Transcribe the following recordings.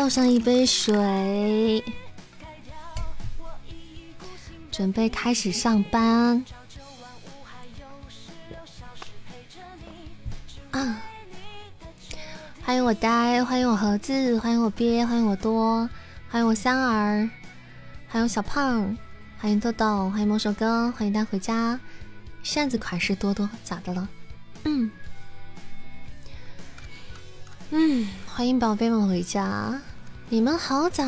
倒上一杯水，准备开始上班。啊！欢迎我呆，欢迎我盒子，欢迎我鳖，欢迎我多，欢迎我三儿，欢迎小胖，欢迎豆豆，欢迎魔手哥，欢迎大家回家。扇子款式多多，咋的了？嗯嗯，欢迎宝贝们回家，你们好早！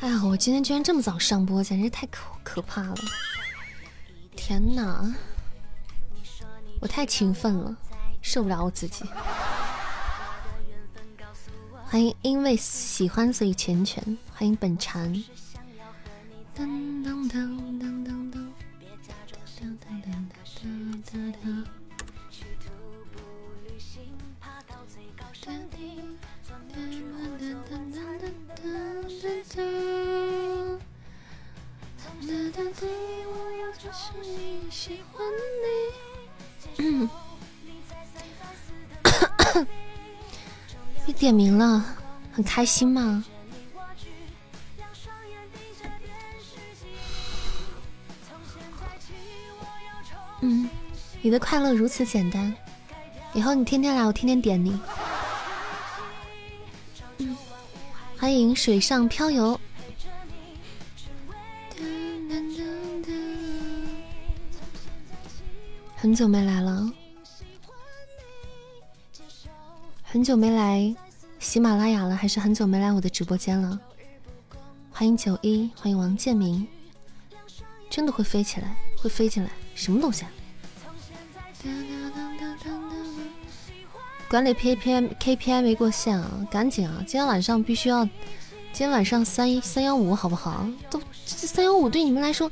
哎呀，我今天居然这么早上播，简直太可可怕了！天哪！我太勤奋了，受不了我自己。欢迎因为喜欢所以缱绻，欢迎本禅。噔噔噔噔噔噔。你 点名了，很开心吗？嗯，你的快乐如此简单，以后你天天来，我天天点你。欢迎水上漂游。很久没来了，很久没来喜马拉雅了，还是很久没来我的直播间了。欢迎九一，欢迎王建明，真的会飞起来，会飞进来，什么东西啊？管理 KPI KPI 没过线啊，赶紧啊！今天晚上必须要，今天晚上三三幺五好不好？都这三幺五对你们来说。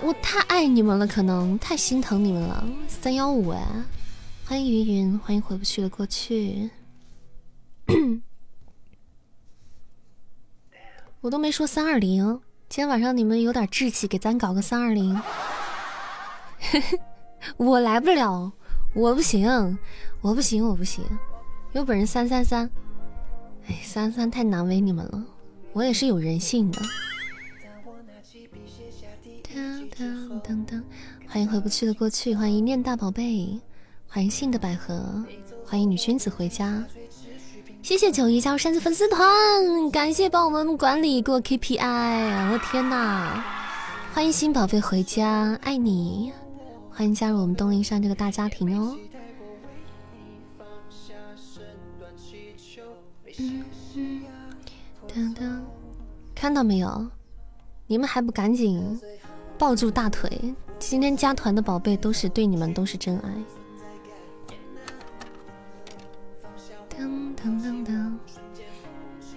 我太爱你们了，可能太心疼你们了。三幺五哎，欢迎云云，欢迎回不去的过去。我都没说三二零，今天晚上你们有点志气，给咱搞个三二零。我来不了，我不行，我不行，我不行。有本事三三三，哎，三三太难为你们了。我也是有人性的。噔噔，欢迎回不去的过去，欢迎念大宝贝，欢迎信的百合，欢迎女君子回家，谢谢九一加入扇子粉丝团，感谢帮我们管理过 KPI，我天哪！欢迎新宝贝回家，爱你，欢迎加入我们东林山这个大家庭哦。噔噔，看到没有？你们还不赶紧？抱住大腿！今天加团的宝贝都是对你们都是真爱。噔噔噔噔，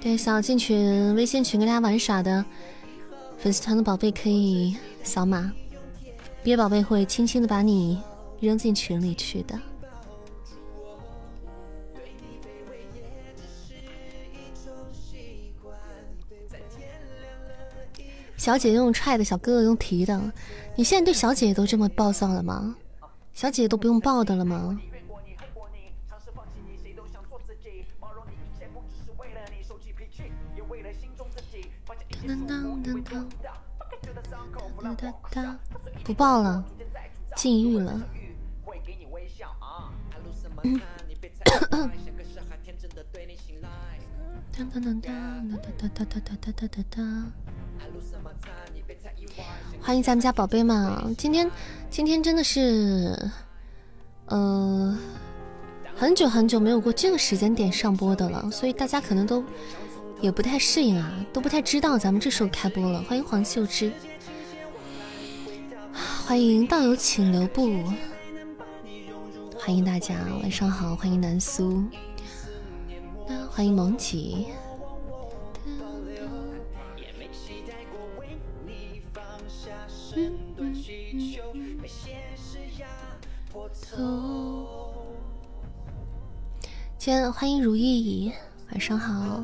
对，想要进群微信群跟大家玩耍的粉丝团的宝贝可以扫码，别宝贝会轻轻的把你扔进群里去的。小姐姐用踹的，小哥哥用提的。你现在对小姐姐都这么暴躁了吗？小姐姐都不用抱的了吗？不抱了，禁欲了。欢迎咱们家宝贝们！今天今天真的是，呃，很久很久没有过这个时间点上播的了，所以大家可能都也不太适应啊，都不太知道咱们这时候开播了。欢迎黄秀芝，欢迎道友请留步，欢迎大家晚上好，欢迎南苏，欢迎萌吉。今天欢迎如意，晚上好。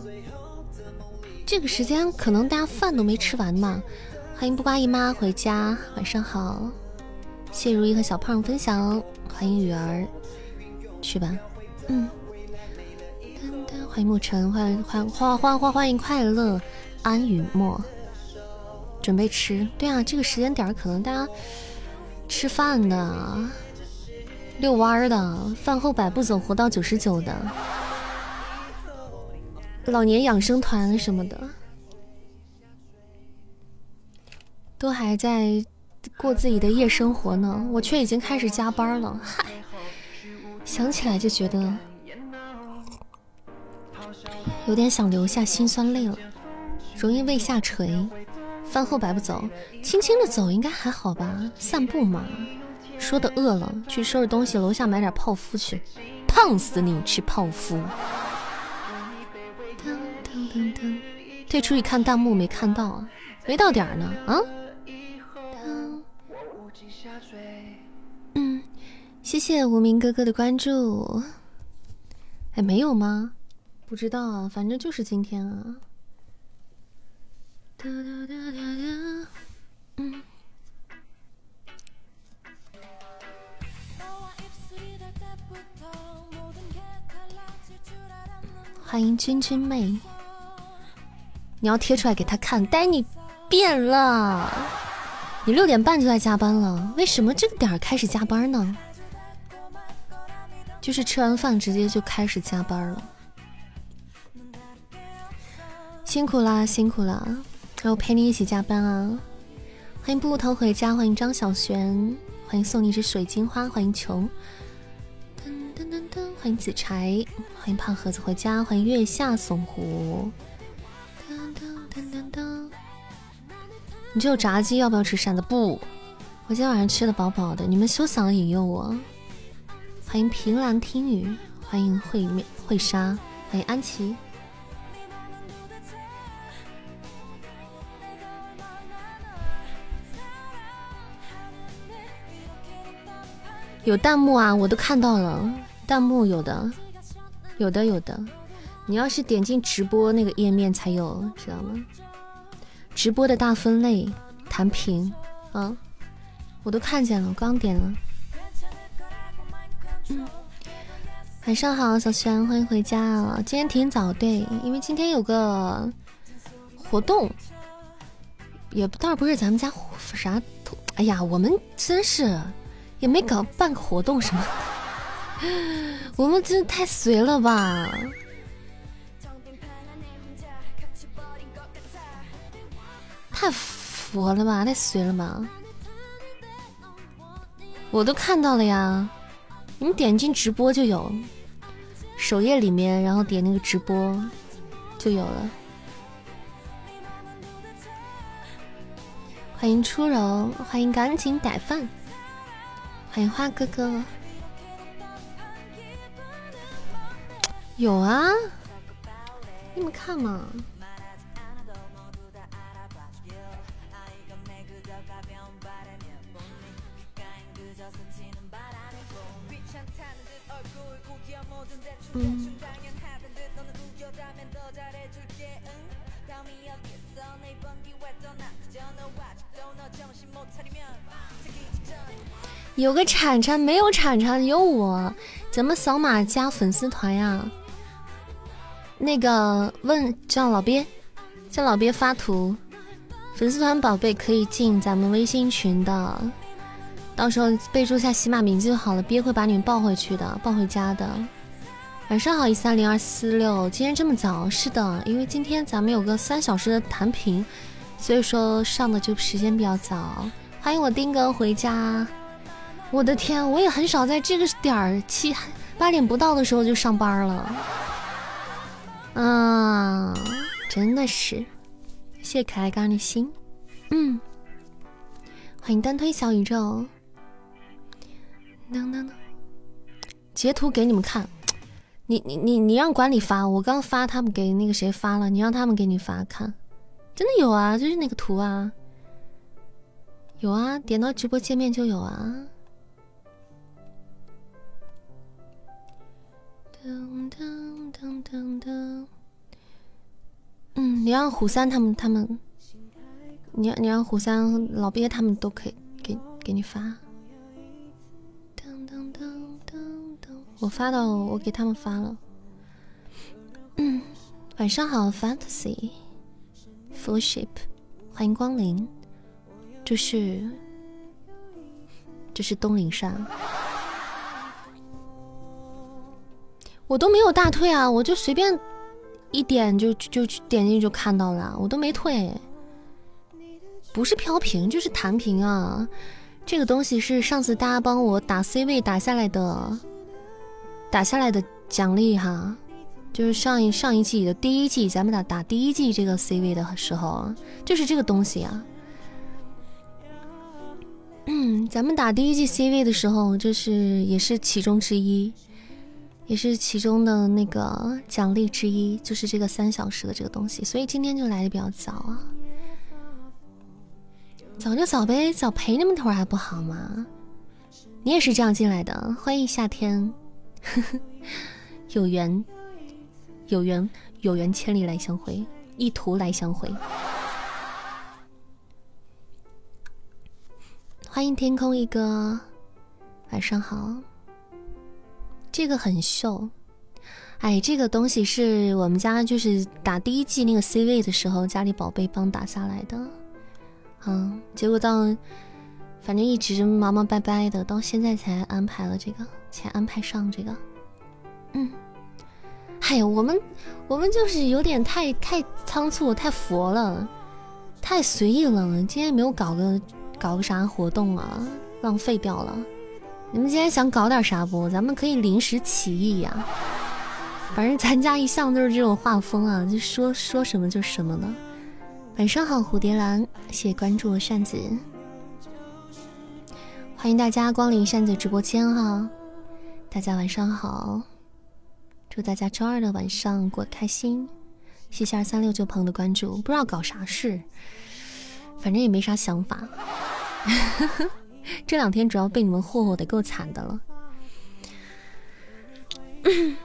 这个时间可能大家饭都没吃完嘛。欢迎不瓜姨妈回家，晚上好。谢如意和小胖分享，欢迎雨儿，去吧。嗯。欢迎沐晨，欢迎欢欢欢欢欢迎快乐安雨墨，准备吃。对啊，这个时间点可能大家吃饭的。遛弯的，饭后百步走，活到九十九的，老年养生团什么的，都还在过自己的夜生活呢，我却已经开始加班了。嗨，想起来就觉得有点想流下心酸泪了，容易胃下垂。饭后百步走，轻轻的走应该还好吧？散步嘛。说的饿了，去收拾东西，楼下买点泡芙去，胖死你！吃泡芙。退出去看弹幕，没看到啊，没到点儿呢啊。谢谢无名哥哥的关注。哎，没有吗？不知道啊，反正就是今天啊。嗯。欢迎君君妹，你要贴出来给他看。但你变了，你六点半就在加班了，为什么这个点儿开始加班呢？就是吃完饭直接就开始加班了，辛苦啦，辛苦啦！让我陪你一起加班啊！欢迎布头回家，欢迎张小璇，欢迎送你一支水晶花，欢迎穷。欢迎紫柴，欢迎胖盒子回家，欢迎月下送壶。你这有炸鸡，要不要吃扇子？不，我今天晚上吃的饱饱的。你们休想引诱我。欢迎凭栏听雨，欢迎慧面慧莎，欢迎安琪。有弹幕啊，我都看到了。弹幕有的，有的有的，你要是点进直播那个页面才有，知道吗？直播的大分类弹屏，啊，我都看见了，我刚点了。晚上好，小轩，欢迎回家啊！今天挺早，对，因为今天有个活动，也不倒不是咱们家啥，哎呀，我们真是也没搞办个活动什么。我们真的太随了吧！太佛了吧！太随了吧！我都看到了呀，你点进直播就有，首页里面，然后点那个直播就有了。欢迎初柔，欢迎赶紧逮饭，欢迎花哥哥。有啊，你们看嘛。嗯。有个铲铲，没有铲铲，有我。怎么扫码加粉丝团呀？那个问叫老鳖，叫老鳖发图，粉丝团宝贝可以进咱们微信群的，到时候备注下喜马名字就好了，鳖会把你们抱回去的，抱回家的。晚上好，一三零二四六，今天这么早？是的，因为今天咱们有个三小时的弹屏，所以说上的就时间比较早。欢迎我丁哥回家，我的天，我也很少在这个点儿七八点不到的时候就上班了。啊，真的是，谢谢可爱刚的心，嗯，欢迎单推小宇宙，能能能，截图给你们看，你你你你让管理发，我刚发他们给那个谁发了，你让他们给你发看，真的有啊，就是那个图啊，有啊，点到直播界面就有啊。噔噔噔噔噔，嗯，你让虎三他们他们，你你让虎三老鳖他们都可以给给你发。我发到我给他们发了。嗯，晚上好，Fantasy，Fullship，欢迎光临。这是这是东岭山，我都没有大退啊，我就随便一点就就点进去就看到了，我都没退。不是飘屏就是弹屏啊，这个东西是上次大家帮我打 C 位打下来的。打下来的奖励哈，就是上一上一季的第一季，咱们打打第一季这个 C 位的时候，就是这个东西啊。嗯，咱们打第一季 C 位的时候，就是也是其中之一，也是其中的那个奖励之一，就是这个三小时的这个东西。所以今天就来的比较早啊，早就早呗，早陪你们会儿还不好吗？你也是这样进来的，欢迎夏天。有缘，有缘，有缘千里来相会，一途来相会。欢迎天空一哥，晚上好。这个很秀，哎，这个东西是我们家就是打第一季那个 C 位的时候，家里宝贝帮打下来的。嗯，结果到反正一直忙忙掰掰的，到现在才安排了这个。才安排上这个，嗯，哎呀，我们我们就是有点太太仓促，太佛了，太随意了。今天没有搞个搞个啥活动啊，浪费掉了。你们今天想搞点啥不？咱们可以临时起意呀。反正咱家一向都是这种画风啊，就说说什么就什么了。晚上好，蝴蝶兰，谢谢关注扇子，欢迎大家光临扇子直播间哈。大家晚上好，祝大家周二的晚上过得开心。谢谢二三六九朋友的关注，不知道搞啥事，反正也没啥想法。这两天主要被你们霍霍的够惨的了。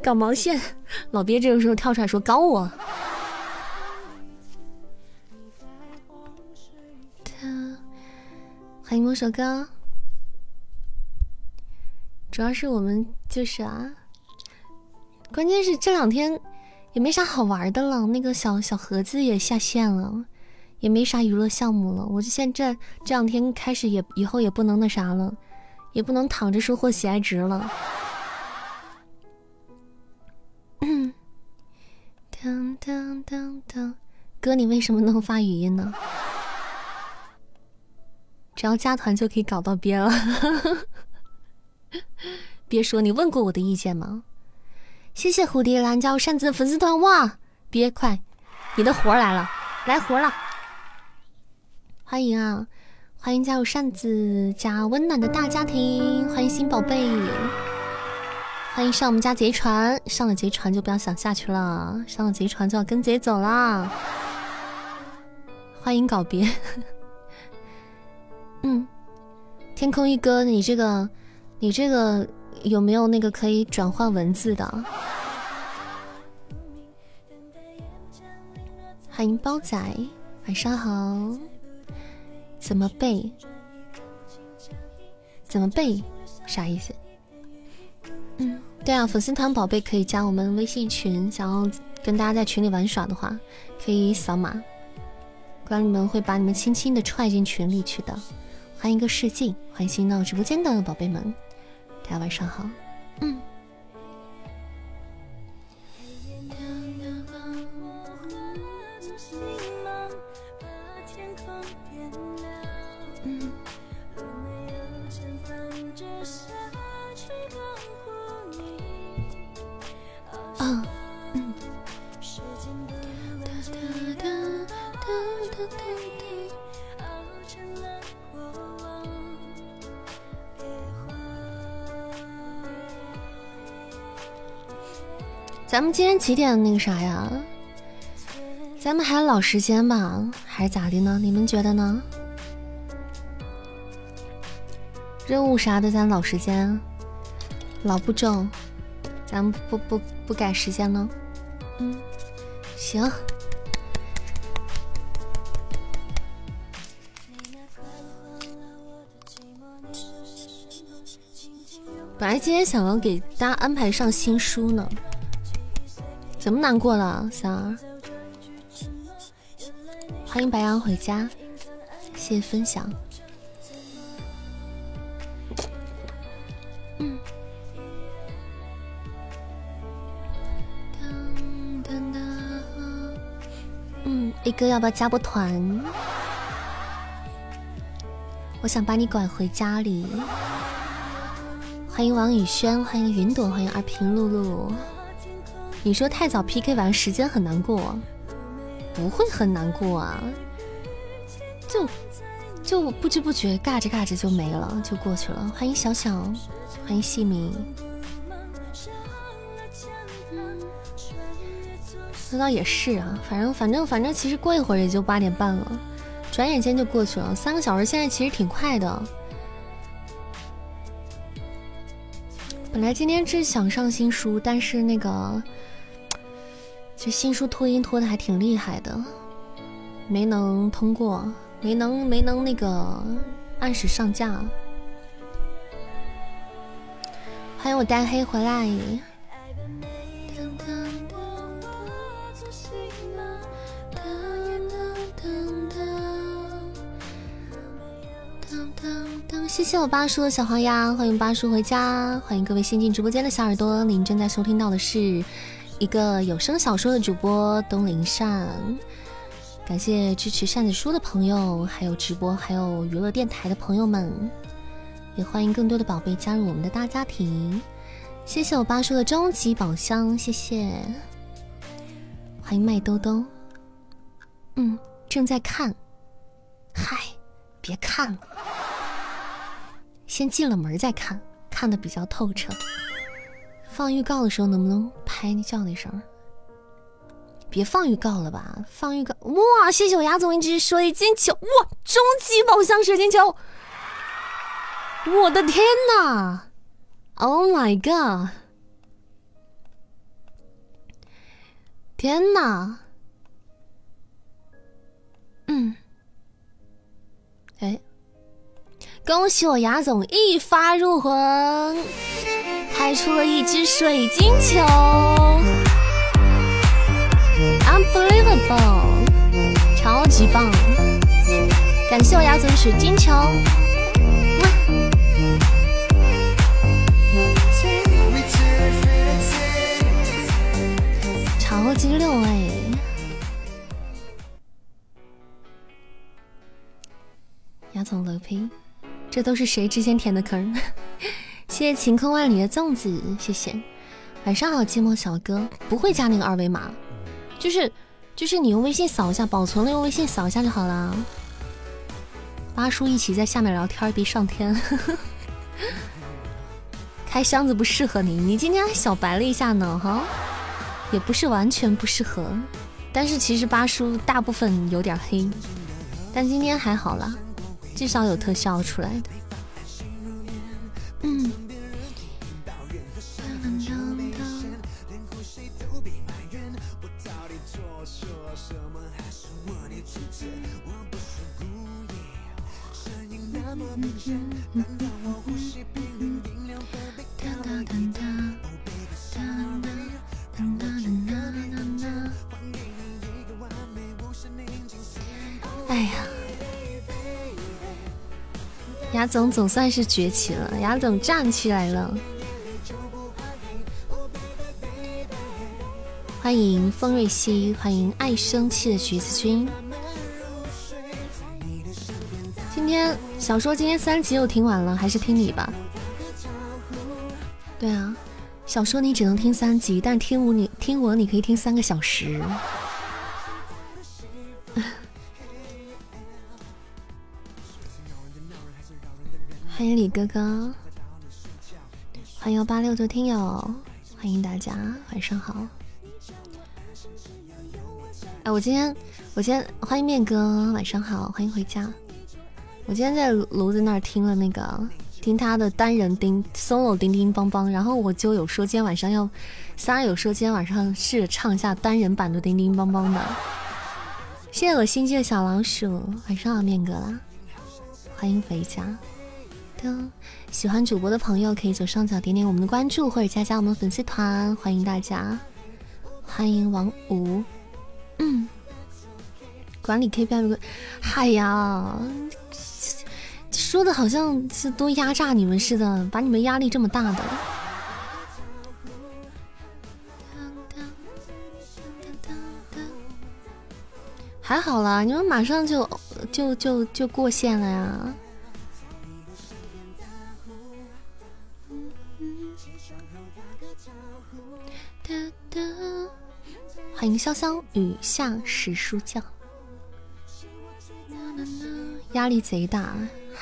搞毛线？老鳖这个时候跳出来说搞我。欢迎摸首歌。主要是我们就是啊，关键是这两天也没啥好玩的了，那个小小盒子也下线了，也没啥娱乐项目了。我就现在这两天开始也以后也不能那啥了，也不能躺着收获喜爱值了。嗯，当当当当，哥，你为什么能发语音呢？只要加团就可以搞到鳖了。别说你问过我的意见吗？谢谢蝴蝶兰加入扇子的粉丝团哇！别快，你的活来了，来活了！欢迎啊，欢迎加入扇子家温暖的大家庭，欢迎新宝贝，欢迎上我们家贼船，上了贼船就不要想下去了，上了贼船就要跟贼走啦！欢迎告别，嗯，天空一哥，你这个。你这个有没有那个可以转换文字的？欢迎包仔，晚上好。怎么背？怎么背？啥意思？嗯，对啊，粉丝团宝贝可以加我们微信群，想要跟大家在群里玩耍的话，可以扫码，管理们会把你们轻轻的踹进群里去的。欢迎一个世纪，欢迎新到直播间的宝贝们。大家晚上好，嗯。咱们今天几点那个啥呀？咱们还老时间吧，还是咋的呢？你们觉得呢？任务啥的咱老时间，老不正，咱们不不不改时间呢？嗯，行。本来今天想要给大家安排上新书呢，怎么难过了，三儿？欢迎白羊回家，谢谢分享。嗯。嗯，A 哥要不要加波团？我想把你拐回家里。欢迎王宇轩，欢迎云朵，欢迎二平露露。你说太早 PK 完，时间很难过，不会很难过啊，就就不知不觉尬着尬着就没了，就过去了。欢迎小小，欢迎细迷。那倒也是啊，反正反正反正，其实过一会儿也就八点半了，转眼间就过去了，三个小时现在其实挺快的。本来今天是想上新书，但是那个，这新书拖音拖的还挺厉害的，没能通过，没能没能那个按时上架。欢迎我呆黑回来。谢谢我八叔的小黄鸭，欢迎八叔回家，欢迎各位新进直播间的小耳朵。您正在收听到的是一个有声小说的主播东林善，感谢支持扇子书的朋友，还有直播，还有娱乐电台的朋友们，也欢迎更多的宝贝加入我们的大家庭。谢谢我八叔的终极宝箱，谢谢，欢迎麦兜兜。嗯，正在看，嗨，别看了。先进了门再看，看的比较透彻。放预告的时候能不能拍叫那声？别放预告了吧，放预告哇！谢谢我牙总一只水晶球哇，终极宝箱水晶球！我的天呐 o h my god！天呐！嗯，哎。恭喜我牙总一发入魂，开出了一只水晶球，unbelievable，超级棒！感谢我牙总的水晶球，超级六哎！牙总乐皮。这都是谁之前填的坑？谢谢晴空万里的粽子，谢谢。晚上好，寂寞小哥，不会加那个二维码，就是就是你用微信扫一下，保存了用微信扫一下就好了。八叔一起在下面聊天，别上天。开箱子不适合你，你今天还小白了一下呢，哈，也不是完全不适合，但是其实八叔大部分有点黑，但今天还好啦。至少有特效出来的。嗯。哎呀。牙总总算是崛起了，牙总站起来了。欢迎风瑞熙，欢迎爱生气的橘子君。今天小说今天三集又听完了，还是听你吧。对啊，小说你只能听三集，但听我你听我你可以听三个小时。欢迎李哥哥，欢迎幺八六的听友，欢迎大家，晚上好。哎，我今天，我今天欢迎面哥，晚上好，欢迎回家。我今天在炉子那儿听了那个，听他的单人叮 solo 叮叮邦邦，然后我就有说今天晚上要，仨有说今天晚上试着唱一下单人版的叮叮邦邦的。谢谢我心机的小老鼠，晚上好，面哥。啦，欢迎回家。喜欢主播的朋友可以左上角点点我们的关注，或者加加我们粉丝团，欢迎大家，欢迎王五，嗯，管理 KPI，嗨呀，说的好像是多压榨你们似的，把你们压力这么大的，还好啦，你们马上就就就就过线了呀。欢迎潇潇雨下时书教，压力贼大，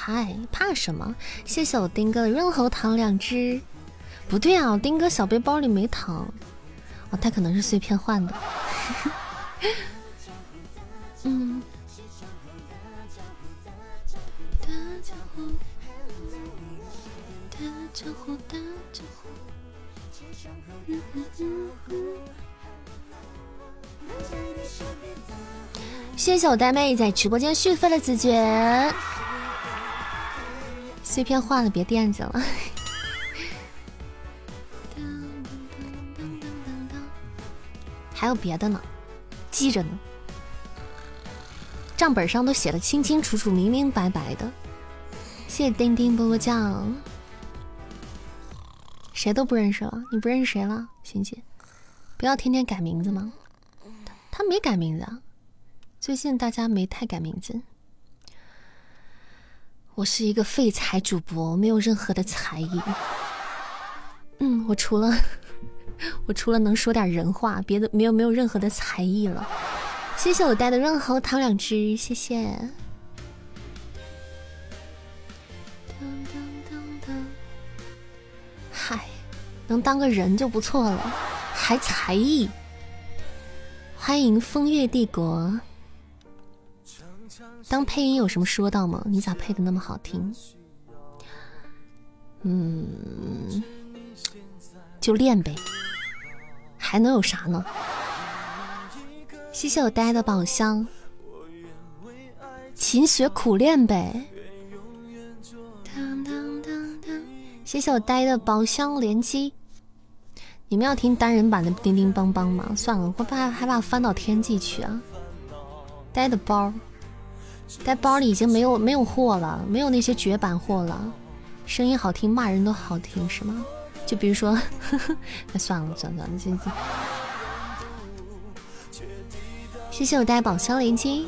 嗨，怕什么？谢谢我丁哥的润喉糖两只，不对啊，丁哥小背包里没糖，哦，他可能是碎片换的。嗯。谢谢我呆妹在直播间续费的子爵，碎片换了别惦记了，还有别的呢，记着呢，账本上都写的清清楚楚、明明白白的。谢谢丁丁波波酱，谁都不认识了，你不认识谁了，欣姐？不要天天改名字吗？他他没改名字啊。最近大家没太改名字。我是一个废材主播，没有任何的才艺。嗯，我除了我除了能说点人话，别的没有没有任何的才艺了。谢谢我带的润喉糖两只，谢谢。嗨，能当个人就不错了，还才艺。欢迎风月帝国。当配音有什么说道吗？你咋配的那么好听？嗯，就练呗，还能有啥呢？谢谢我呆的宝箱，勤学苦练呗。谢谢我呆的宝箱连击。你们要听单人版的叮叮邦邦吗？算了，我怕害怕翻到天际去啊。呆的包。在包里已经没有没有货了，没有那些绝版货了。声音好听，骂人都好听，是吗？就比如说，那算了算了，先先。谢谢我带宝箱连接。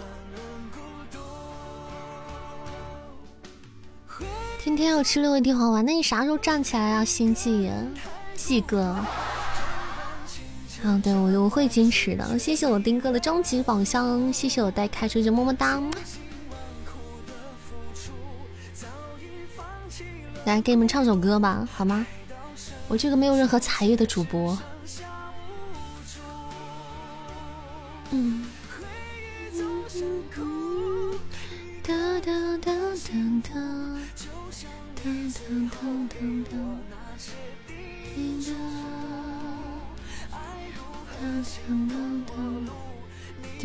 天天要吃六味地黄丸，那你啥时候站起来啊，星际季哥？啊，对我我会矜持的。谢谢我丁哥的终极宝箱，谢谢我带开出去么么哒。来给你们唱首歌吧，好吗？我这个没有任何才艺的主播。嗯。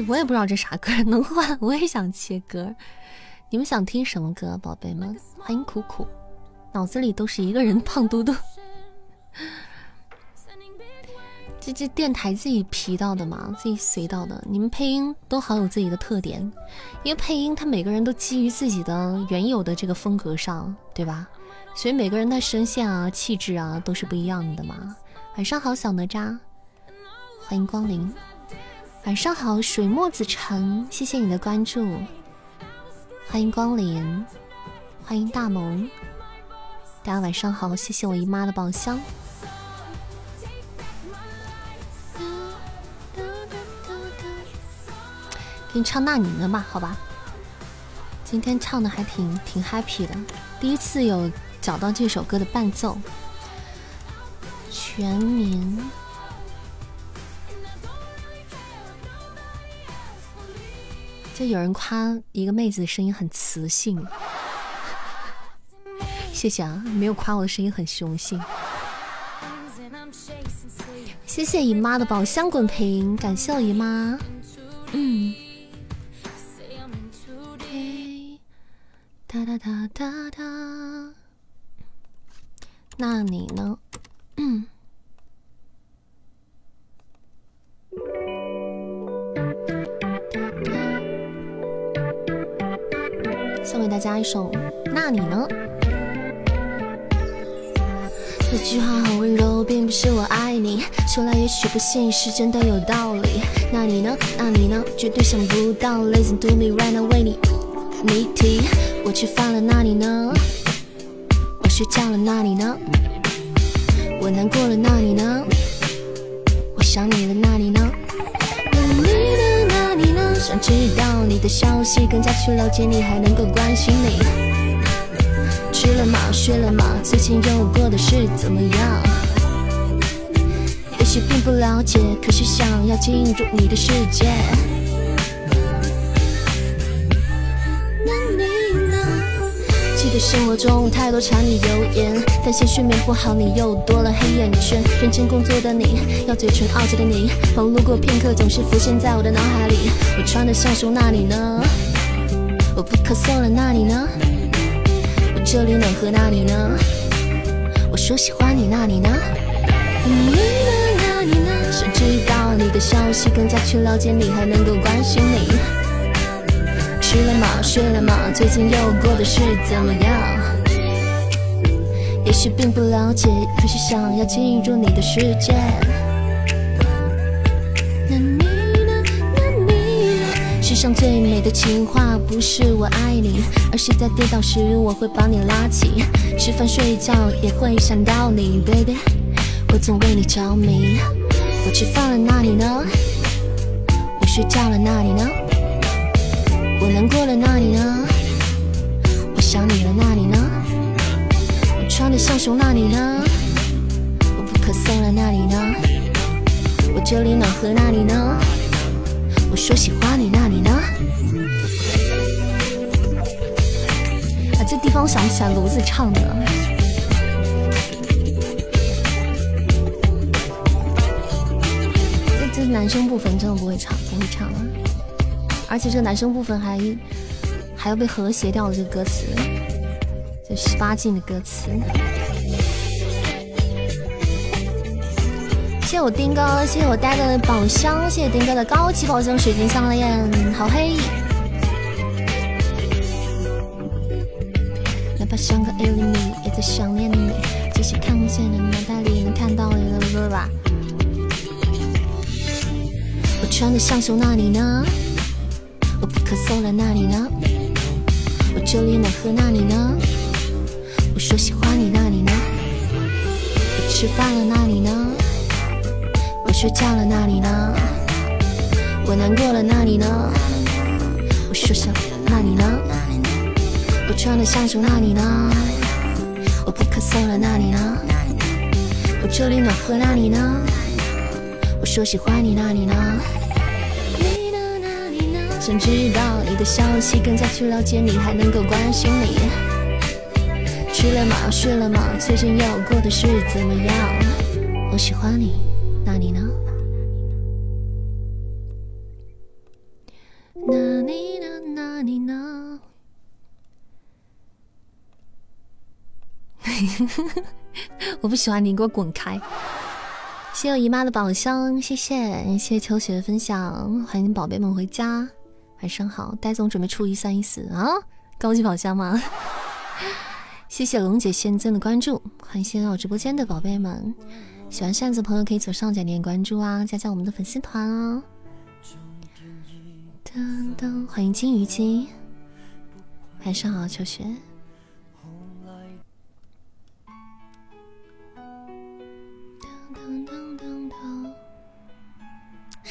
我也不知道这啥歌，能换我也想切歌。你们想听什么歌，宝贝们？欢迎苦苦。脑子里都是一个人胖嘟嘟，这这电台自己皮到的嘛，自己随到的。你们配音都好有自己的特点，因为配音他每个人都基于自己的原有的这个风格上，对吧？所以每个人的声线啊、气质啊都是不一样的嘛。晚上好，小哪吒，欢迎光临。晚上好，水墨子晨，谢谢你的关注，欢迎光临，欢迎大萌。大家晚上好，谢谢我姨妈的宝箱。给你唱那年的吧，好吧。今天唱的还挺挺 happy 的，第一次有找到这首歌的伴奏。全民。就有人夸一个妹子的声音很磁性，谢谢啊，没有夸我的声音很雄性。谢谢姨妈的宝箱滚屏，感谢我姨妈。嗯。哒哒哒哒哒。那你呢？嗯。送给大家一首《那你呢》。那句话好温柔，并不是我爱你，说来也许不信，是真的有道理。那你呢？那你呢？绝对想不到，Listen to me right now，为你谜题。我吃饭了，那你呢？我睡觉了，那你呢？我难过了，那你呢？我想你了，那你呢？那你呢？那你呢？想知道你的消息，更加去了解你，还能够关心你。吃了吗？睡了吗？最近又过的是怎么样？也许并不了解，可是想要进入你的世界。那你呢？记得生活中太多柴米油盐，担心睡眠不好，你又多了黑眼圈。认真工作的你，要嘴唇傲娇的你，忙碌过片刻，总是浮现在我的脑海里。我穿的像熊，那你呢？我不咳嗽了，那你呢？这里暖和，那里呢？我说喜欢你，那你呢？你呢？那你呢？想知道你的消息，更加去了解你，还能够关心你。吃了吗？睡了吗？最近又过的是怎么样？也许并不了解，可是想要进入你的世界。上最美的情话，不是我爱你，而是在跌倒时我会把你拉起。吃饭睡觉也会想到你，baby，我总为你着迷。我吃饭了，那你呢？我睡觉了，那你呢？我难过了，那你呢？我想你了，那你呢？我穿的像熊，那你呢？我不咳嗽了，那你呢？我这里暖和，那你呢？我说喜欢你，那你呢？啊，这地方想不起来炉子唱的。这这男生部分真的不会唱，不会唱啊！而且这男生部分还还要被和谐掉了，这个歌词，这十八禁的歌词。谢谢我丁哥，谢谢我带的宝箱，谢谢丁哥的高级宝箱水晶项链，好黑。哪怕相隔一厘米，也在想念你。即使看不见的脑袋里能看到你的吧。我穿的像熊，那你呢？我不咳嗽了，那你呢？我这里暖和，那你呢？我说喜欢你，那你呢？我吃饭了，那你呢？睡觉了，那你呢？我难过了，那你呢？我说想，那你呢？我穿的像熊，那你呢？我不咳嗽了，那你呢？我这里暖和，那你呢？我说喜欢你，那你呢？想知道你的消息，更加去了解你，还能够关心你。吃了吗？睡了吗？最近又过的是怎么样？我喜欢。你我不喜欢你，给我滚开！谢谢我姨妈的宝箱，谢谢谢谢秋雪的分享，欢迎宝贝们回家，晚上好，戴总准备出一三一四啊，高级宝箱吗？谢谢龙姐先增的关注，欢迎新来我直播间的宝贝们。喜欢扇子的朋友可以左上角点关注啊，加加我们的粉丝团哦。噔噔，欢迎金鱼姬，晚上好，秋雪。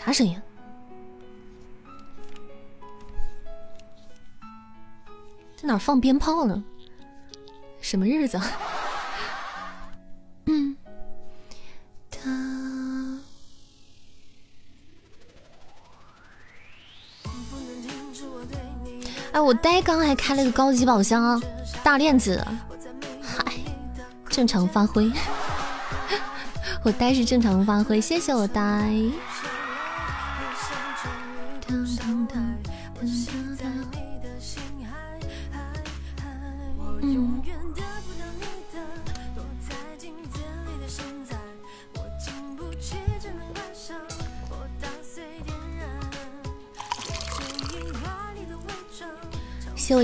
啥声音？在哪放鞭炮呢？什么日子？嗯。他。哎，我呆刚还开了个高级宝箱，大链子，嗨，正常发挥。我呆是正常发挥，谢谢我呆。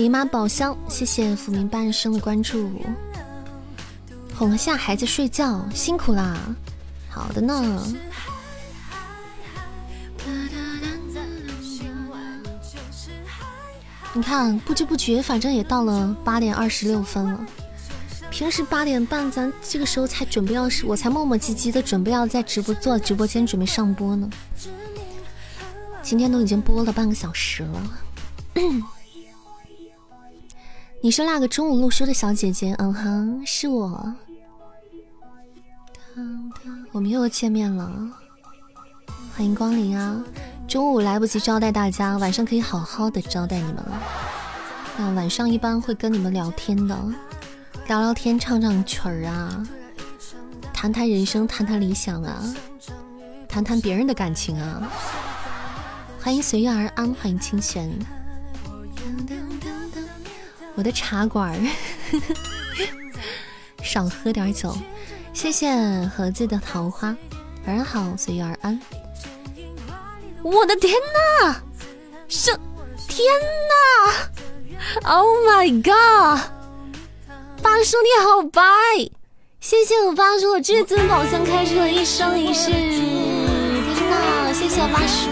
姨妈宝箱，谢谢福明半生的关注。哄了下孩子睡觉，辛苦啦。好的呢。你看，不知不觉，反正也到了八点二十六分了。平时八点半，咱这个时候才准备要，我才磨磨唧唧的准备要在直播做直播间准备上播呢。今天都已经播了半个小时了。你是那个中午录书的小姐姐？嗯哼，是我。我们又见面了，欢迎光临啊！中午来不及招待大家，晚上可以好好的招待你们了。那晚上一般会跟你们聊天的，聊聊天，唱唱曲儿啊，谈谈人生，谈谈理想啊，谈谈别人的感情啊。欢迎随遇而安，欢迎清玄。我的茶馆儿，少喝点酒。谢谢盒子的桃花，晚上好，随遇而安。我的天哪，是天哪，Oh my god！八叔你好白，谢谢我八叔的至尊宝箱开出了一生一世。天哪，谢谢八叔，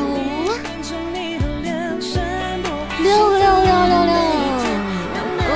六六六六六。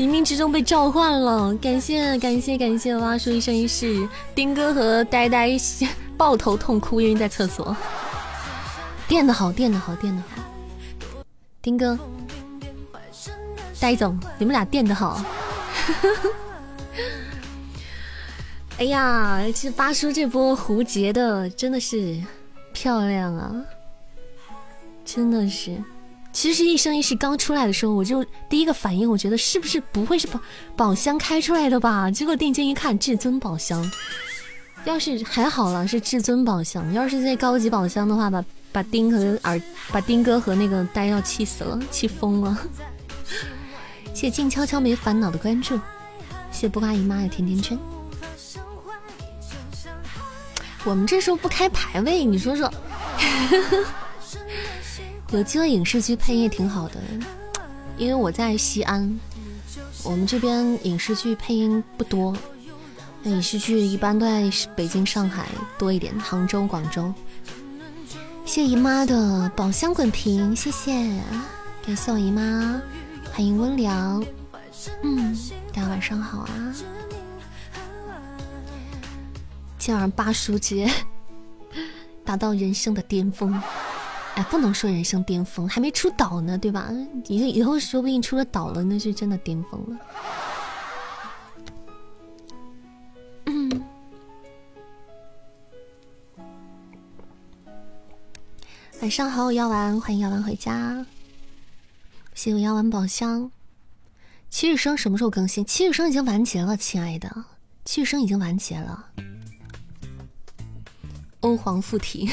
冥冥之中被召唤了，感谢感谢感谢蛙叔一生一世，丁哥和呆呆抱头痛哭，因为在厕所。垫的好，垫的好，垫的好。丁哥，呆总，你们俩垫的好。哎呀，这八叔这波胡结的真的是漂亮啊，真的是。其实一生一世刚出来的时候，我就第一个反应，我觉得是不是不会是宝宝箱开出来的吧？结果定睛一看，至尊宝箱。要是还好了，是至尊宝箱。要是这高级宝箱的话，把把丁和耳，把丁哥和那个呆要气死了，气疯了。谢谢静悄悄没烦恼的关注，谢谢不瓜姨妈的甜甜圈。我们这时候不开排位，你说说。有机会影视剧配音也挺好的，因为我在西安，我们这边影视剧配音不多，影视剧一般都在北京、上海多一点，杭州、广州。谢姨妈的宝箱滚屏，谢谢，感谢我姨妈，欢迎温良，嗯，大家晚上好啊，今晚八叔节 达到人生的巅峰。哎，不能说人生巅峰，还没出岛呢，对吧？以以后说不定出了岛了，那是真的巅峰了。晚上好，药丸，欢迎药丸回家。谢谢药丸宝箱。七日生什么时候更新？七日生已经完结了，亲爱的，七日生已经完结了。欧皇附体。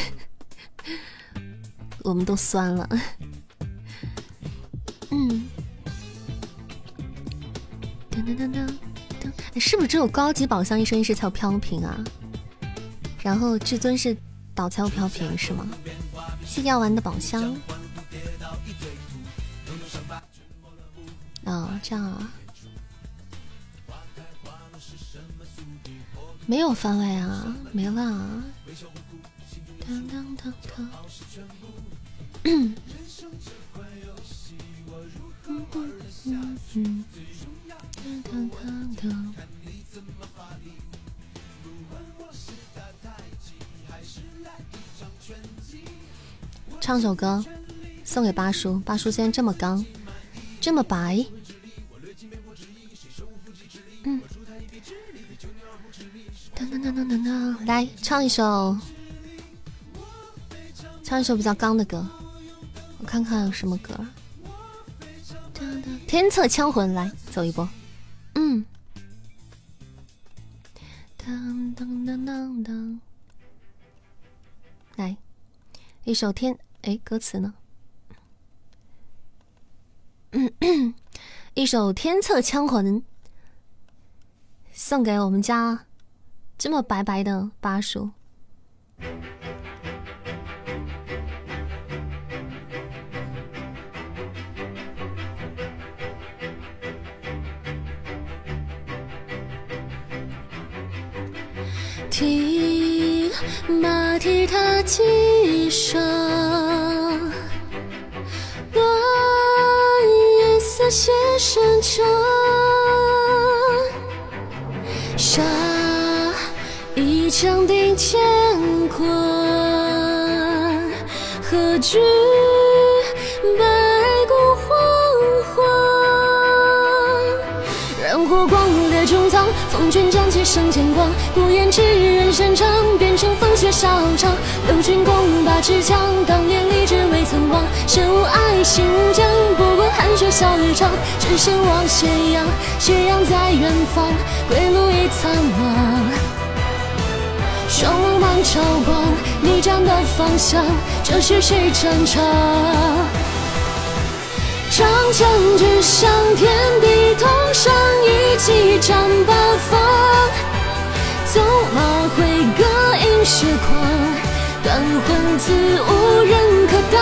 我们都酸了，嗯，噔噔噔噔噔，是不是只有高级宝箱一生一世才有飘屏啊？然后至尊是倒才有飘屏是吗？谢药丸的宝箱。啊，这样啊，没有番外啊，没了。唱首歌，送给八叔。八叔今天这么刚，这么白。嗯。来唱一首，唱一首比较刚的歌。我看看有什么歌。天策枪魂，来走一波。嗯。当当当当当，来一首天哎，歌词呢？一首天策枪魂，送给我们家这么白白的巴叔。听马蹄踏几声，乱夜色写深沉，杀一枪定乾坤，何惧白骨黄昏？燃火光烈中藏，风卷战旗生牵光。孤雁只人擅长，变成风雪沙场。六军共把持枪，当年立志未曾忘。身无爱，心无疆，不过寒雪笑日长。只身望斜阳，斜阳在远方，归路已苍茫。双目满朝光，你站的方向，这是谁战场？长枪指向天地，同上一骑战八方。纵马挥戈饮血狂，断魂自无人可挡。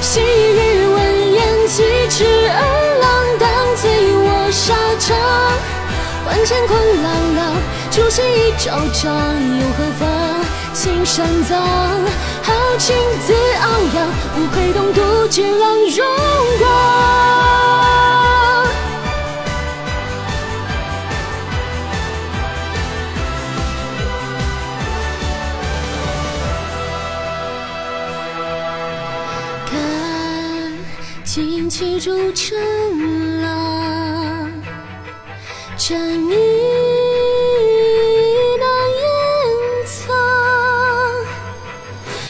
昔日闻言疾驰而浪，当醉卧沙场。万乾坤朗朗，朱熹一朝长，又何妨？青山葬，豪情自昂扬，不愧东都巨浪荣光。骑逐尘浪，战意难掩藏。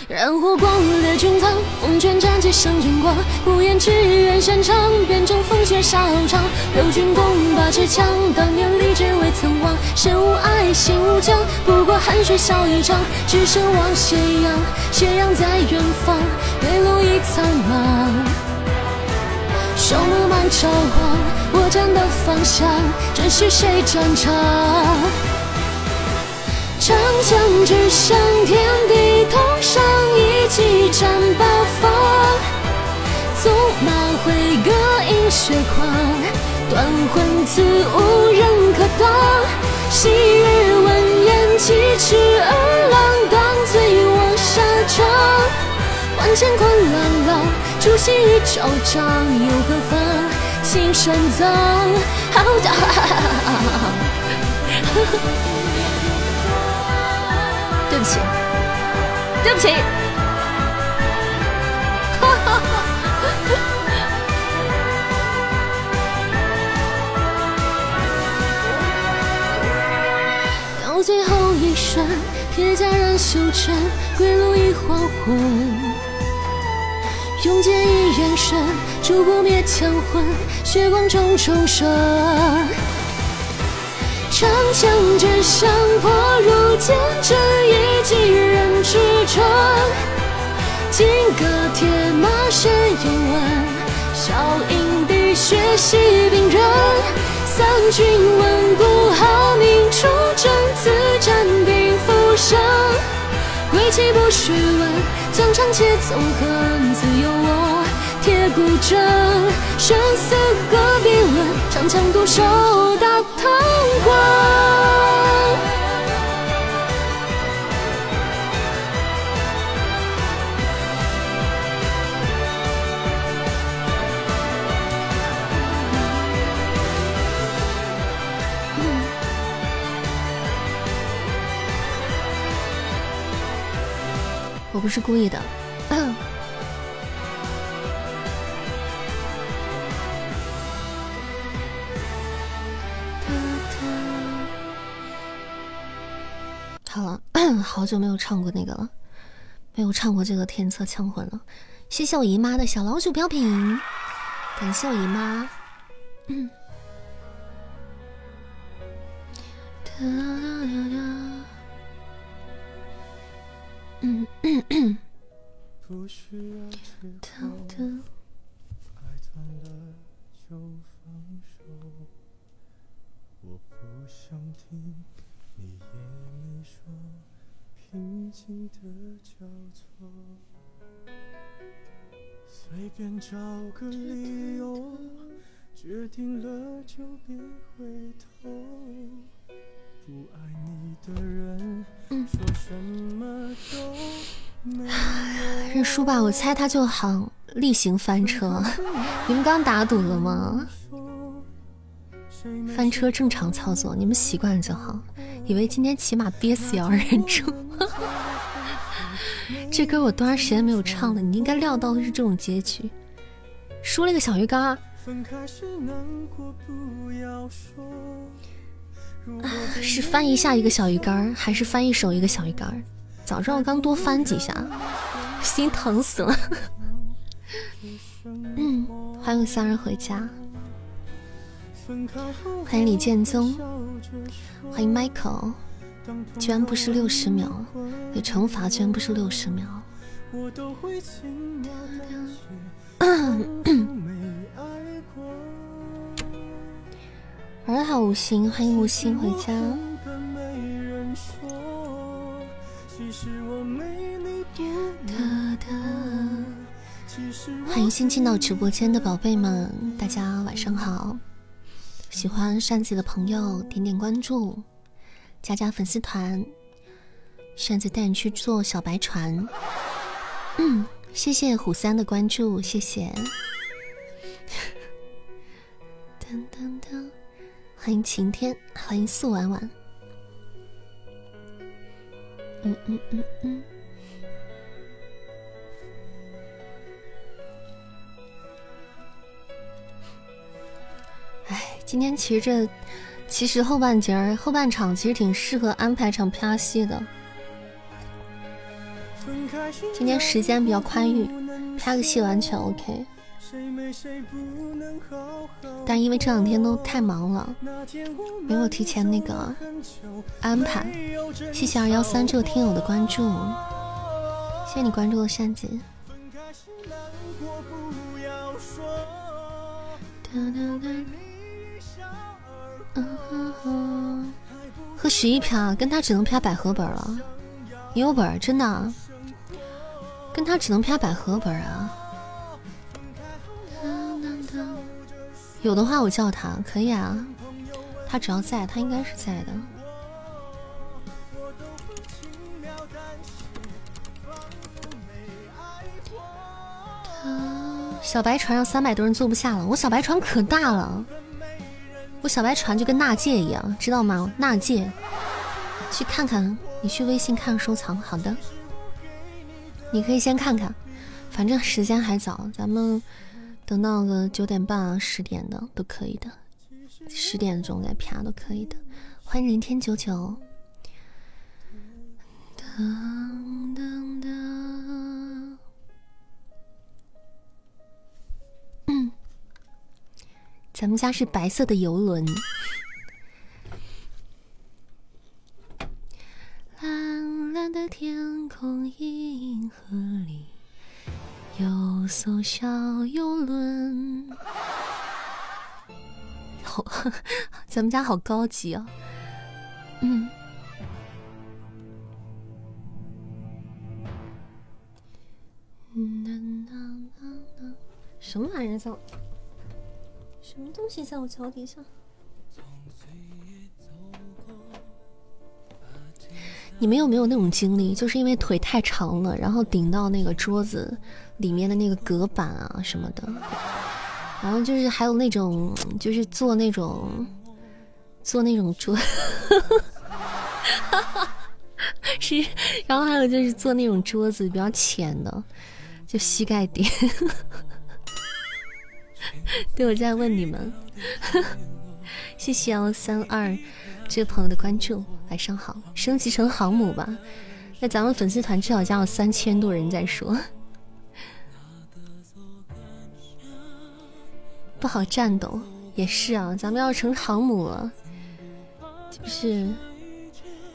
燃火光烈中藏，风卷战旗生军光。孤雁只缘擅长，变成风雪沙场。六军共把持枪，当年立志未曾忘。身无爱，心无疆，不过寒水笑一场。只身望斜阳，斜阳在远方，归路已苍茫。双目满朝光，我站的方向，这是谁战场？长枪指向天地，同上一骑战八方。纵马挥戈饮血狂，断魂刺无人可挡。昔日闻言疾驰而浪，当醉卧沙场。万乾坤朗朗，朱熹一嚣张，又何妨？青山葬，好大。对不起，对不起。到最后一瞬，铁甲染修真，归路已黄昏。用剑一眼神，烛不灭枪魂，血光中重生。长枪之上破如剑阵，一击人至春。金戈铁马身有纹，笑迎滴血洗兵刃。三军闻鼓号鸣出征，自战定浮生。归期不须问，疆场且纵横，自有我铁骨铮。生死何必问，长枪独守大唐关。我不是故意的。好了 好久没有唱过那个了没有唱过这个天策枪魂了。谢谢我姨妈的小老鼠标品感谢我姨妈。嗯嗯嗯，不需要知道，爱断了就放手，我不想听，你也没说。平静的交错，随便找个理由决定了，就别回头，不爱你的人。说什么都没有。认输吧，我猜他就好例行翻车。你们刚打赌了吗？翻车正常操作，你们习惯就好。以为今天起码憋死也要认住。这歌我多长时间没有唱了？你应该料到的是这种结局。输了个小鱼干是翻一下一个小鱼干还是翻一手一个小鱼干早知道刚多翻几下，心疼死了。嗯，欢迎三人回家。欢迎李建宗，欢迎 Michael，居然不是六十秒，对，惩罚居然不是六十秒。晚上好无心，欢迎无心回家。欢迎新进到直播间的宝贝们，大家晚上好。喜欢扇子的朋友点点关注，加加粉丝团，扇子带你去坐小白船。嗯，谢谢虎三的关注，谢谢。噔噔噔，欢迎晴天，欢迎素婉婉。嗯嗯嗯嗯。哎，今天其实这，其实后半截儿后半场其实挺适合安排场啪戏的。今天时间比较宽裕，啪个戏完全 OK。但因为这两天都太忙了，没有提前那个安排。谢谢二幺三这个听友的关注，谢谢你关注的扇子。和十一啪，跟他只能飘百合本了。也有本，真的。跟他只能飘百合本啊。有的话我叫他，可以啊。他只要在，他应该是在的。小白船上三百多人坐不下了，我小白船可大了。我小白船就跟纳戒一样，知道吗？纳戒，去看看，你去微信看收藏。好的，你可以先看看，反正时间还早，咱们等到个九点半啊、十点的都可以的，十点钟再啪都可以的。欢迎零天九九。噔噔噔。嗯。咱们家是白色的游轮。蓝蓝的天空，银河里有艘小游轮。好，咱们家好高级啊！嗯。什么玩意儿在？什么东西在我脚底下？你们有没有那种经历？就是因为腿太长了，然后顶到那个桌子里面的那个隔板啊什么的，然后就是还有那种，就是做那种做那种桌，是，然后还有就是做那种桌子比较浅的，就膝盖底。对，我在问你们，谢谢幺三二这位朋友的关注，晚上好，升级成航母吧，那咱们粉丝团至少加有三千多人在说，不好战斗。也是啊，咱们要成航母了，就是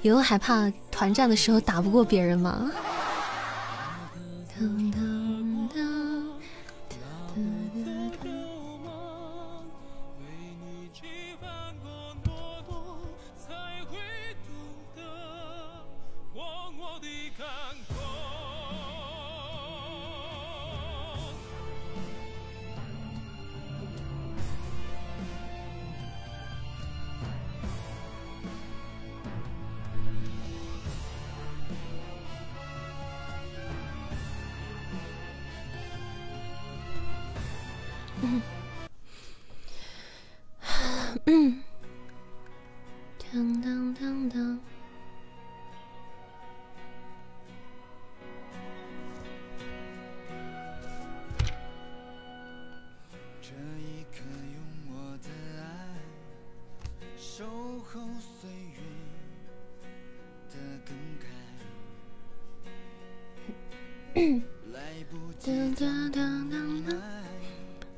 以后还怕团战的时候打不过别人吗？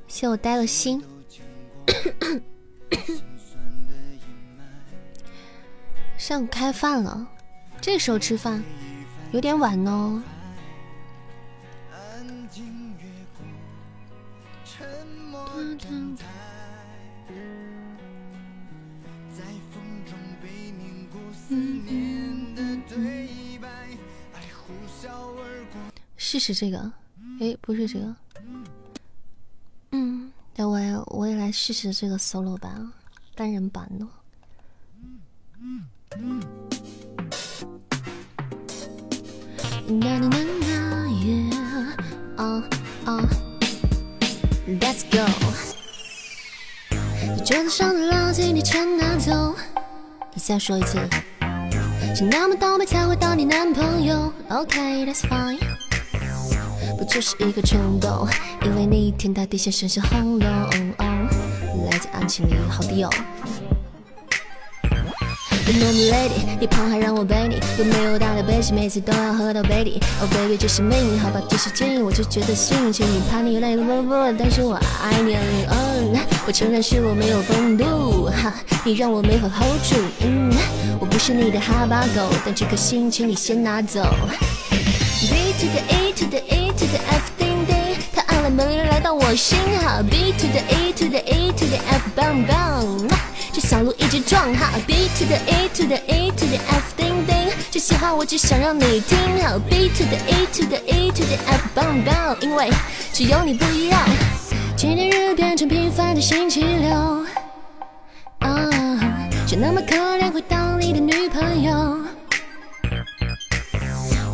谢我呆了心。上开饭了，这时候吃饭有点晚哦。试试这个，哎，不是这个。嗯，那我我也来试试这个 solo 版啊，单人版的。啦啦啦啦，Yeah，啊啊，Let's go。桌子上的垃圾你全拿走，你再说一次。是那么倒霉才会当你男朋友？OK，That's fine。不就是一个冲动，因为你天大地下深深轰隆，来自爱情里好低哦。Normal lady，你胖还让我背你，有没有大的背景，每次都要喝到杯底。Oh baby，这是命，好吧，这是建议，我就觉得幸请你怕你累了不不，但是我爱你。嗯，我承认是我没有风度，哈，你让我没法 hold 住。嗯，我不是你的哈巴狗，但这颗心请你先拿走。B to the E to the E to the F，叮叮，他按了门铃来到我心哈。B to the E to the E to the F，bang bang。这小鹿一直撞哈，B to the A to the A to the F，叮叮，这些话我只想让你听哈，B to the A to the A to the F，bang bang，因为只有你不一样。纪念日变成平凡的星期六，啊，谁那么可怜会当你的女朋友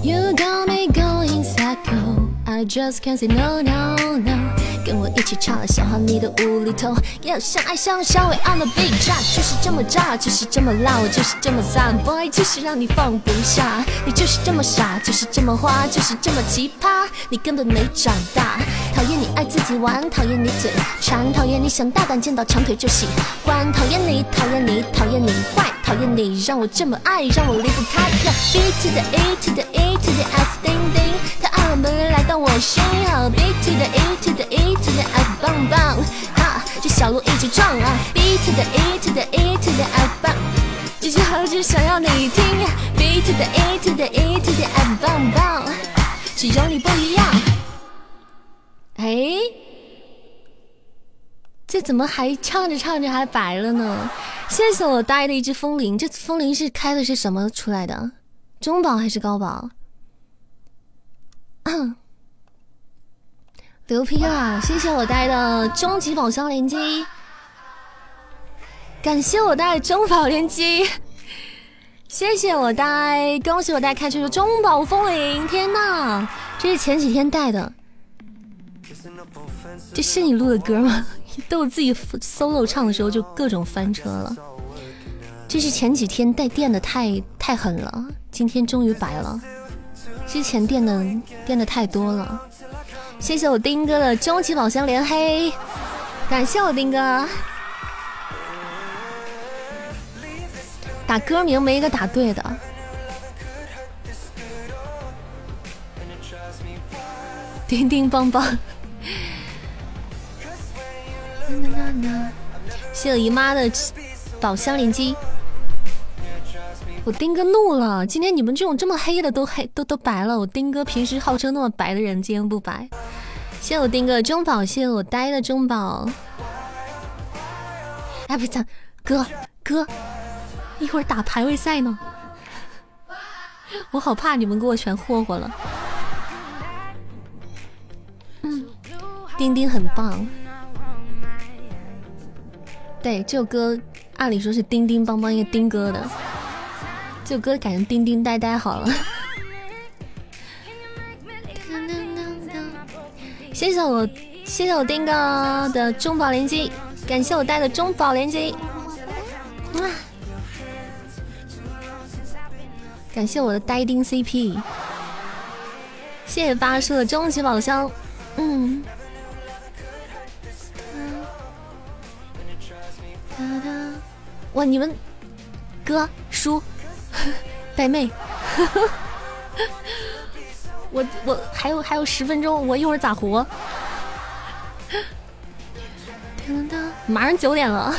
？You got me going psycho，I just can't say no no no。跟我一起唱了小黄你的无厘头，要相爱像小伟 on the beat，就是这么炸，就是这么辣，我就是这么飒，boy 就是让你放不下，你就是这么傻，就是这么花，就是这么奇葩，你根本没长大。讨厌你爱自己玩，讨厌你嘴馋，讨厌你想大胆见到长腿就喜欢，讨厌你，讨厌你，讨厌你坏，讨厌你让我这么爱，让我离不开。B to the A to the A to the F，叮叮，他按了门来到我心，B to the A to the A。to the F 棒棒，哈，这小鹿一直撞啊！B to the A to the A to the F 棒，这句话只想要你听。B to the A to the A to the F 棒棒，只有你不一样。哎，这怎么还唱着唱着还白了呢？谢谢我带的一只风铃，这风铃是开的是什么出来的？中宝还是高宝？牛批啦！谢谢我带的终极宝箱连击，感谢我带中宝连击，谢谢我带，恭喜我带开出的中宝风铃！天呐，这是前几天带的，这是你录的歌吗？都我自己 solo 唱的时候就各种翻车了，这是前几天带电的太太狠了，今天终于白了，之前垫的垫的太多了。谢谢我丁哥的终极宝箱连黑感谢我丁哥。打歌名没一个打对的。叮叮邦邦。谢谢姨妈的宝箱连击。我丁哥怒了，今天你们这种这么黑的都黑都都白了。我丁哥平时号称那么白的人，今天不白。谢我丁哥中宝，谢谢我呆的中宝。哎，不是，哥哥，一会儿打排位赛呢，我好怕你们给我全霍霍了。嗯，丁丁很棒。对，这首歌按理说是叮叮帮帮一个丁哥的。这首歌改成叮叮呆呆好了。谢谢我，谢谢我丁哥的中宝连击，感谢我带的中宝连击，哇！感谢我的呆丁 CP，谢谢八叔的终极宝箱，嗯。哇，你们哥叔。带妹，我我还有还有十分钟，我一会儿咋活？马上九点了，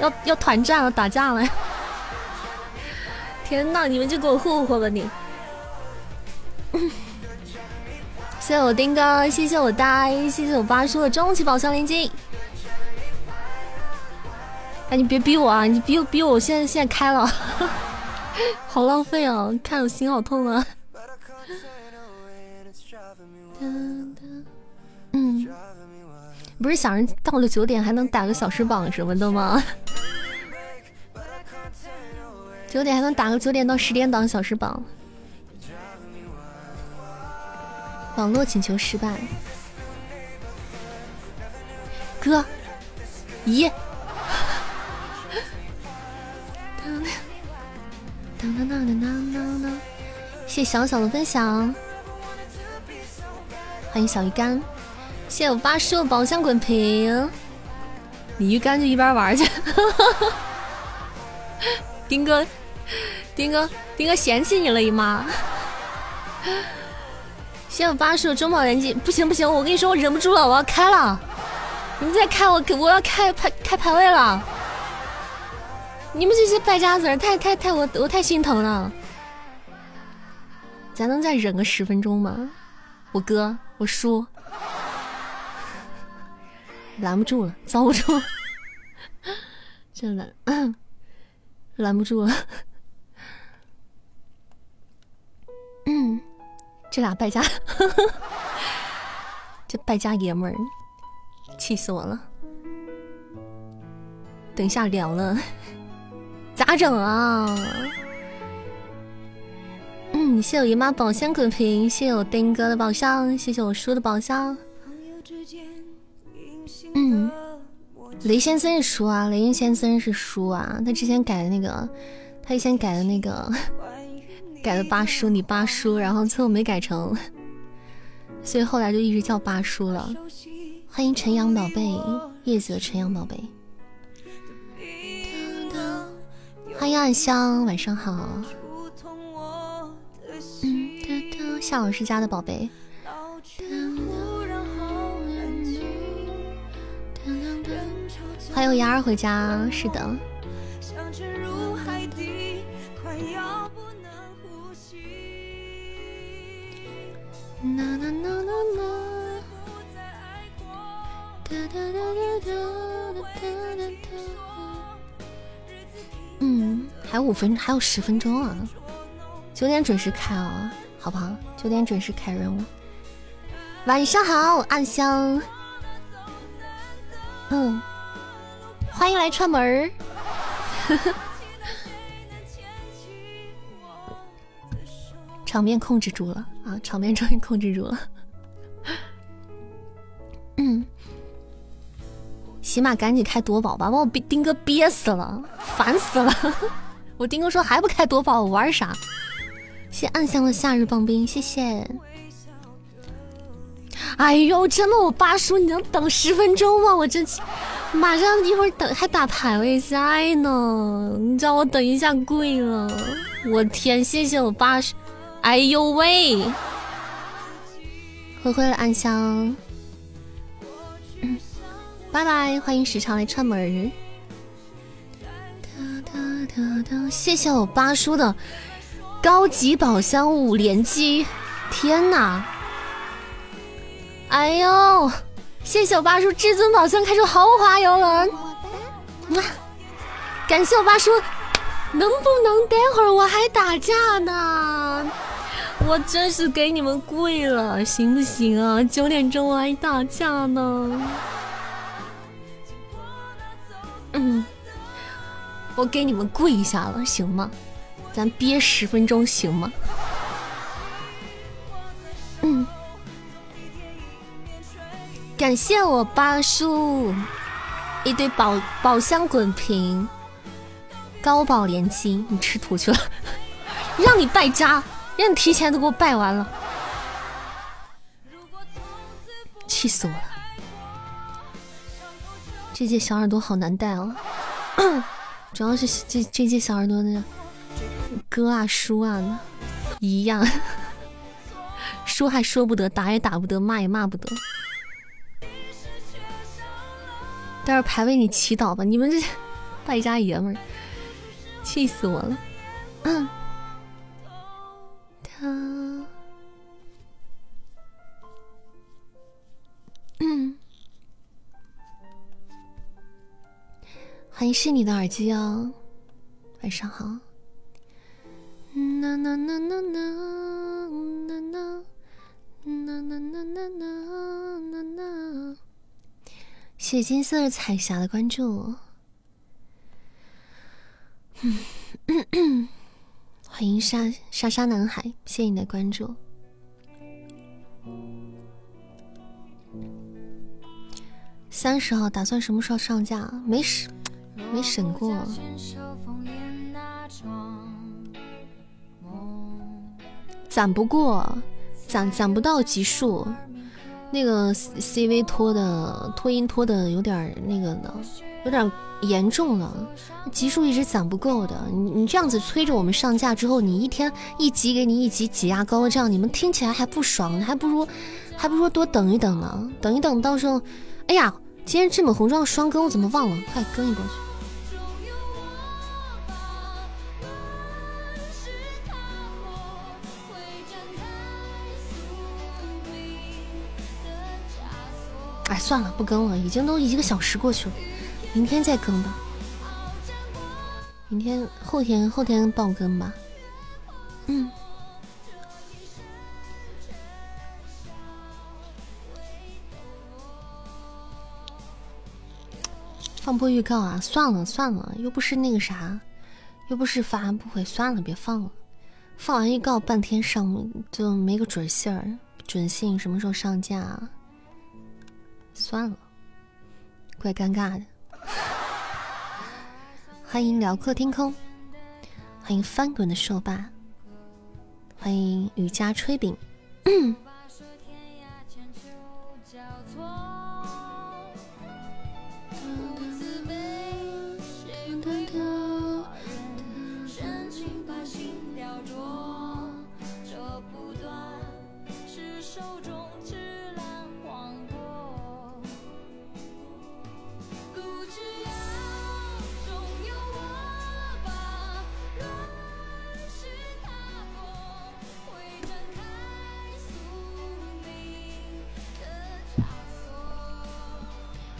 要要团战了，打架了！天呐，你们就给我霍霍吧你！谢谢我丁哥，谢谢我呆，谢谢我八叔的终极宝箱连击。哎，你别逼我啊！你逼逼我，现在现在开了。好浪费啊！看我心好痛啊！嗯，不是想着到了九点还能打个小时榜什么的吗？九点还能打个九点到十点档小时榜。网络请求失败。哥，咦？当当当当当当！谢小小的分享，欢迎小鱼干，谢谢我八叔宝箱滚屏。你鱼干就一边玩去，丁哥，丁哥，丁哥嫌弃你了，姨妈。谢谢我八叔中宝连击，不行不行，我跟你说，我忍不住了，我要开了。你再开我，我要开排开排位了。你们这些败家子儿，太太太我我太心疼了。咱能再忍个十分钟吗？我哥，我叔，拦不住了，遭不住，真的拦不住了。嗯，这俩败家，这败家爷们儿，气死我了。等一下凉了。咋整啊？嗯，谢我姨妈宝箱滚屏，谢我丁哥的宝箱，谢谢我叔的宝箱。嗯，雷先生是叔啊，雷先生是叔啊。他之前改的那个，他以前改的那个，改的八叔，你八叔，然后最后没改成，所以后来就一直叫八叔了。欢迎晨阳宝贝，叶子的晨阳宝贝。欢迎暗香，晚上好。嗯，夏老师家的宝贝。欢迎丫儿回家，是的。嗯，还有五分，还有十分钟啊！九点准时开啊，好不好？九点准时开任务。晚上好，暗香。嗯，欢迎来串门儿。场面控制住了啊！场面终于控制住了。嗯。起码赶紧开夺宝吧，把我丁哥憋死了，烦死了！我丁哥说还不开夺宝，我玩啥？谢暗香的夏日棒冰，谢谢。哎呦，真的，我八叔，你能等十分钟吗？我这马上一会儿等还打排位赛呢，你叫我等一下跪了。我天，谢谢我八叔。哎呦喂！灰灰的暗香，拜拜，欢迎时常来串门儿。谢谢我八叔的高级宝箱五连击，天哪！哎呦，谢谢我八叔至尊宝箱开出豪华游轮，哇！感谢我八叔，能不能待会儿我还打架呢？我真是给你们跪了，行不行啊？九点钟我还打架呢。嗯，我给你们跪下了，行吗？咱憋十分钟行吗？嗯。感谢我八叔一堆宝宝箱滚屏，高宝连击，你吃土去了，让你败家，让你提前都给我败完了，气死我了！这届小耳朵好难带哦，主要是这这届小耳朵的哥啊叔啊一样，说还说不得，打也打不得，骂也骂不得。待会排位你祈祷吧，你们这败家爷们儿，气死我了！嗯，他，嗯，欢迎是你的耳机哦，晚上好。呐呐呐呐呐呐呐呐呐呐呐呐。谢金色彩霞的关注，欢迎沙沙沙男孩，谢谢你的关注。三十号打算什么时候上架？没审，没审过。攒不过，攒攒不到级数。那个 CV 拖的拖音拖的有点那个呢，有点严重了，级数一直攒不够的。你你这样子催着我们上架之后，你一天一集给你一集挤压高，这样你们听起来还不爽，还不如还不如多等一等呢，等一等到时候，哎呀，今天这本红妆双更我怎么忘了？快更一波去。哎，算了，不更了，已经都一个小时过去了，明天再更吧。明天、后天、后天爆更吧。嗯。放播预告啊？算了算了，又不是那个啥，又不是发布会，算了，别放了。放完预告半天上就没个准信儿，准信什么时候上架？啊算了，怪尴尬的。欢迎辽阔天空，欢迎翻滚的硕霸，欢迎雨佳炊饼。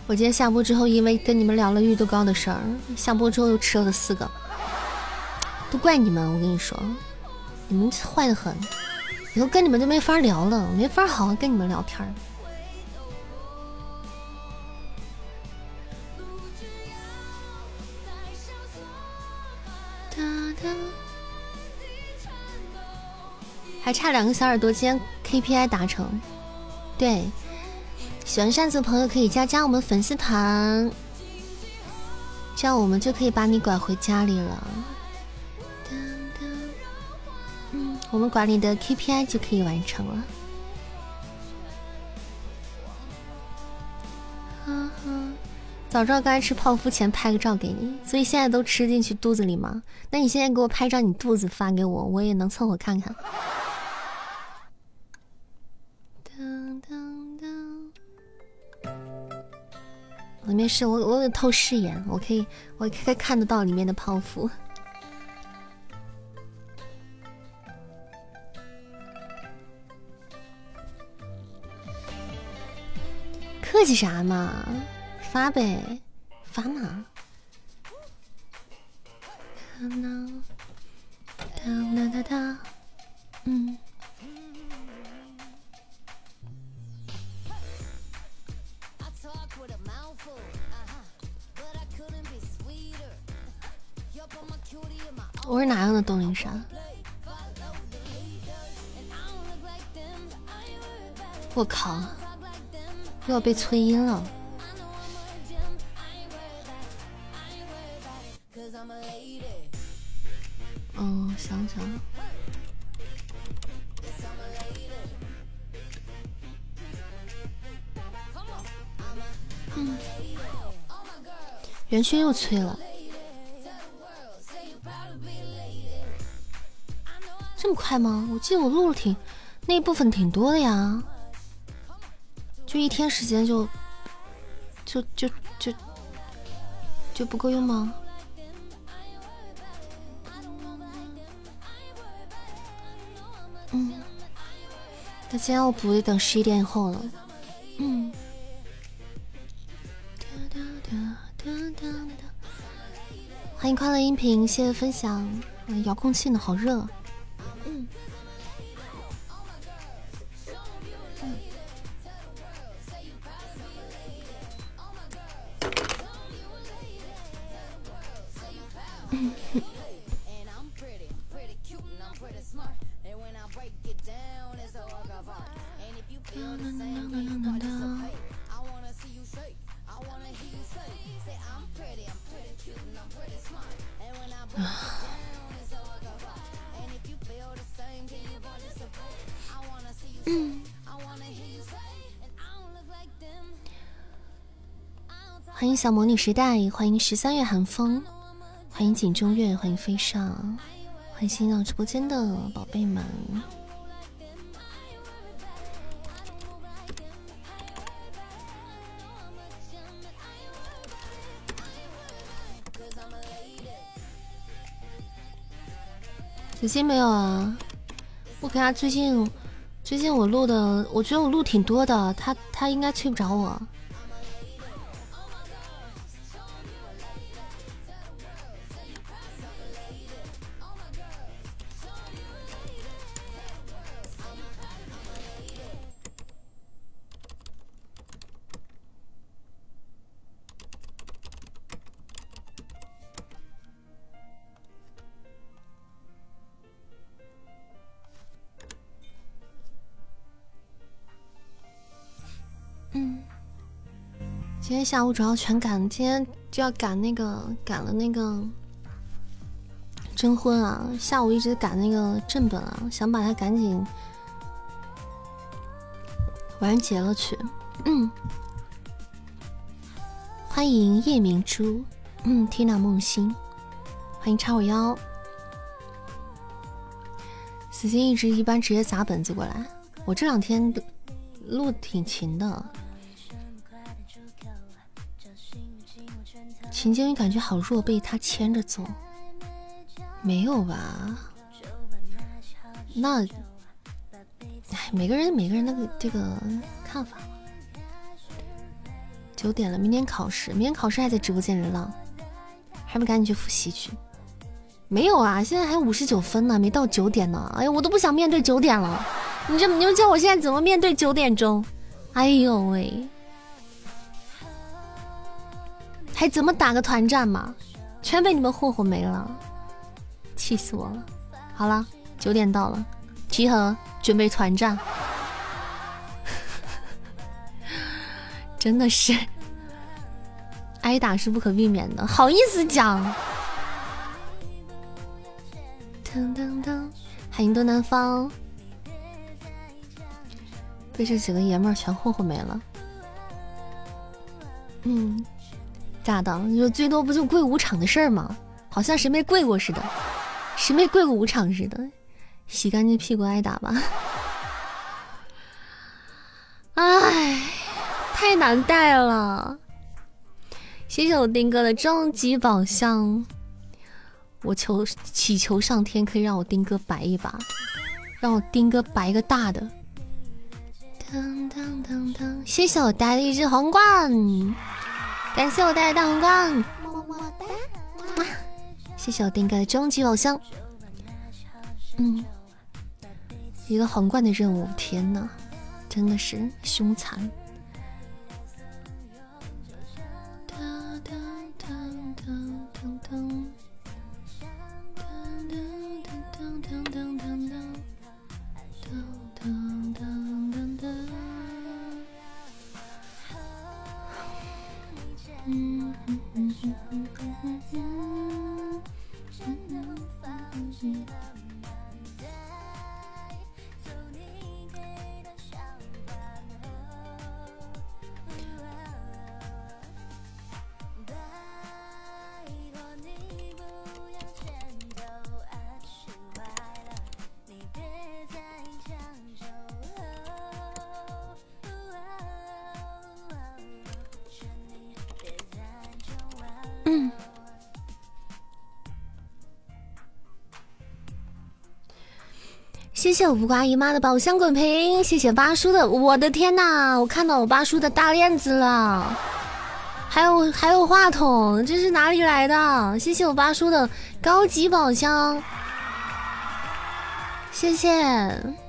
我今天下播之后，因为跟你们聊了绿豆糕的事儿，下播之后又吃了四个，都怪你们！我跟你说，你们坏的很，以后跟你们就没法聊了，没法好好跟你们聊天。还差两个小耳朵，今天 KPI 达成，对。喜欢扇子的朋友可以加加我们粉丝团，这样我们就可以把你拐回家里了。我们管理的 KPI 就可以完成了。早知道刚才吃泡芙前拍个照给你，所以现在都吃进去肚子里吗？那你现在给我拍张你肚子发给我，我也能凑合看看。是，我我有透视眼，我可以我可以看得到里面的泡芙。客气啥嘛，发呗，发嘛。可能哒哒哒哒，嗯。我是哪样的东陵山？我靠！又要被催音了。嗯，想想。嗯。圆圈又催了。快吗？我记得我录了挺那一部分挺多的呀。就一天时间就就就就就不够用吗？嗯，那今天我补得等十一点以后了。嗯。欢迎快乐音频，谢谢分享。遥控器呢？好热。小魔女时代，欢迎十三月寒风，欢迎锦中月，欢迎飞上，欢迎新到直播间的宝贝们。子欣没有啊？我看他最近，最近我录的，我觉得我录挺多的，他他应该催不着我。下午主要全赶，今天就要赶那个赶了那个征婚啊，下午一直赶那个正本啊，想把它赶紧完结了去。嗯，欢迎夜明珠，嗯，Tina 梦欣，欢迎叉五幺，死心一直一般直接砸本子过来，我这两天录挺勤的。秦京宇感觉好弱，被他牵着走，没有吧？那，哎，每个人每个人的这个看法。九点了，明天考试，明天考试还在直播间里浪，还不赶紧去复习去？没有啊，现在还有五十九分呢，没到九点呢。哎呀，我都不想面对九点了。你这，你们叫我现在怎么面对九点钟？哎呦喂！还怎么打个团战嘛？全被你们霍霍没了，气死我了！好了，九点到了，集合，准备团战。真的是挨打是不可避免的，好意思讲？噔噔噔，欢迎东南方，被这几个爷们儿全霍霍没了。嗯。咋的？你说最多不就跪五场的事儿吗？好像谁没跪过似的，谁没跪过五场似的。洗干净屁股挨打吧。哎，太难带了。谢谢我丁哥的终极宝箱，我求祈求上天可以让我丁哥白一把，让我丁哥白个大的。当当当当，谢谢我带的一只皇冠，感谢我带的大皇冠，么么哒，谢谢我丁哥的终极宝箱。嗯，一个皇冠的任务，天哪，真的是凶残。谢我不瓜姨妈的宝箱滚屏，谢谢八叔的，我的天呐，我看到我八叔的大链子了，还有还有话筒，这是哪里来的？谢谢我八叔的高级宝箱，谢谢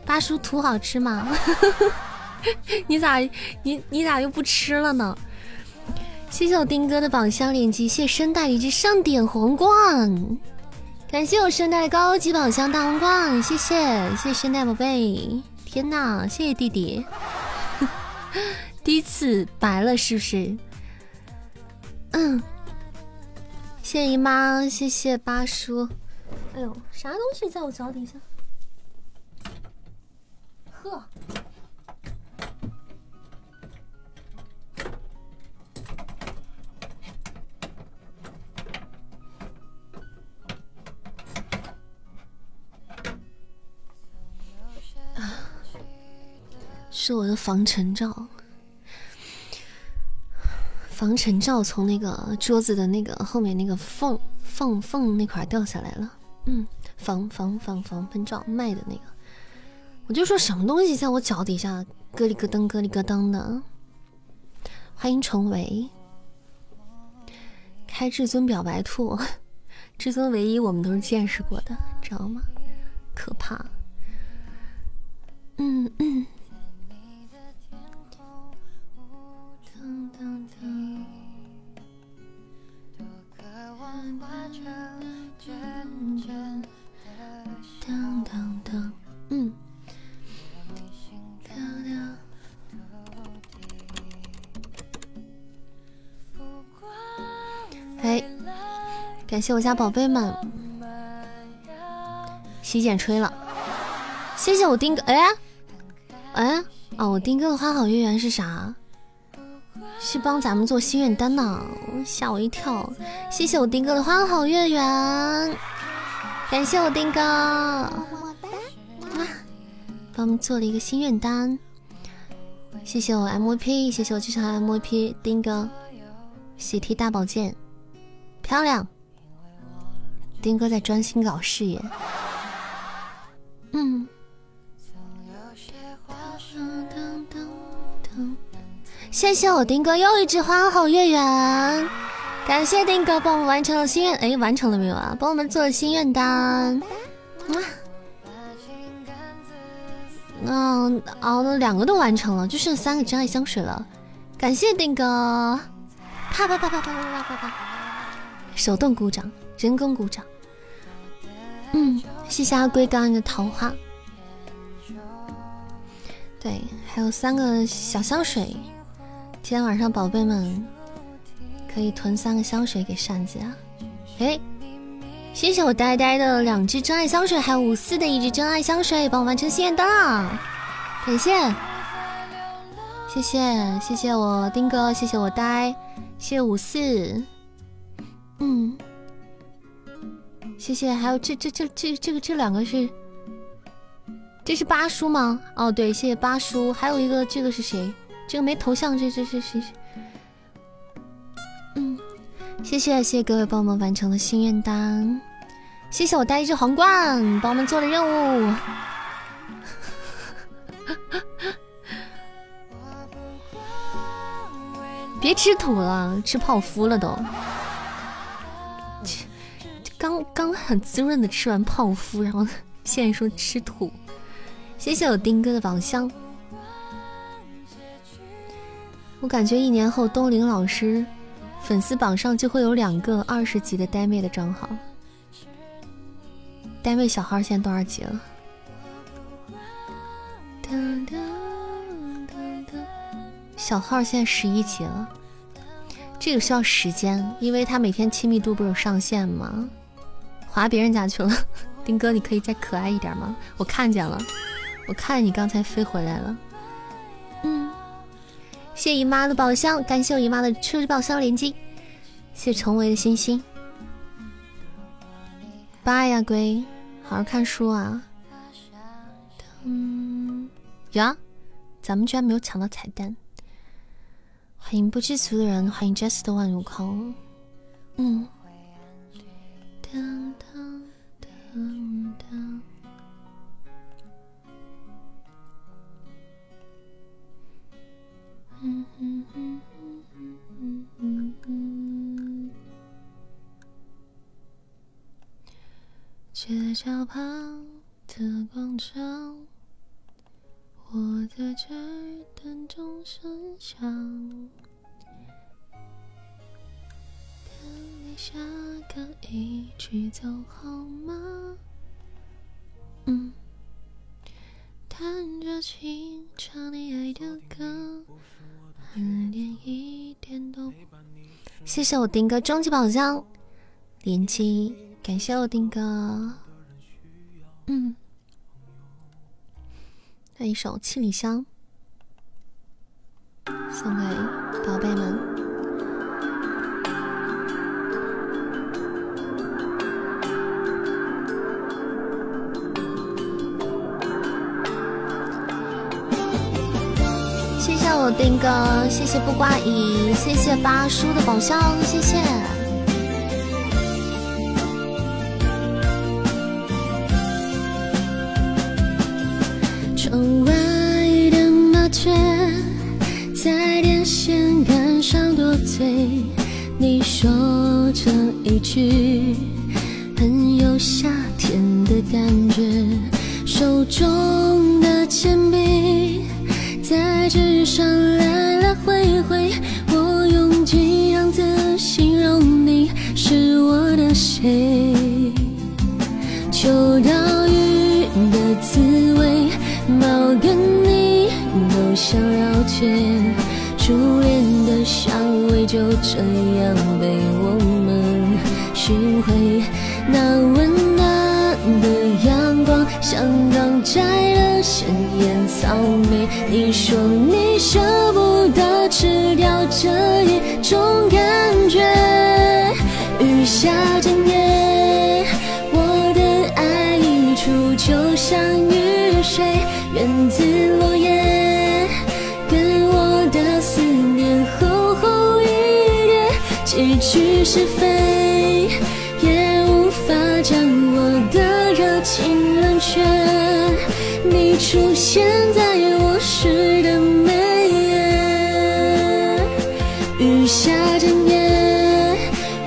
八叔图好吃吗？你咋你你咋又不吃了呢？谢谢我丁哥的宝箱链接，谢声带一只上点皇冠，感谢我申带高级宝箱大皇冠，谢谢谢谢申带宝贝，天呐，谢谢弟弟，第一次白了是不是？嗯，谢谢姨妈，谢谢八叔，哎呦，啥东西在我脚底下？是我的防尘罩，防尘罩从那个桌子的那个后面那个缝缝缝那块掉下来了。嗯，防防防防喷罩卖的那个，我就说什么东西在我脚底下咯里咯噔咯里咯噔的。欢迎重围，开至尊表白兔，至尊唯一我们都是见识过的，知道吗？可怕。嗯嗯。嗯。哎，感谢我家宝贝们，洗剪吹了，谢谢我丁哥。哎，哎，哦，我丁哥的花好月圆是啥？是帮咱们做心愿单呢，吓我一跳！谢谢我丁哥的花好月圆，感谢我丁哥，么么哒帮我们做了一个心愿单。谢谢我 MVP，谢谢我机场 MVP 丁哥，喜提大宝剑，漂亮！丁哥在专心搞事业，嗯。谢谢我丁哥又一只花好月圆，感谢丁哥帮我们完成了心愿，哎，完成了没有啊？帮我们做了心愿单，哇！嗯，熬了两个都完成了，就剩三个真爱香水了，感谢丁哥！啪啪啪啪啪啪啪啪，手动鼓掌，人工鼓掌。嗯，谢谢阿龟刚刚的桃花。对，还有三个小香水。今天晚上，宝贝们可以囤三个香水给扇子啊！哎，谢谢我呆呆的两支真爱香水，还有五四的一支真爱香水，帮我完成心愿单啊，感谢，谢谢谢谢我丁哥，谢谢我呆，谢谢五四，嗯，谢谢，还有这这这这这个这两个是，这是八叔吗？哦，对，谢谢八叔，还有一个这个是谁？这个没头像，这这这是，嗯，谢谢谢谢各位帮我们完成了心愿单，谢谢我带一只皇冠帮我们做了任务。别吃土了，吃泡芙了都。刚刚很滋润的吃完泡芙，然后现在说吃土。谢谢我丁哥的宝箱。我感觉一年后东林老师粉丝榜上就会有两个二十级的呆妹的账号。呆妹小号现在多少级了？小号现在十一级了。这个需要时间，因为他每天亲密度不是有上限吗？划别人家去了，丁哥，你可以再可爱一点吗？我看见了，我看你刚才飞回来了。谢姨妈的宝箱，感谢我姨妈的初级宝箱连击，谢重围的星星。拜呀，龟，好好看书啊。嗯，呀，咱们居然没有抢到彩蛋。欢迎不知足的人，欢迎 Just 的万悟空。嗯。嗯街角旁的广场，我在这儿等钟声响。等你下课一起走好吗？嗯。弹着琴，唱你爱的歌。一点一点都谢谢我丁哥终极宝箱连击，感谢我丁哥。嗯，来一首《七里香》，送给宝贝们。谢谢我丁哥，谢谢不挂椅，谢谢八叔的宝箱，谢谢。窗外的麻雀在电线杆上多嘴，你说这一句很有夏天的感觉，手中的铅笔。在纸上来来回回，我用几样字形容你是我的谁？秋刀想了解，初恋的香味就这样被我们寻回，那温暖的阳光像刚摘的鲜艳草莓。你说你舍不得吃掉这一种感觉，雨下整夜，我的爱溢出就像雨水，源自落叶，叠，几句是非也无法将我的热情冷却，你出现在我。湿的眉眼，雨下整夜，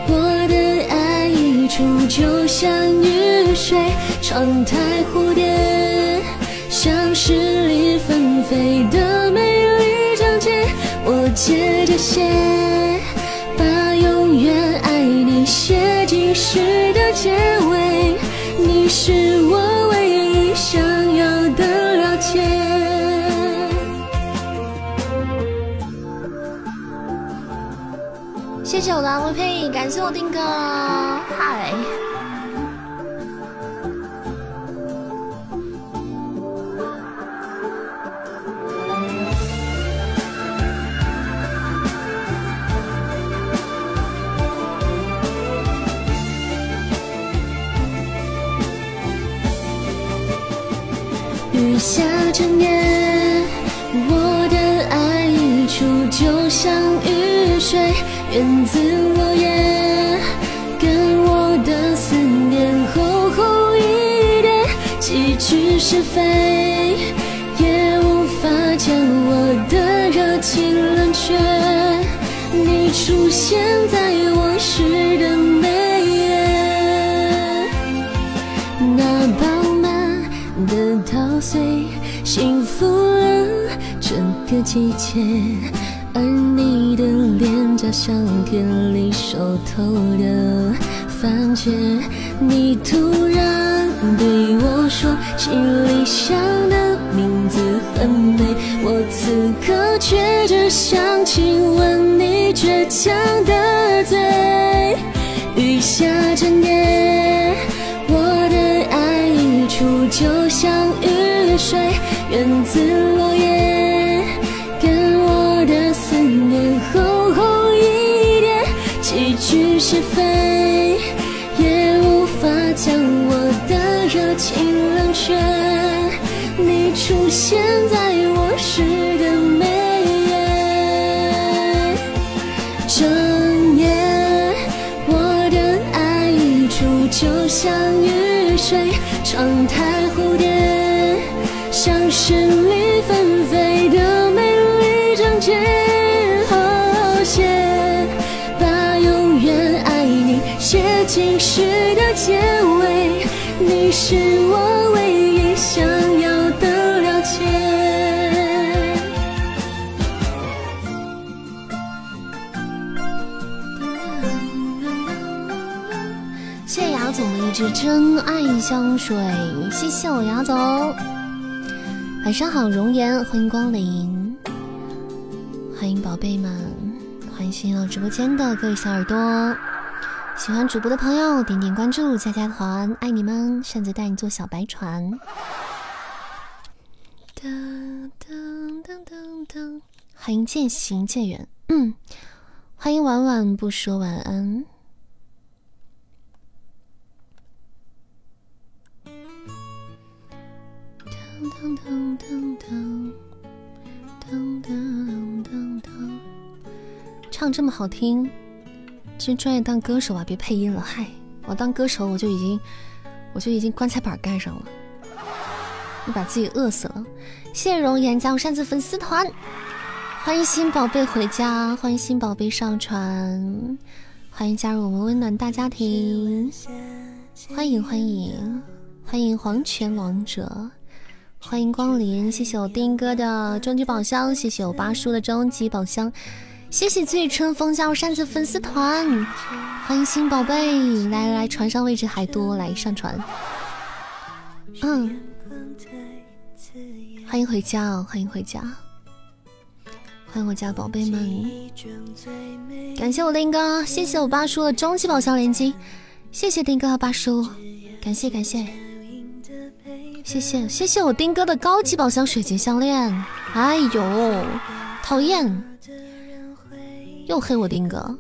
我的爱溢出就像雨水，窗台蝴蝶，像诗里纷飞的美丽章节，我接着写，是我唯一想要的了解。谢谢我的 MVP，感谢我丁哥，嗨。思念我的爱溢出就像雨水院子落叶跟我的思念厚厚一叠几句是非也无法将我的热情冷却。你出现在我诗的个季节。而你的脸颊像田里熟透的番茄，你突然对我说，心里想的名字很美，我此刻却只想亲吻你倔强的嘴。雨下整夜，我的爱溢出，就像雨水，源自落叶，现在我诗的每页，整夜，我的爱溢出，就像雨水，窗台蝴蝶，像诗里纷飞的美丽章节。好写，把永远爱你写进诗的结尾。你是我雅总的一支真爱香水，谢谢我牙总。晚上好，容颜，欢迎光临，欢迎宝贝们，欢迎新到直播间的各位小耳朵。喜欢主播的朋友，点点关注，加加团，爱你们！擅自带你坐小白船。噔噔噔噔噔，欢迎渐行渐远，嗯，欢迎晚晚不说晚安。唱这么好听，真专业当歌手啊！别配音了，嗨，我当歌手我就已经我就已经棺材板盖上了，你把自己饿死了。谢谢容颜加入扇子粉丝团，欢迎新宝贝回家，欢迎新宝贝上船，欢迎加入我们温暖大家庭，欢迎欢迎欢迎黄泉王者。欢迎光临，谢谢我丁哥的终极宝箱，谢谢我八叔的终极宝箱，谢谢醉春风加入扇子粉丝团，欢迎新宝贝，来来来，船上位置还多，来上船。嗯，欢迎回家哦，欢迎回家，欢迎我家宝贝们，感谢我丁哥，谢谢我八叔的终极宝箱连击，谢谢丁哥和八叔，感谢感谢。谢谢谢谢我丁哥的高级宝箱水晶项链，哎呦，讨厌，又黑我丁哥。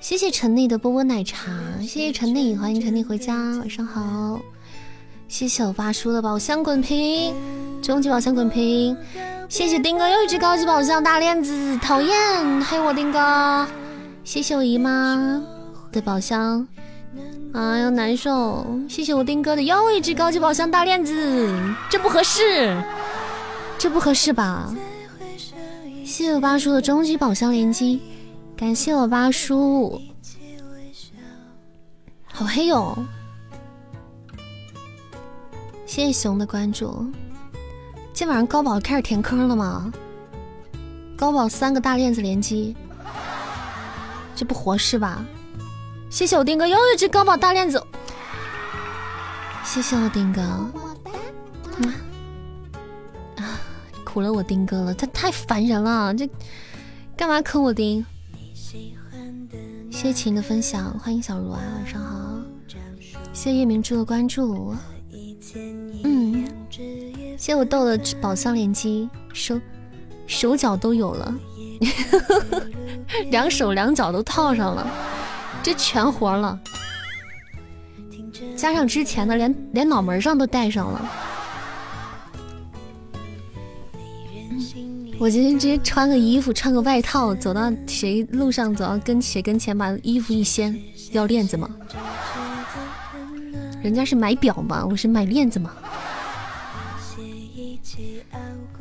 谢谢陈丽的波波奶茶，谢谢陈丽，欢迎陈丽回家，晚上好。谢谢我八叔的宝箱滚屏，终极宝箱滚屏。谢谢丁哥又一只高级宝箱大链子，讨厌，黑我丁哥。谢谢我姨妈的宝箱。哎呀，难受！谢谢我丁哥的又一只高级宝箱大链子，这不合适，这不合适吧？谢谢我八叔的终极宝箱连击，感谢我八叔，好黑哟！谢谢熊的关注。今晚上高宝开始填坑了吗？高宝三个大链子连击，这不合适吧？谢谢我丁哥又一只高宝大链子，谢谢我丁哥，啊，苦了我丁哥了，他太烦人了，这干嘛坑我丁？谢谢琴的分享，欢迎小茹啊，晚上好，谢谢夜明珠的关注，嗯，谢谢我豆的宝箱连击，手手脚都有了，两手两脚都套上了。这全活了，加上之前的，连连脑门上都戴上了。我今天直接穿个衣服，穿个外套，走到谁路上走到跟谁跟前，把衣服一掀，要链子吗？人家是买表吗？我是买链子吗？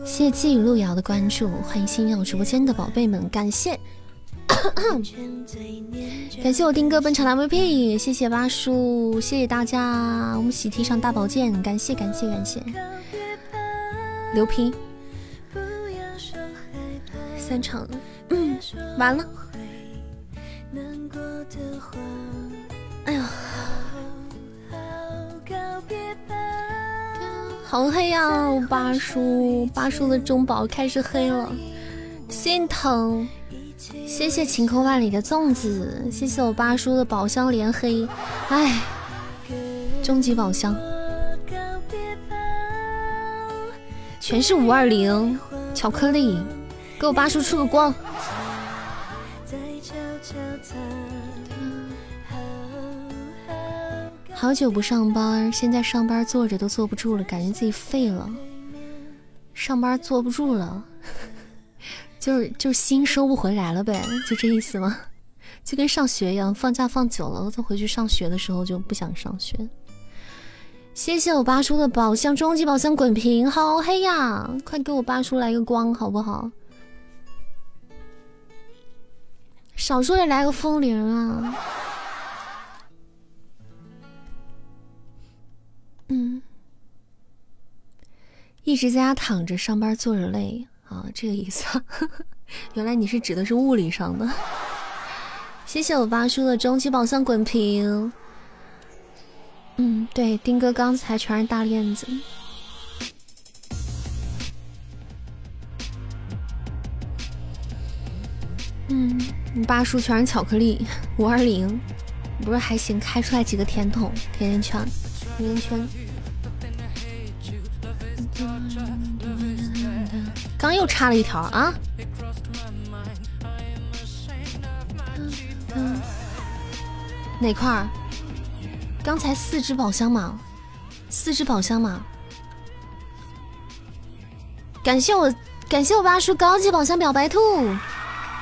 谢谢寄语路遥的关注，欢迎新进入直播间的宝贝们，感谢，感谢我丁哥本场 MVP，谢谢八叔，谢谢大家，我们喜提上大宝剑，感谢感谢感谢，刘平，三场，嗯完了，哎呀。好黑呀！八叔，八叔的中宝开始黑了，心疼。谢谢晴空万里的粽子，谢谢我八叔的宝箱连黑。哎，终极宝箱，全是五二零巧克力，给我八叔出个光。好久不上班，现在上班坐着都坐不住了，感觉自己废了。上班坐不住了，就是就是心收不回来了呗，就这意思吗？就跟上学一样，放假放久了，再回去上学的时候就不想上学。谢谢我八叔的宝箱，终极宝箱滚屏，好黑呀！快给我八叔来个光好不好？少说也来个风铃啊！嗯，一直在家躺着上班，坐着累啊，这个意思。原来你是指的是物理上的。谢谢我八叔的终极宝箱滚屏。嗯，对，丁哥刚才全是大链子。嗯，八叔全是巧克力，五二零，不是还行，开出来几个甜筒、甜甜圈。圆圈，刚又插了一条啊！哪块儿？刚才四只宝箱嘛，四只宝箱嘛。感谢我，感谢我八叔高级宝箱表白兔，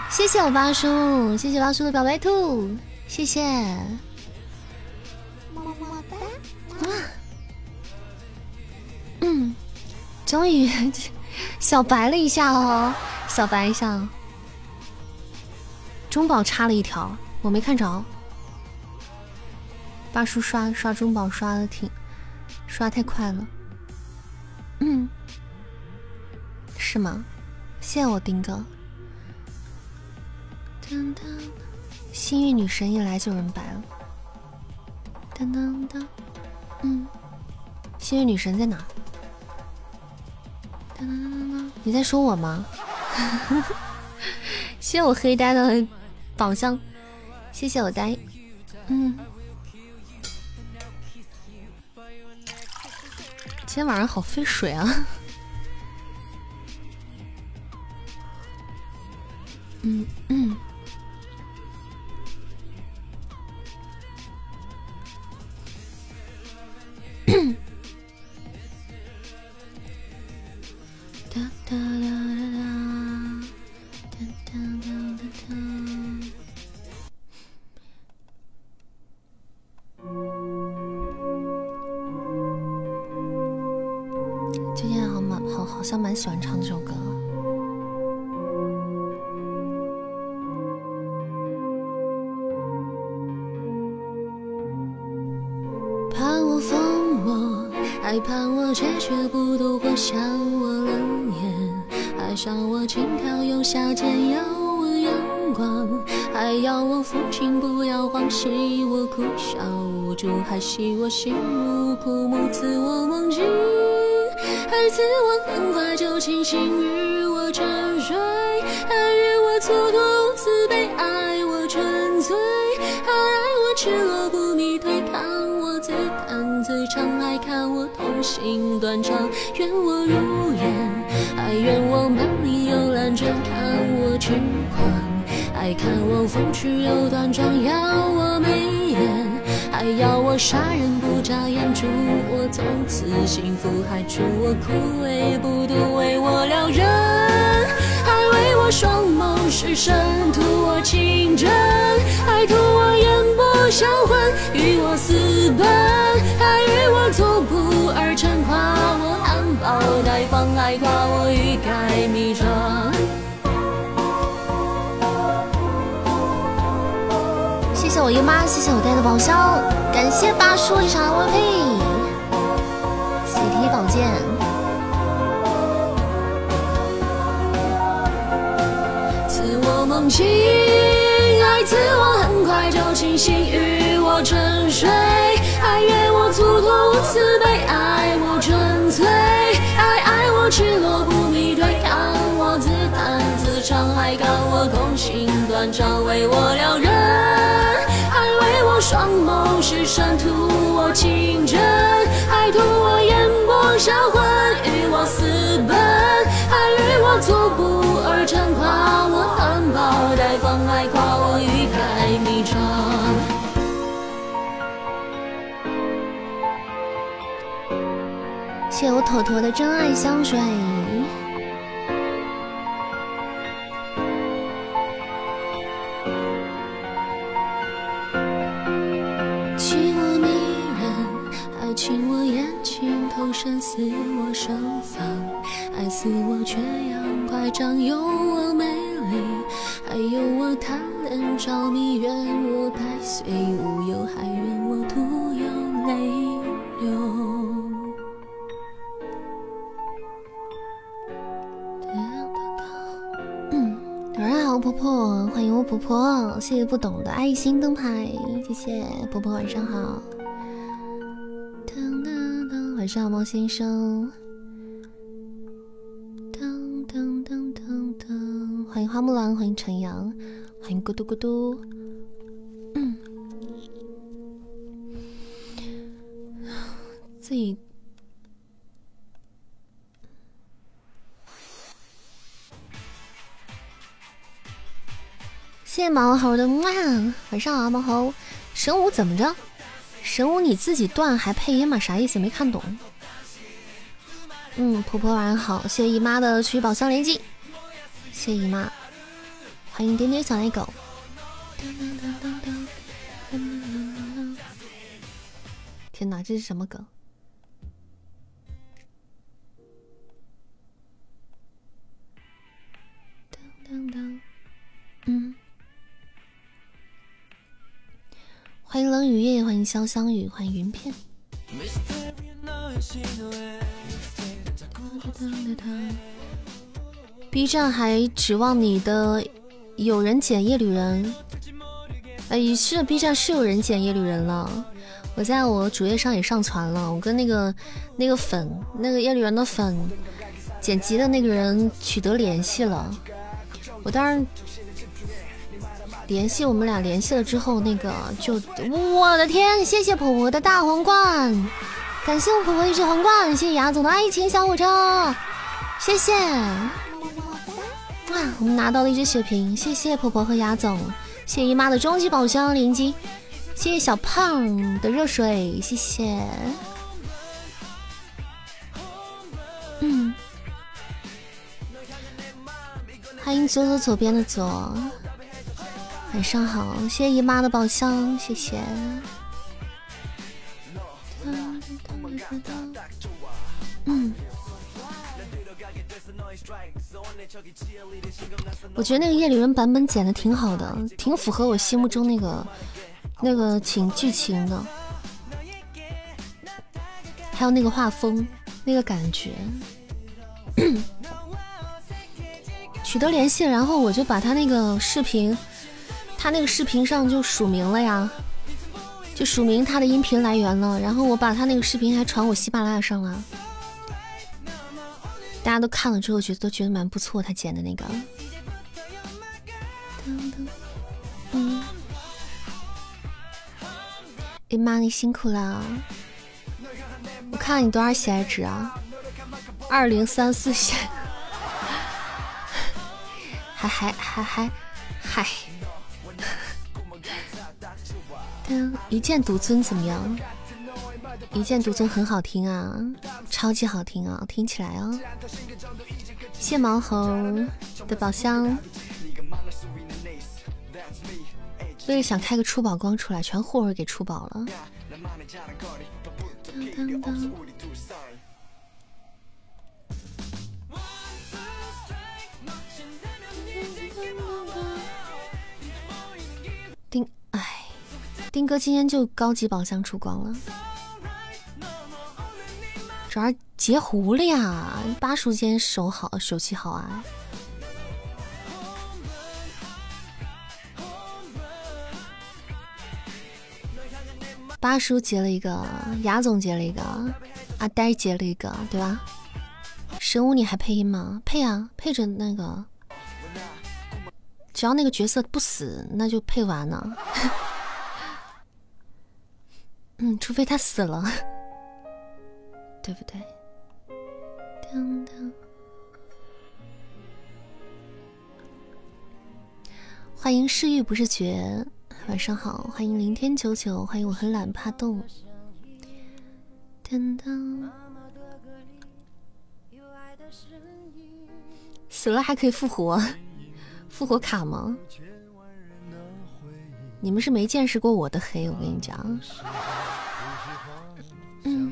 谢谢我八叔，谢谢八叔的表白兔，谢谢。嗯，终于 小白了一下哦，小白一下。中宝插了一条，我没看着。八叔刷刷中宝刷的挺，刷太快了。嗯，是吗？谢谢我丁哥。幸运女神一来就人白了。当当当，嗯，幸运女神在哪？当当当，你在说我吗？谢谢我黑呆的宝箱，谢谢我呆，嗯，今天晚上好费水啊，嗯 嗯。最近好蛮好好像蛮喜欢唱魔，还盼我决绝不渡或向我冷眼，还想我轻佻又下贱，要我阳光，还要我抚琴不要慌，喜我哭笑无助，还喜我心如枯木，赐我梦境，还赐我很快就清醒，与我沉睡，还与我蹉跎慈悲，爱我纯粹，还爱我赤裸，弹自唱，还看我痛心断肠，愿我如愿，还愿我满里有蓝卷，看我痴狂，爱看我风趣又端庄，要我眉眼，还要我杀人不眨眼，祝我从此幸福，还祝我枯萎不渡，为我撩人，还为我双眸失神，图我情真，还图我眼波销魂，与我私奔，还与我错步而成，夸我含苞待放。海跨我欲盖弥彰。谢谢我姨妈，谢谢我带的宝箱，感谢八叔一场 MVP，喜提宝剑。赐我梦境，爱赐我星星，与我沉睡，爱悦我粗鲁慈悲，爱我纯粹，爱爱我赤裸不迷对，看我自弹自唱，还看我空心断肠，为我撩人。还为我双眸失神，图我情真，还图我眼波销魂，与我私奔，还与我徒步而成，夸我含苞待放，还夸我欲盖弥彰。谢我妥妥的真爱香水。深似我盛放，爱似我缺氧，夸张有我美丽，还有我贪恋着迷，愿我百岁无忧，还愿我徒有泪晚上好，婆婆，欢迎我婆婆，谢谢不懂的爱心灯牌，谢谢婆婆，晚上好。晚上好，猫先生。噔噔噔噔噔，欢迎花木兰，欢迎陈阳，欢迎咕嘟咕嘟。嗯，自己。谢谢毛猴的哇，晚上好，毛猴。神武怎么着？神武你自己断还配音吗？啥意思？没看懂。嗯，婆婆晚上好，谢谢姨妈的取宝箱连击，谢谢姨妈，欢迎点点小奶狗。天哪，这是什么梗？嗯。欢迎冷雨夜，欢迎潇湘雨，欢迎云片。B 站还指望你的有人捡夜旅人？哎，是 B 站是有人捡夜旅人了，我在我主页上也上传了，我跟那个那个粉那个夜旅人的粉剪辑的那个人取得联系了，我当然。联系我们俩联系了之后，那个就我的天，谢谢婆婆的大皇冠，感谢我婆婆一只皇冠，谢谢牙总的爱情小火车，谢谢，哇，我们拿到了一只血瓶，谢谢婆婆和牙总，谢谢姨妈的终极宝箱连击，谢谢小胖的热水，谢谢，嗯，欢迎左左左边的左。晚上好，谢谢姨妈的宝箱，谢谢。嗯，我觉得那个夜里人版本剪的挺好的，挺符合我心目中那个那个情剧情的，还有那个画风，那个感觉。取得联系，然后我就把他那个视频。他那个视频上就署名了呀，就署名他的音频来源了。然后我把他那个视频还传我喜马拉雅上了，大家都看了之后觉得都觉得蛮不错，他剪的那个。嗯，哎妈，你辛苦了，我看你多少血值啊？二零三四血，还还还还还。一剑独尊怎么样？一剑独尊很好听啊，超级好听啊，听起来啊。谢毛猴的宝箱，为了想开个出宝光出来，全霍尔给出宝了。当当当丁哥今天就高级宝箱出光了，主要截胡了呀！八叔今天手好手气好啊！八叔截了一个，牙总截了一个，阿呆截了一个，对吧？神武你还配音吗？配啊，配着那个，只要那个角色不死，那就配完了。嗯，除非他死了，对不对？欢迎是欲不是觉。晚上好，欢迎零天九九，欢迎我很懒怕冻。死了还可以复活，复活卡吗？你们是没见识过我的黑，我跟你讲。嗯。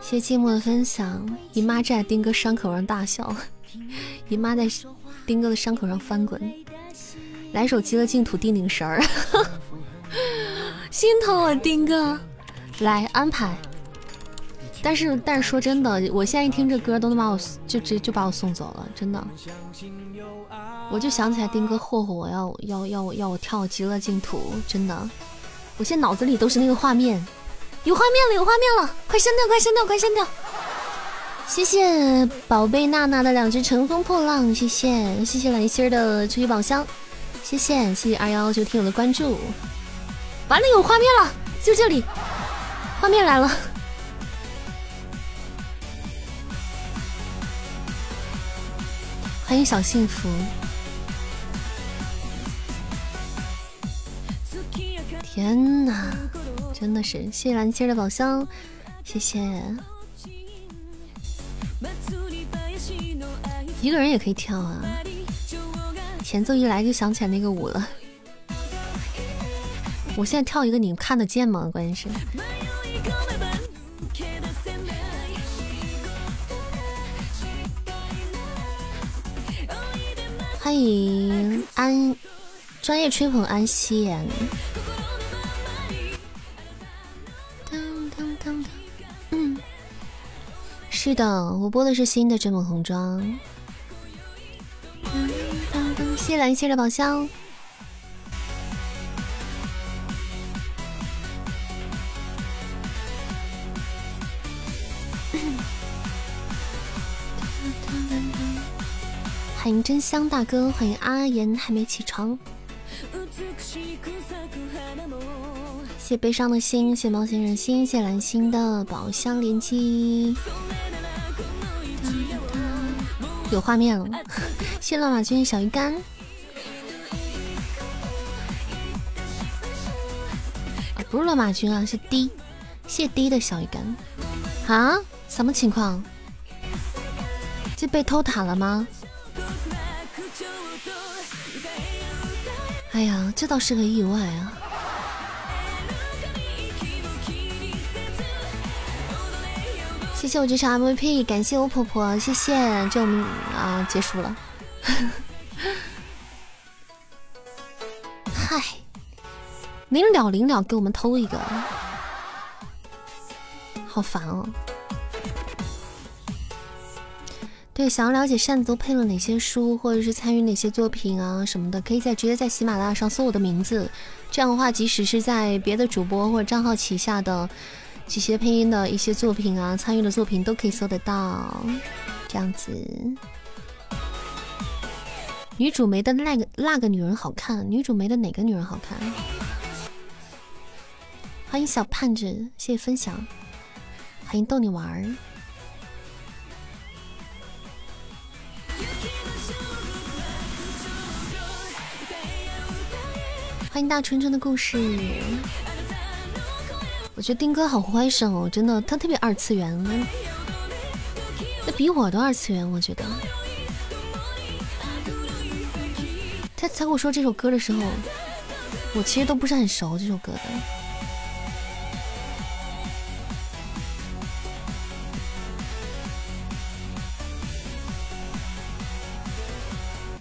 谢寂寞的分享，姨妈站在丁哥伤口上大笑，姨妈在丁哥的伤口上翻滚。来首极乐净土定定神儿，心疼我，丁哥，来安排。但是但是说真的，我现在一听这歌都能把我就直接就把我送走了，真的。我就想起来丁哥霍霍我要要要我要我跳极乐净土，真的，我现在脑子里都是那个画面，有画面了有画面了，快删掉快删掉快删掉！谢谢宝贝娜娜的两只乘风破浪，谢谢谢谢蓝心的初级宝箱。谢谢谢谢二幺幺九听友的关注，完了有画面了，就这里，画面来了，欢迎小幸福，天哪，真的是谢谢蓝心的宝箱，谢谢，一个人也可以跳啊。前奏一来就想起来那个舞了，我现在跳一个，你们看得见吗？关键是，欢迎安专业吹捧安心。嗯，是的，我播的是新的《真梦红妆》。谢蓝谢的宝箱，欢迎真香大哥，欢迎阿言还没起床，谢悲伤的心，谢猫星人心，谢蓝心的宝箱连击。有画面了，谢乱马军小鱼干。不是乱马军啊，是 D，谢 D 的小鱼干。啊？什么情况？这被偷塔了吗？哎呀，这倒是个意外啊。谢谢我这场 MVP，感谢我婆婆，谢谢，就我们啊结束了。嗨，临了临了，给我们偷一个，好烦哦。对，想要了解扇子都配了哪些书，或者是参与哪些作品啊什么的，可以在直接在喜马拉雅上搜我的名字，这样的话，即使是在别的主播或者账号旗下的。这些配音的一些作品啊，参与的作品都可以搜得到，这样子。女主没的那个那个女人好看，女主没的哪个女人好看？欢迎小盼子，谢谢分享，欢迎逗你玩儿，欢迎大春春的故事。我觉得丁哥好欢声哦，真的，他特别二次元，那比我都二次元。我觉得，他他跟我说这首歌的时候，我其实都不是很熟这首歌的。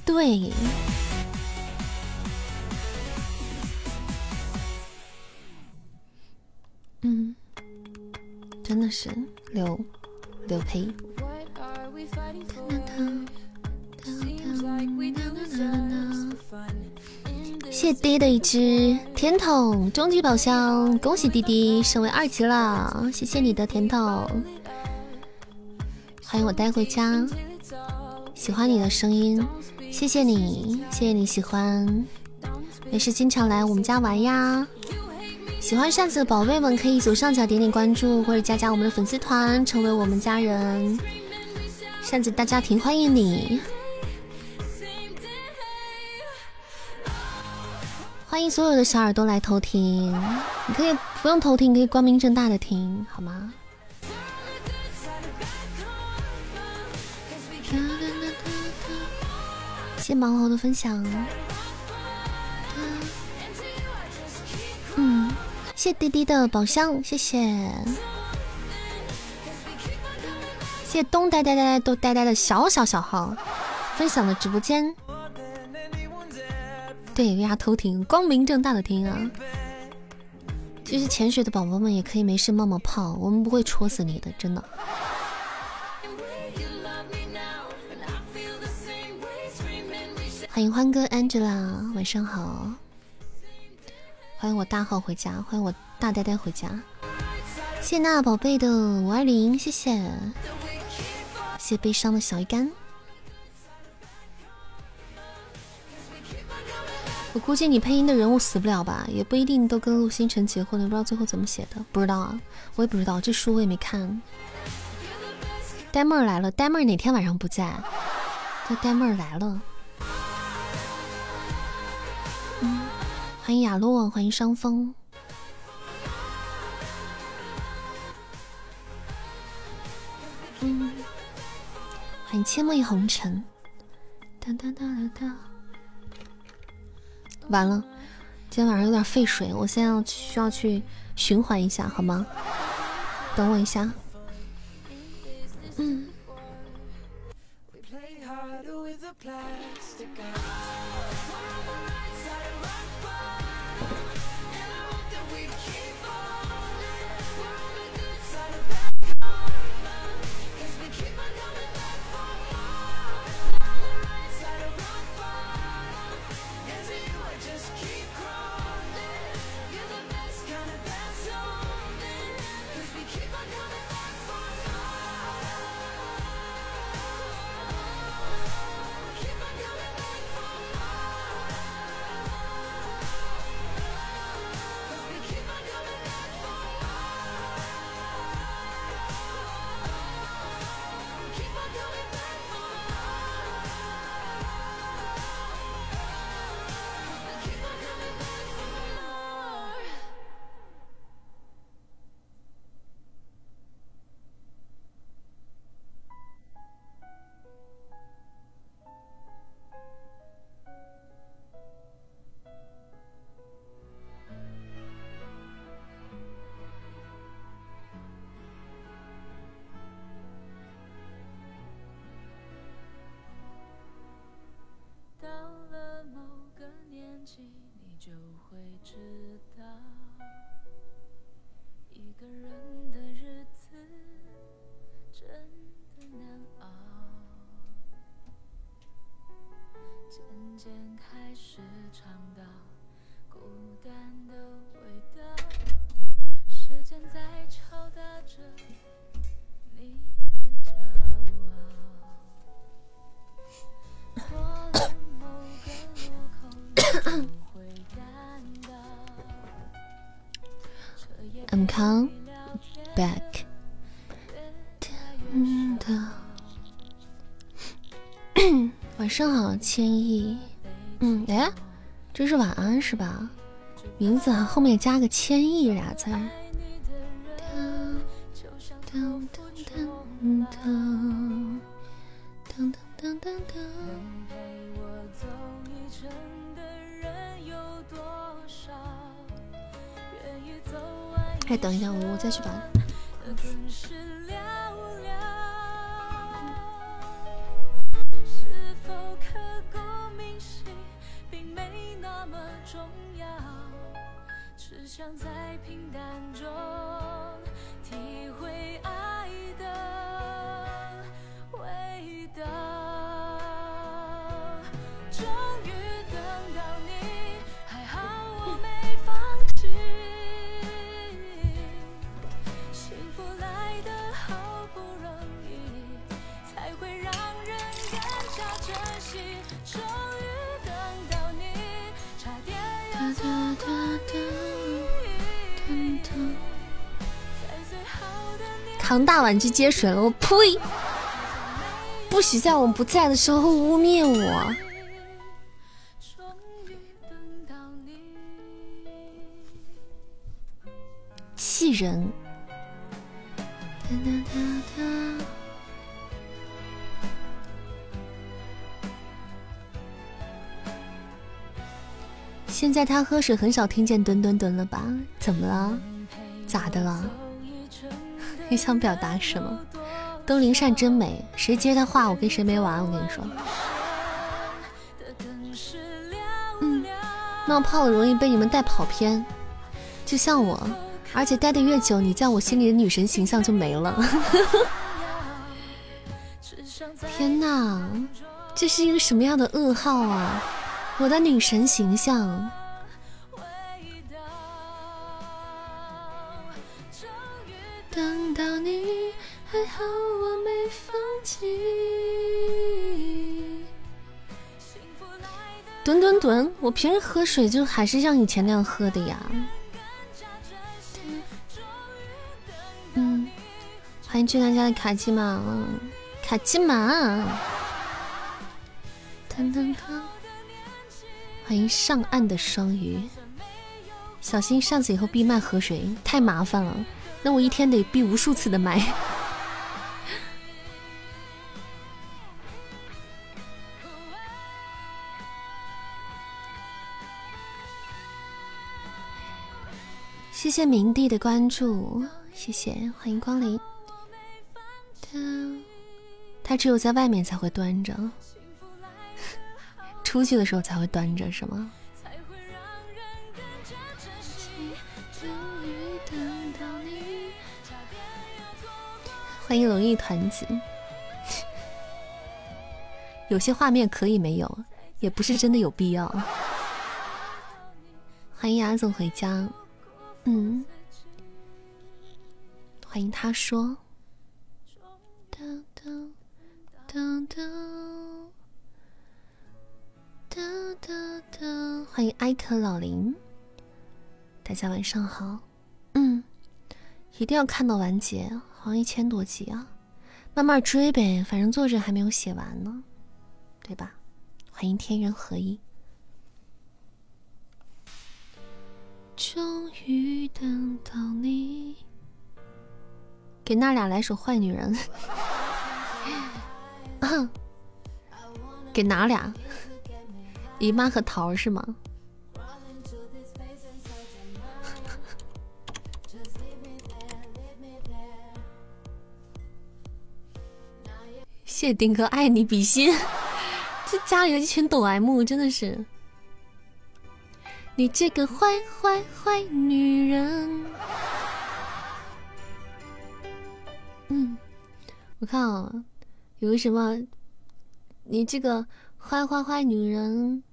对，真的是刘刘培。谢爹的一只甜筒终极宝箱，恭喜弟弟升为二级了，谢谢你的甜筒，欢迎我带回家，喜欢你的声音，谢谢你，谢谢你喜欢，没事经常来我们家玩呀，喜欢扇子的宝贝们可以左上角点点关注或者加加我们的粉丝团，成为我们家人，扇子大家庭欢迎你。欢迎所有的小耳朵来偷听，你可以不用偷听，可以光明正大的听，好吗？谢盲猴的分享，嗯，谢滴滴的宝箱，谢谢，谢东呆呆呆都呆呆的小小小号分享的直播间。对，为啥偷听？光明正大的听啊！其实潜水的宝宝们也可以没事冒冒泡，我们不会戳死你的，真的。欢迎欢哥 Angela，晚上好。欢迎我大号回家，欢迎我大呆呆回家。谢娜宝贝的五二零，谢谢。谢悲伤的小鱼干。我估计你配音的人物死不了吧，也不一定都跟陆星辰结婚了，不知道最后怎么写的，不知道啊，我也不知道，这书我也没看。呆妹儿来了，呆妹儿哪天晚上不在？这呆妹儿来了。欢迎雅洛，欢迎伤风。嗯，欢迎阡陌红尘。哒哒哒哒哒。完了，今天晚上有点废水，我现在需要去循环一下，好吗？等我一下。嗯。上好，千亿。嗯，哎，这是晚安是吧？名字后面加个千亿俩字。哎，等一下，我我再去把。只想在平淡中。扛大碗去接水了，我呸！不许在我不在的时候污蔑我。气人！现在他喝水很少听见“吨吨吨”了吧？怎么了？咋的了？你想表达什么？东林善真美，谁接他话，我跟谁没完。我跟你说，嗯，冒泡容易被你们带跑偏，就像我，而且待的越久，你在我心里的女神形象就没了。天哪，这是一个什么样的噩耗啊！我的女神形象。等到你，还好我没放弃。吨吨吨，我平时喝水就还是像以前那样喝的呀。嗯，欢迎俊男家的卡基玛，卡基玛。噔噔噔，欢迎上岸的双鱼，小心上次以后闭麦喝水太麻烦了。那我一天得闭无数次的麦。谢谢明帝的关注，谢谢，欢迎光临。他他只有在外面才会端着，出去的时候才会端着，是吗？欢迎龙玉团子，有些画面可以没有，也不是真的有必要。欢迎阿总回家，嗯，欢迎他说，欢迎艾特老林，大家晚上好，嗯，一定要看到完结。好像一千多集啊，慢慢追呗，反正作者还没有写完呢，对吧？欢迎天人合一。终于等到你，给那俩来首坏女人。给哪俩？姨妈和桃是吗？谢丁哥，爱你比心。这家里的一群抖 M，真的是你这个坏坏坏女人。嗯，我看啊，有个什么，你这个坏坏坏女人，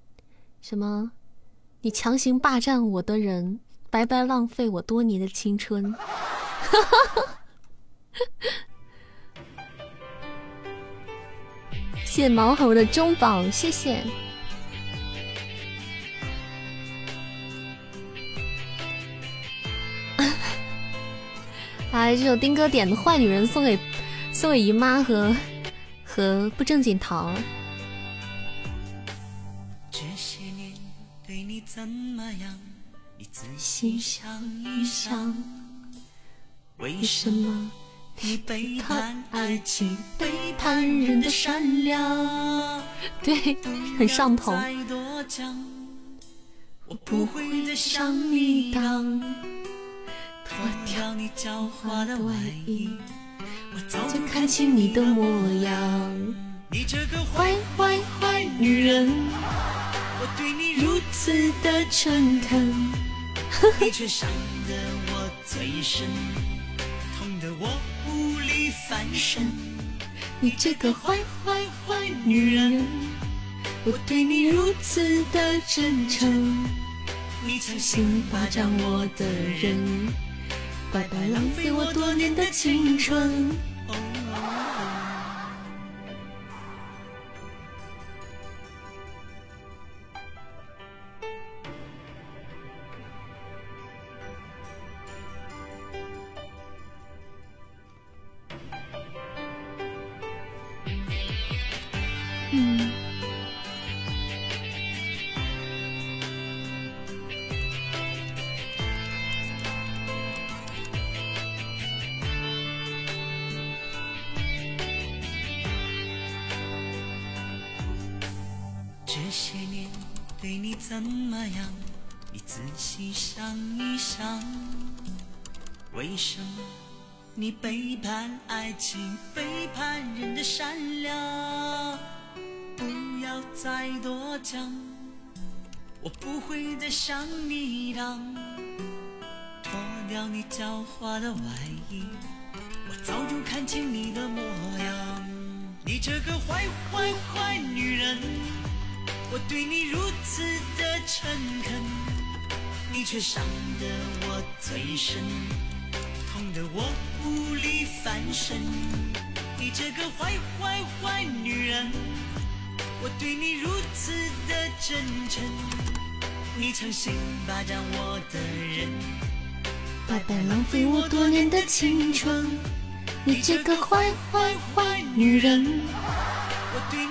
什么，你强行霸占我的人，白白浪费我多年的青春。谢毛猴的中宝，谢谢。哎，这首丁哥点的《坏女人》送给送给姨妈和和不正经桃。这些年对你怎么样？你仔细想一想，为什么？你背叛爱情，背叛人的善良，对，很上头。我不会再像你当，脱掉你狡猾的外衣，我早就看清你的模样。你这个坏坏坏女人，我对你如此的诚恳，你却伤得我最深，痛得我。翻身，你这个坏坏坏女人，我对你如此的真诚，你强行霸占我的人，白白浪费我多年的青春。怎么样？你仔细想一想，为什么你背叛爱情，背叛人的善良？不要再多讲，我不会再像你一样脱掉你狡猾的外衣。我早就看清你的模样，你这个坏坏坏女人。我对你如此的诚恳，你却伤得我最深，痛得我无力翻身。你这个坏坏坏女人，我对你如此的真诚，你诚心霸占我的人，白白浪费我多年的青春。你这个坏坏坏女人，我对你。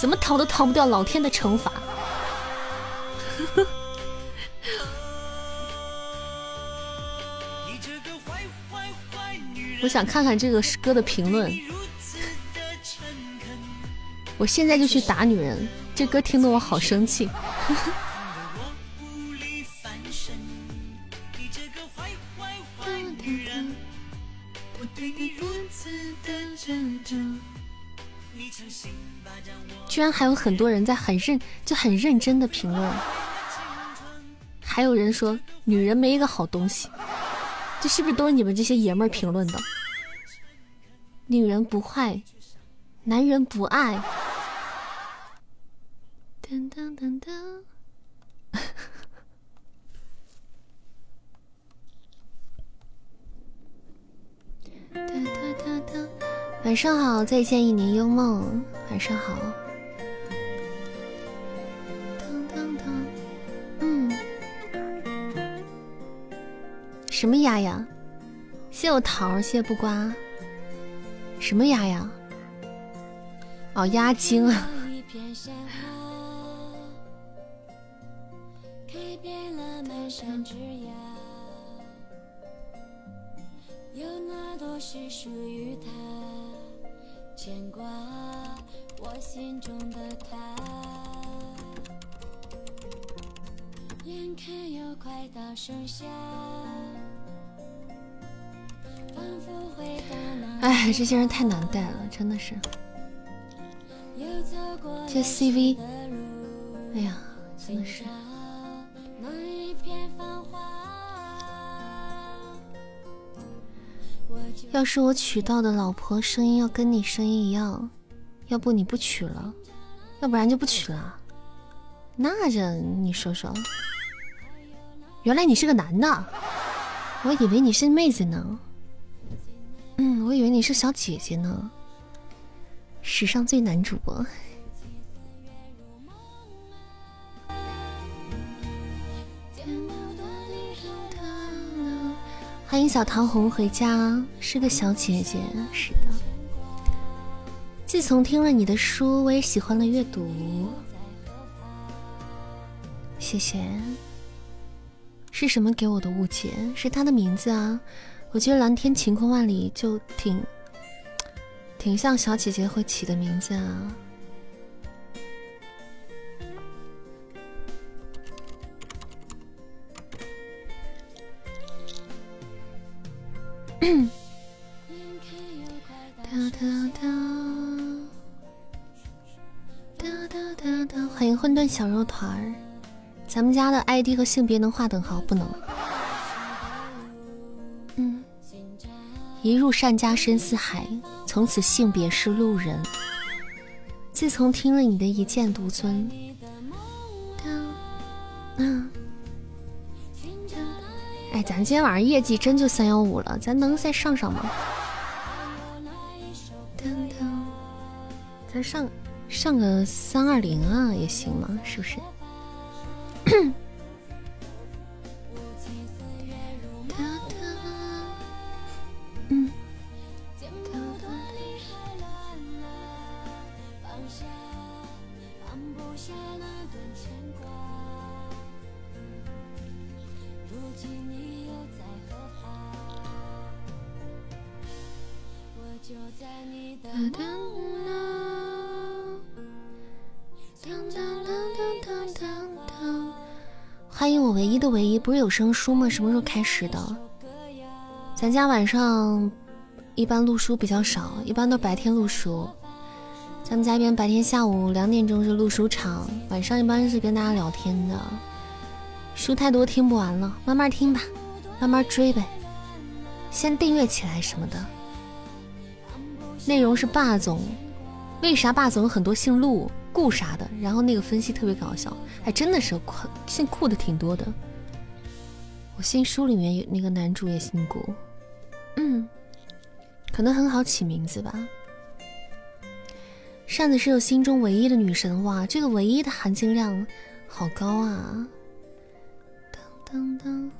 怎么逃都逃不掉老天的惩罚。我想看看这个歌的评论。我现在就去打女人，这歌听得我好生气。居然还有很多人在很认就很认真的评论，还有人说女人没一个好东西，这是不是都是你们这些爷们儿评论的？女人不坏，男人不爱。噔噔噔噔。晚上好，再见一年幽梦。晚上好。嗯，什么鸭呀？谢我桃，谢不瓜。什么鸭呀？哦，鸭精啊。到盛夏，哎，这些人太难带了，真的是。这 CV，哎呀，真的是。要是我娶到的老婆声音要跟你声音一样。要不你不娶了，要不然就不娶了。那这你说说，原来你是个男的，我以为你是妹子呢。嗯，我以为你是小姐姐呢。史上最男主播，欢迎小桃红回家，是个小姐姐，是的。自从听了你的书，我也喜欢了阅读。谢谢。是什么给我的误解？是他的名字啊！我觉得蓝天晴空万里就挺挺像小姐姐会起的名字啊。哒哒哒。欢迎混沌小肉团儿，咱们家的 ID 和性别能划等号不能？嗯，一入善家深似海，从此性别是路人。自从听了你的一剑独尊，嗯，哎，咱今天晚上业绩真就三幺五了，咱能再上上吗？咱上上个三二零啊，也行吗？是不是？嗯当当当当当当欢迎我唯一的唯一，不是有声书吗？什么时候开始的？咱家晚上一般录书比较少，一般都白天录书。咱们家一边白天下午两点钟是录书场，晚上一般是跟大家聊天的。书太多听不完了，慢慢听吧，慢慢追呗，先订阅起来什么的。内容是霸总，为啥霸总有很多姓陆、顾啥的？然后那个分析特别搞笑，还真的是酷姓顾的挺多的。我新书里面有那个男主也姓顾，嗯，可能很好起名字吧。扇子是我心中唯一的女神，哇，这个唯一的含金量好高啊！当当当。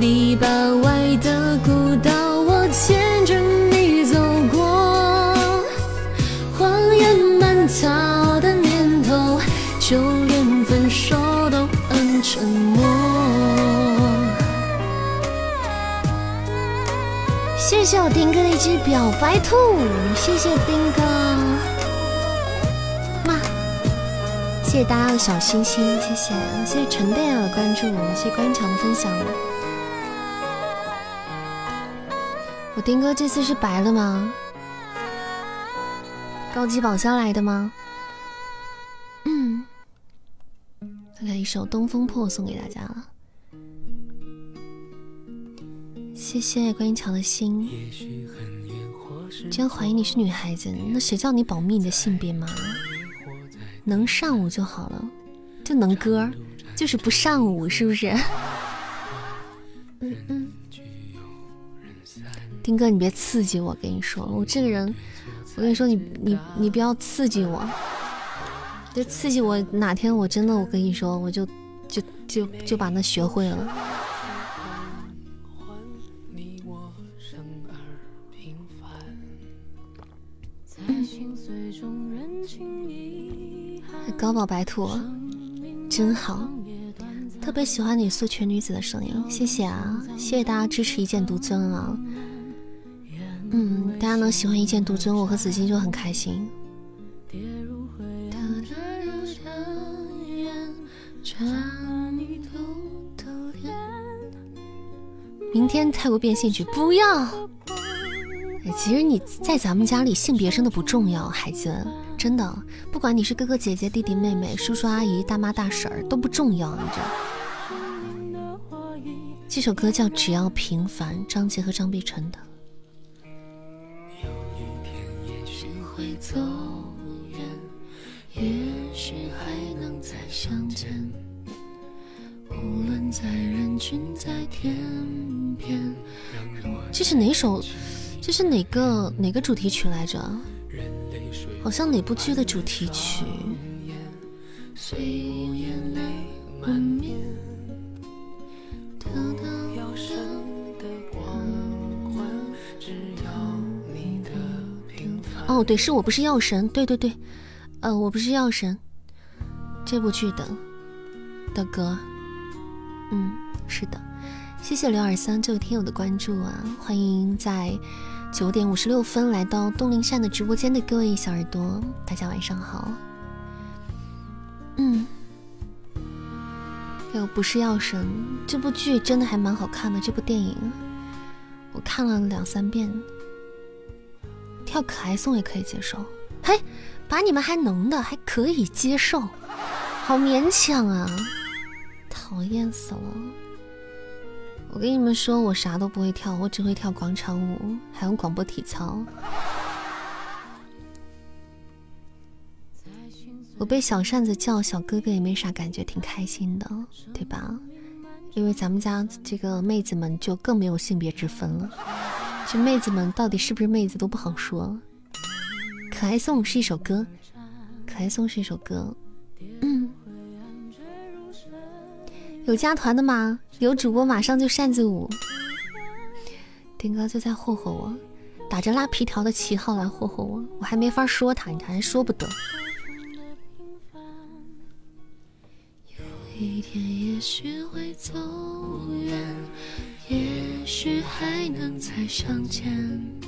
篱笆外的古道，我牵着你走过。荒野蔓草的年头，就连分手都很沉默。谢谢我丁哥的一只表白兔，谢谢丁哥，谢谢大家的小心心，谢谢，谢谢陈贝尔的关注，谢谢关强的分享。我丁哥这次是白了吗？高级宝箱来的吗？嗯，来一首《东风破》送给大家了。谢谢关一桥的心。真怀疑你是女孩子，那谁叫你保密你的性别嘛？能上舞就好了，就能歌，就是不上舞，是不是？嗯嗯。丁哥，你别刺激我，跟你说，我这个人，我跟你说，你你你不要刺激我，就刺激我，哪天我真的，我跟你说，我就就就就把那学会了。高宝白兔，真好，特别喜欢你素裙女子的声音，谢谢啊，谢谢大家支持一剑独尊啊。嗯，大家能喜欢一见独尊，我和子欣就很开心。明天泰国变性去，不要。哎，其实你在咱们家里性别真的不重要，孩子，真的，不管你是哥哥姐姐、弟弟妹妹、叔叔阿姨、大妈大婶儿都不重要，你知道。这首歌叫《只要平凡》，张杰和张碧晨的。也许还能再相见。无论在人群，在天边。这是哪首？这是哪个哪个主题曲来着？好像哪部剧的主题曲？哦，对，是我不是药神，对对对，呃，我不是药神，这部剧的的歌，嗯，是的，谢谢刘二三这位听友的关注啊，欢迎在九点五十六分来到东林善的直播间的各位小耳朵，大家晚上好，嗯，有不是药神这部剧真的还蛮好看的，这部电影我看了两三遍。跳可爱颂也可以接受，嘿，把你们还能的还可以接受，好勉强啊，讨厌死了。我跟你们说，我啥都不会跳，我只会跳广场舞，还有广播体操。我被小扇子叫小哥哥也没啥感觉，挺开心的，对吧？因为咱们家这个妹子们就更没有性别之分了，这妹子们到底是不是妹子都不好说。可爱颂是一首歌，可爱颂是一首歌，嗯。有加团的吗？有主播马上就扇子舞，丁哥就在霍霍我，打着拉皮条的旗号来霍霍我，我还没法说他，你看还说不得。一天也许会走远，也许还能再相见。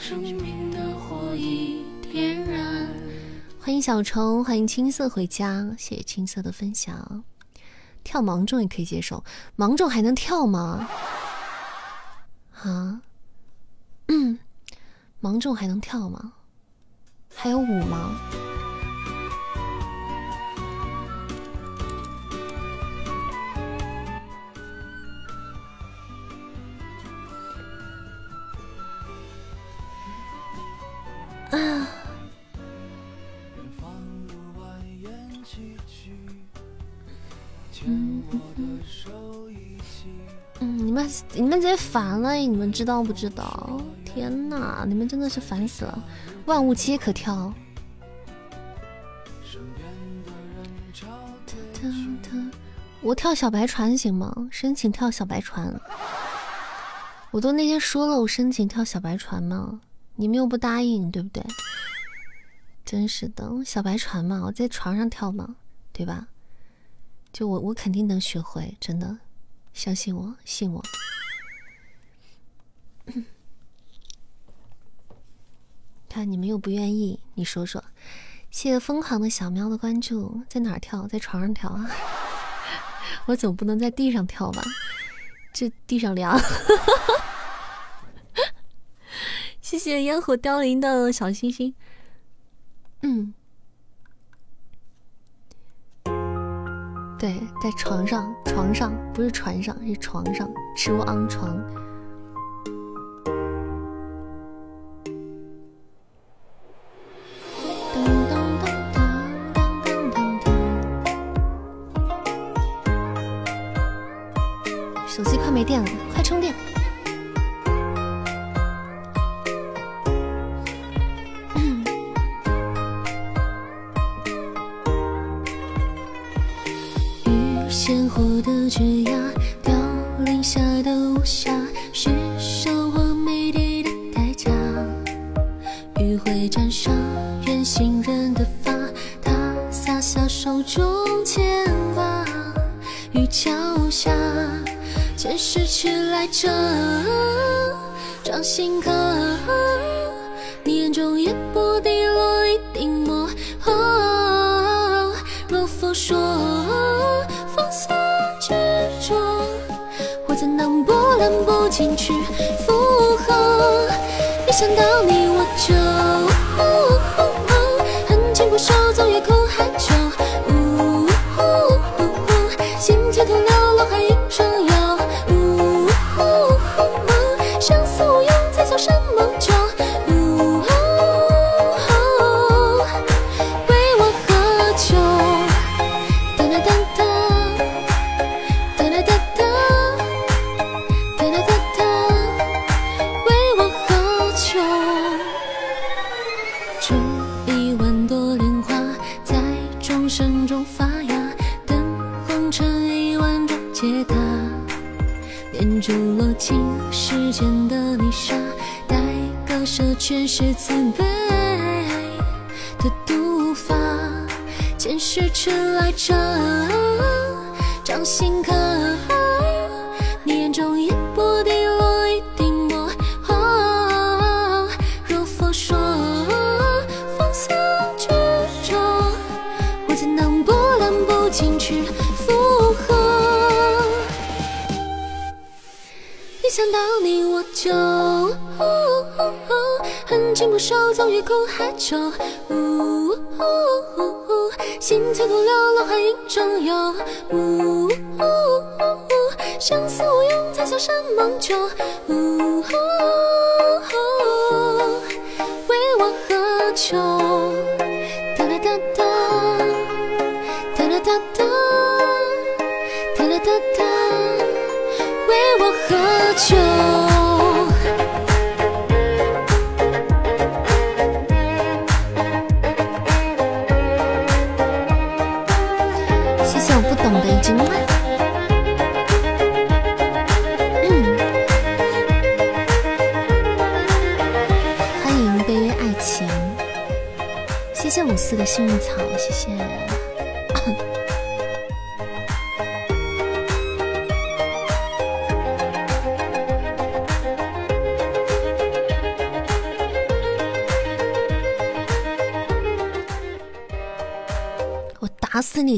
生命的火已点燃。欢迎小虫，欢迎青色回家，谢谢青色的分享。跳芒种也可以接受，芒种还能跳吗？啊？嗯，芒种还能跳吗？还有舞吗？啊！嗯，你们你们直接烦了，你们知道不知道？天哪，你们真的是烦死了！万物皆可跳。我跳小白船行吗？申请跳小白船。我都那天说了，我申请跳小白船嘛，你们又不答应，对不对？真是的，小白船嘛，我在床上跳嘛，对吧？就我，我肯定能学会，真的，相信我，信我。看你们又不愿意，你说说。谢谢疯狂的小喵的关注，在哪儿跳？在床上跳啊？我总不能在地上跳吧？这地上凉。谢谢烟火凋零的小星星。嗯。对，在床上，床上不是船上，是床上，吃我昂床。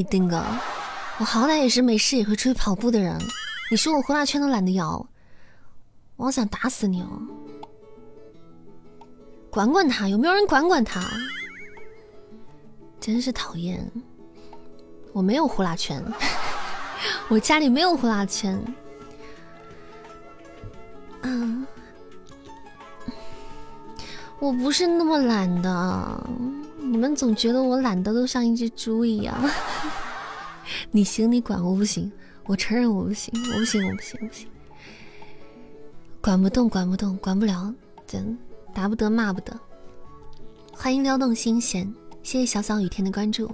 丁哥！我好歹也是没事也会出去跑步的人，你说我呼啦圈都懒得摇，我好想打死你哦！管管他，有没有人管管他？真是讨厌！我没有呼啦圈，我家里没有呼啦圈。嗯，我不是那么懒的，你们总觉得我懒得都像一只猪一样。你行你管，我不行，我承认我不行，我不行，我不行，我不行，管不动，管不动，管不了，真打不得，骂不得。欢迎撩动心弦，谢谢小小雨天的关注，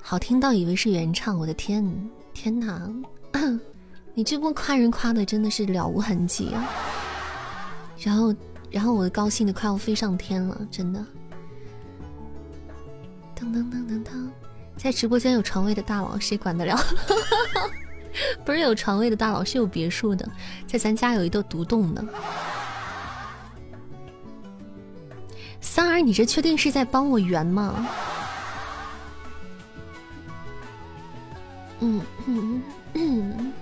好听到以为是原唱，我的天，天哪！你这波夸人夸的真的是了无痕迹啊！然后，然后我高兴的快要飞上天了，真的。噔噔噔噔噔，在直播间有床位的大佬谁管得了？不是有床位的大佬，是有别墅的，在咱家有一个独栋的。三儿，你这确定是在帮我圆吗？嗯嗯嗯，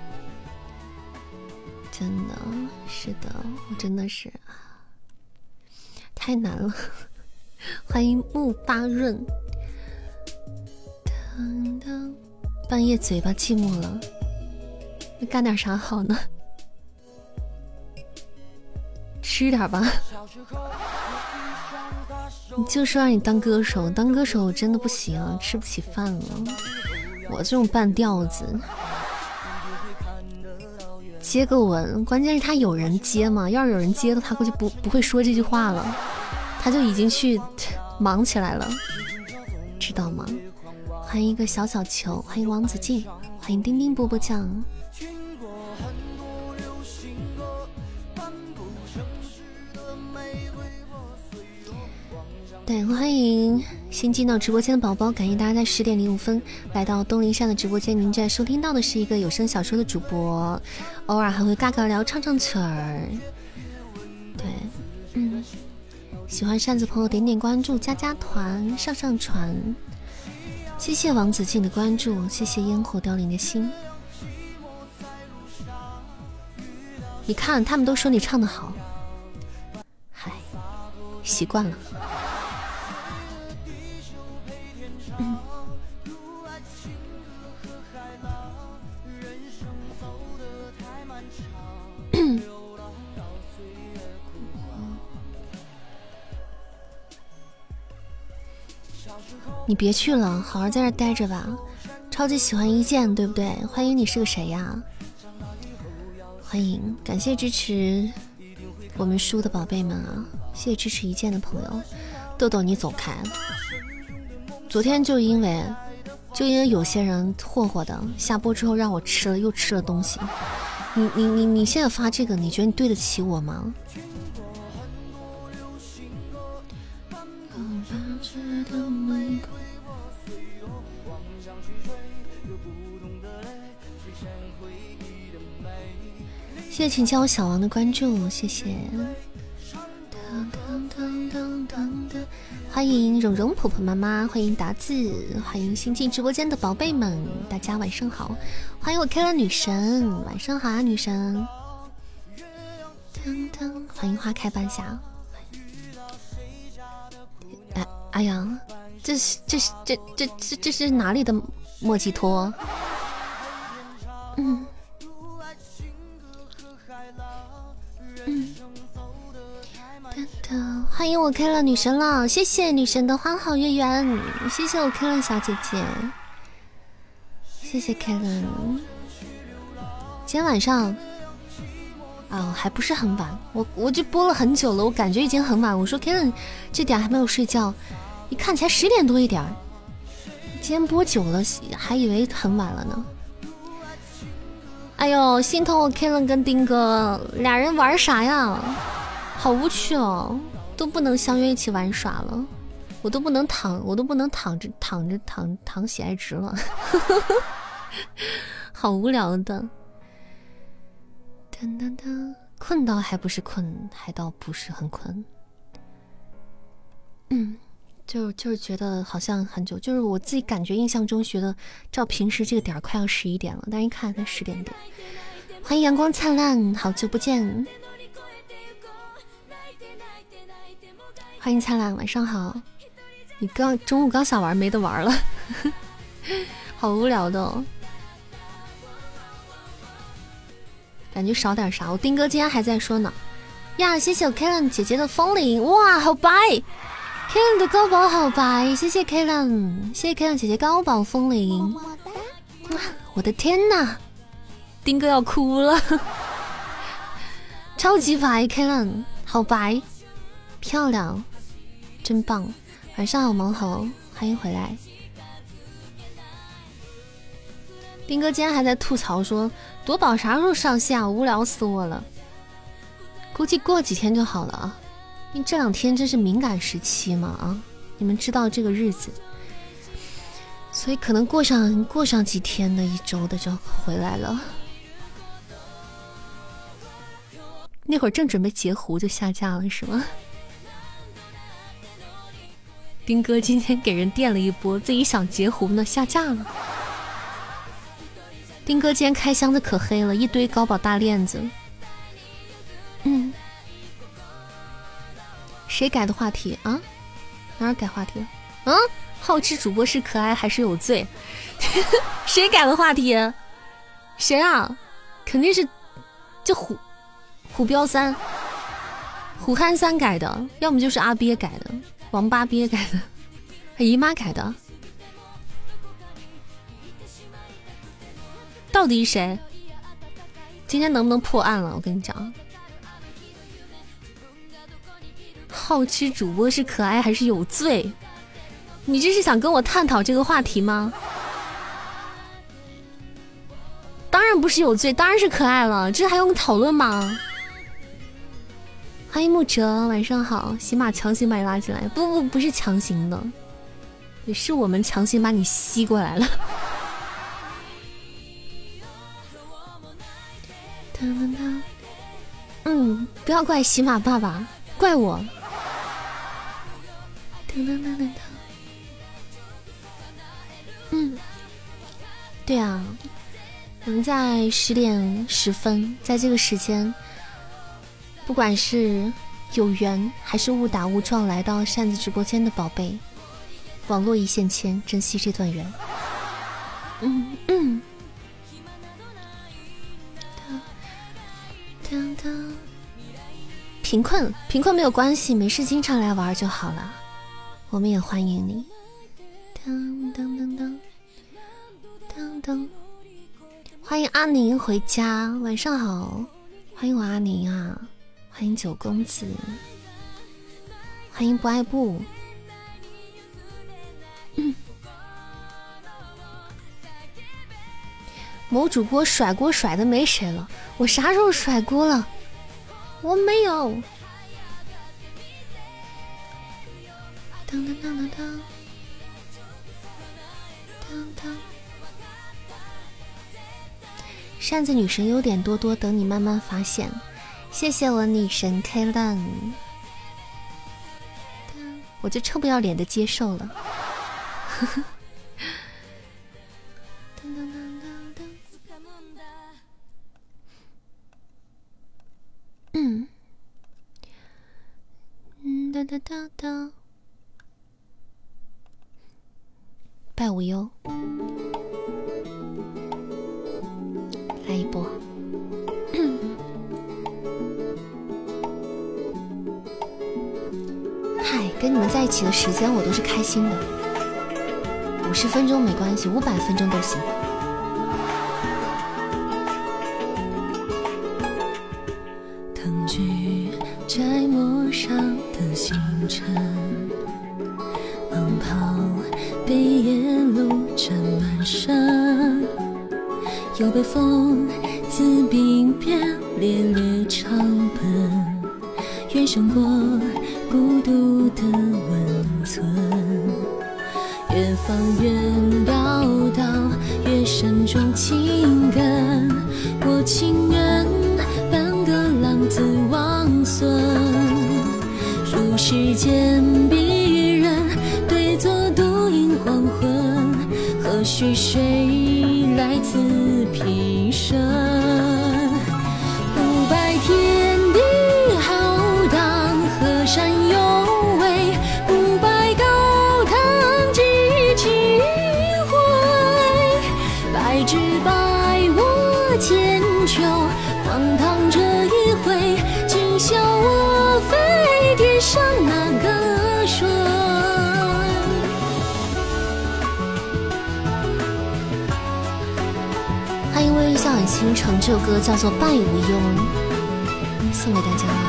真的是的，我真的是太难了。欢迎木巴润。当当，半夜嘴巴寂寞了，那干点啥好呢？吃点吧。你就说让你当歌手，当歌手真的不行，吃不起饭了。我这种半吊子，接个吻，关键是他有人接吗？要是有人接了，他估计不不会说这句话了，他就已经去忙起来了，知道吗？欢迎一个小小球，欢迎王子静，欢迎丁丁波波酱。对，欢迎新进到直播间的宝宝，感谢大家在十点零五分来到东林山的直播间。您正在收听到的是一个有声小说的主播，偶尔还会尬尬聊、唱唱曲儿。对，嗯，喜欢扇子朋友点点关注、加加团、上上传。谢谢王子静的关注，谢谢烟火凋零的心。你看，他们都说你唱的好，嗨，习惯了。你别去了，好好在这待着吧。超级喜欢一剑，对不对？欢迎你是个谁呀？欢迎，感谢支持我们书的宝贝们啊！谢谢支持一剑的朋友。豆豆，你走开！昨天就因为就因为有些人霍霍的，下播之后让我吃了又吃了东西。你你你你现在发这个，你觉得你对得起我吗？谢谢请叫我小王的关注，谢谢。欢迎蓉蓉婆婆妈妈，欢迎达子，欢迎新进直播间的宝贝们，大家晚上好。欢迎我 K 了女神，晚上好啊，女神。欢迎花开半夏。哎哎呀，这是这是这这这这是哪里的莫吉托？嗯。欢迎我 K 了女神了，谢谢女神的花好月圆，谢谢我 K 了小姐姐，谢谢 K 了。今天晚上啊，还不是很晚，我我就播了很久了，我感觉已经很晚。我说 K 了这点还没有睡觉，一看才十点多一点。今天播久了，还以为很晚了呢。哎呦，心疼我 K 了跟丁哥俩人玩啥呀？好无趣哦，都不能相约一起玩耍了，我都不能躺，我都不能躺着躺着躺躺喜爱值了，好无聊的。噔噔噔，困倒还不是困，还倒不是很困。嗯，就就是觉得好像很久，就是我自己感觉印象中觉得，照平时这个点儿快要十一点了，但一看才十点多。欢迎阳光灿烂，好久不见。欢迎灿烂，晚上好。你刚中午刚想玩，没得玩了，好无聊的。感觉少点啥？我丁哥今天还在说呢。呀，谢谢我 Kellen 姐姐的风铃，哇，好白！Kellen 的高宝好白，谢谢 Kellen，谢谢 Kellen 姐姐高宝风铃。哇，我的天呐，丁哥要哭了，超级白，Kellen 好白，漂亮。真棒！晚上好，萌猴，欢迎回来。丁哥今天还在吐槽说夺宝啥时候上线啊？无聊死我了。估计过几天就好了啊，因为这两天真是敏感时期嘛啊，你们知道这个日子，所以可能过上过上几天的一周的就回来了。那会儿正准备截胡就下架了是吗？丁哥今天给人垫了一波，自己想截胡呢，下架了。丁哥今天开箱子可黑了，一堆高宝大链子。嗯，谁改的话题啊？哪儿改话题了？嗯，好吃主播是可爱还是有罪？谁改的话题？谁啊？肯定是就虎虎彪三、虎憨三改的，要么就是阿鳖改的。王八鳖改的，他姨妈改的，到底是谁？今天能不能破案了？我跟你讲，好吃主播是可爱还是有罪？你这是想跟我探讨这个话题吗？当然不是有罪，当然是可爱了，这还用讨论吗？欢迎木哲，晚上好。喜马强行把你拉进来，不不不是强行的，也是我们强行把你吸过来了。嗯，不要怪喜马爸爸，怪我。嗯，对啊，我们在十点十分，在这个时间。不管是有缘还是误打误撞来到扇子直播间的宝贝，网络一线牵，珍惜这段缘。嗯嗯。贫困贫困没有关系，没事经常来玩就好了。我们也欢迎你。当当当当当当，欢迎阿宁回家，晚上好，欢迎我阿宁啊。欢迎九公子，欢迎不爱不。某主播甩锅甩的没谁了，我啥时候甩锅了？我没有。当当当当当，当当。扇子女神优点多多，等你慢慢发现。谢谢我女神 K 浪，我就臭不要脸的接受了。嗯，哒哒哒哒，拜无忧，来一波。跟你们在一起的时间我都是开心的，五十分钟没关系，五百分钟都行。腾去摘陌上的星辰奔跑被夜路沾满身，又被风自鬓边猎猎长奔，远胜过孤独的温存。越放远，聊到越深中情根，我情愿半个浪子王孙。如世间鄙人，对坐独饮黄昏，何须谁来自平生？成，这首歌叫做《拜无忧》，送给大家。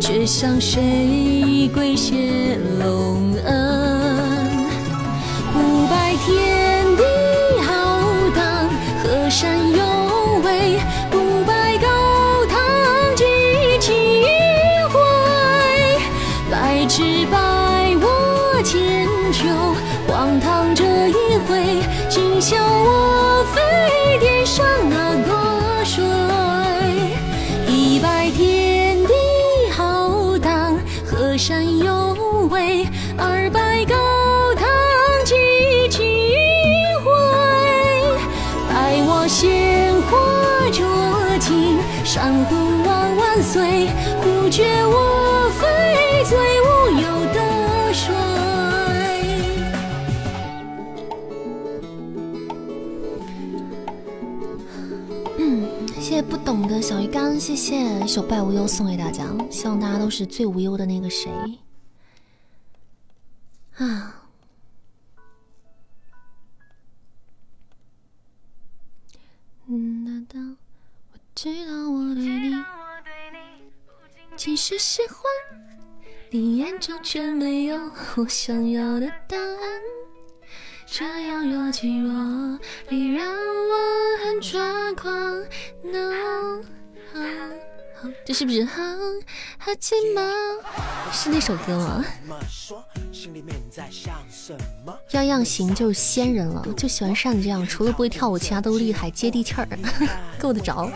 却向谁跪谢隆首《拜无忧》送给大家，希望大家都是最无忧的那个谁啊！嗯哒哒，我知道我对你其实喜欢，你眼中却没有我想要的答案。这样若即若离，让我很抓狂。No，这是不是好好寂寞？是那首歌吗？样样行就是仙人了，就喜欢扇子这样，除了不会跳舞，其他都厉害，接地气儿，够得着。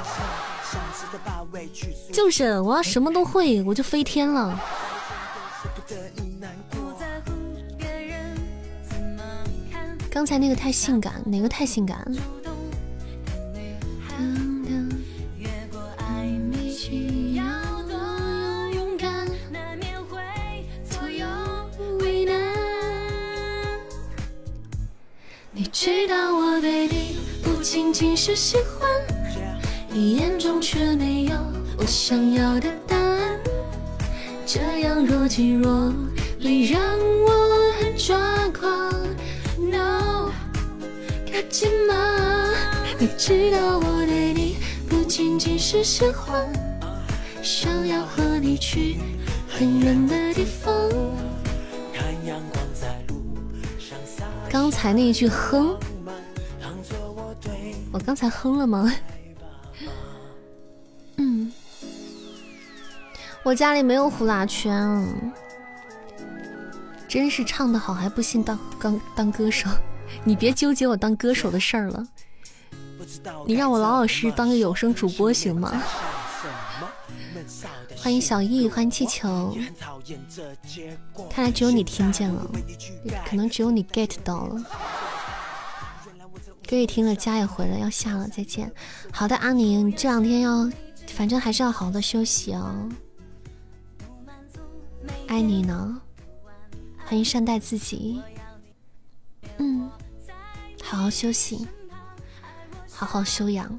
就是我要什么都会，我就飞天了。刚才那个太性感，哪个太性感？你知道我对你不仅仅是喜欢，你眼中却没有我想要的答案。这样若即若离，让我很抓狂。No，可近吗？你知道我对你不仅仅是喜欢，想要和你去很远的地方。刚才那一句哼，我刚才哼了吗？嗯，我家里没有呼啦圈，真是唱的好还不信当当当歌手。你别纠结我当歌手的事儿了，你让我老老实实当个有声主播行吗？欢迎小易，欢迎气球。看来只有你听见了，可能只有你 get 到了。歌也听了，家也回了，要下了，再见。好的，阿宁，这两天要，反正还是要好好的休息哦。爱你呢，欢迎善待自己。嗯。好好休息，好好休养。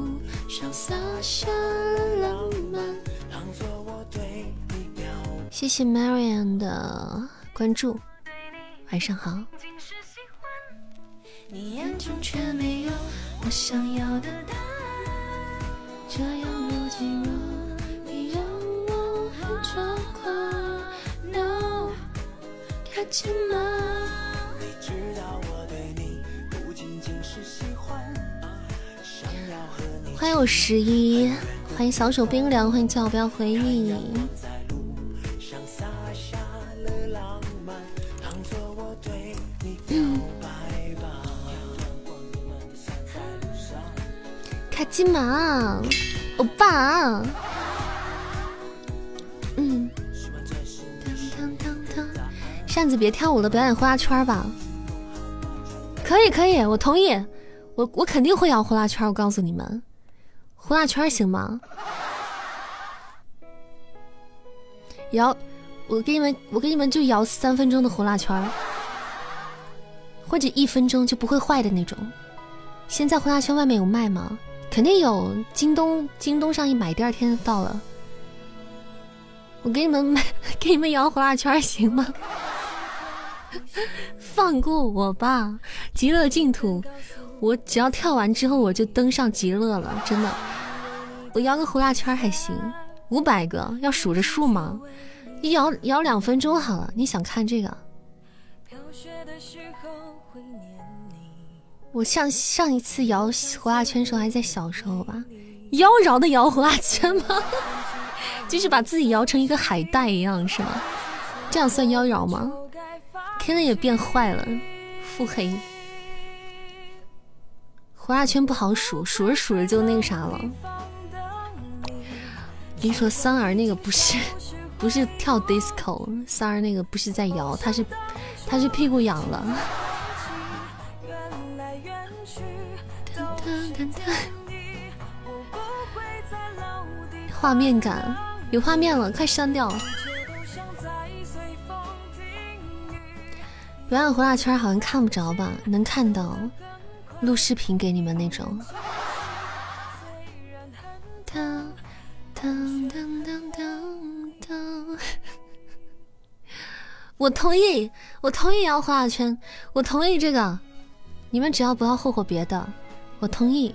上洒下了浪漫。当作我对你表白谢谢 Marian 的关注，晚上好。你眼中却没有我想要的答案，这样若即若离让我很抓狂。No，看见吗？欢迎我十一，欢迎小手冰凉，欢迎叫不要回忆。开金马，欧巴。嗯。扇子别跳舞了，表演呼啦圈吧。可以可以，我同意。我我肯定会摇呼啦圈，我告诉你们。呼啦圈行吗？摇，我给你们，我给你们就摇三分钟的呼啦圈，或者一分钟就不会坏的那种。现在呼啦圈外面有卖吗？肯定有，京东京东上一买，第二天就到了。我给你们买，给你们摇呼啦圈行吗？放过我吧，极乐净土。我只要跳完之后，我就登上极乐了，真的。我摇个呼啦圈还行，五百个要数着数吗？你摇摇两分钟好了。你想看这个？我上上一次摇呼啦圈时候还在小时候吧，妖娆的摇呼啦圈吗？就是把自己摇成一个海带一样是吗？这样算妖娆吗？天呐，也变坏了，腹黑。呼啦圈不好数，数着数着就那个啥了。你说三儿那个不是不是跳 disco，三儿那个不是在摇，他是他是屁股痒了。画面感有画面了，快删掉。表演呼啦圈好像看不着吧？能看到。录视频给你们那种。我同意，我同意摇呼啦圈，我同意这个。你们只要不要霍霍别的，我同意。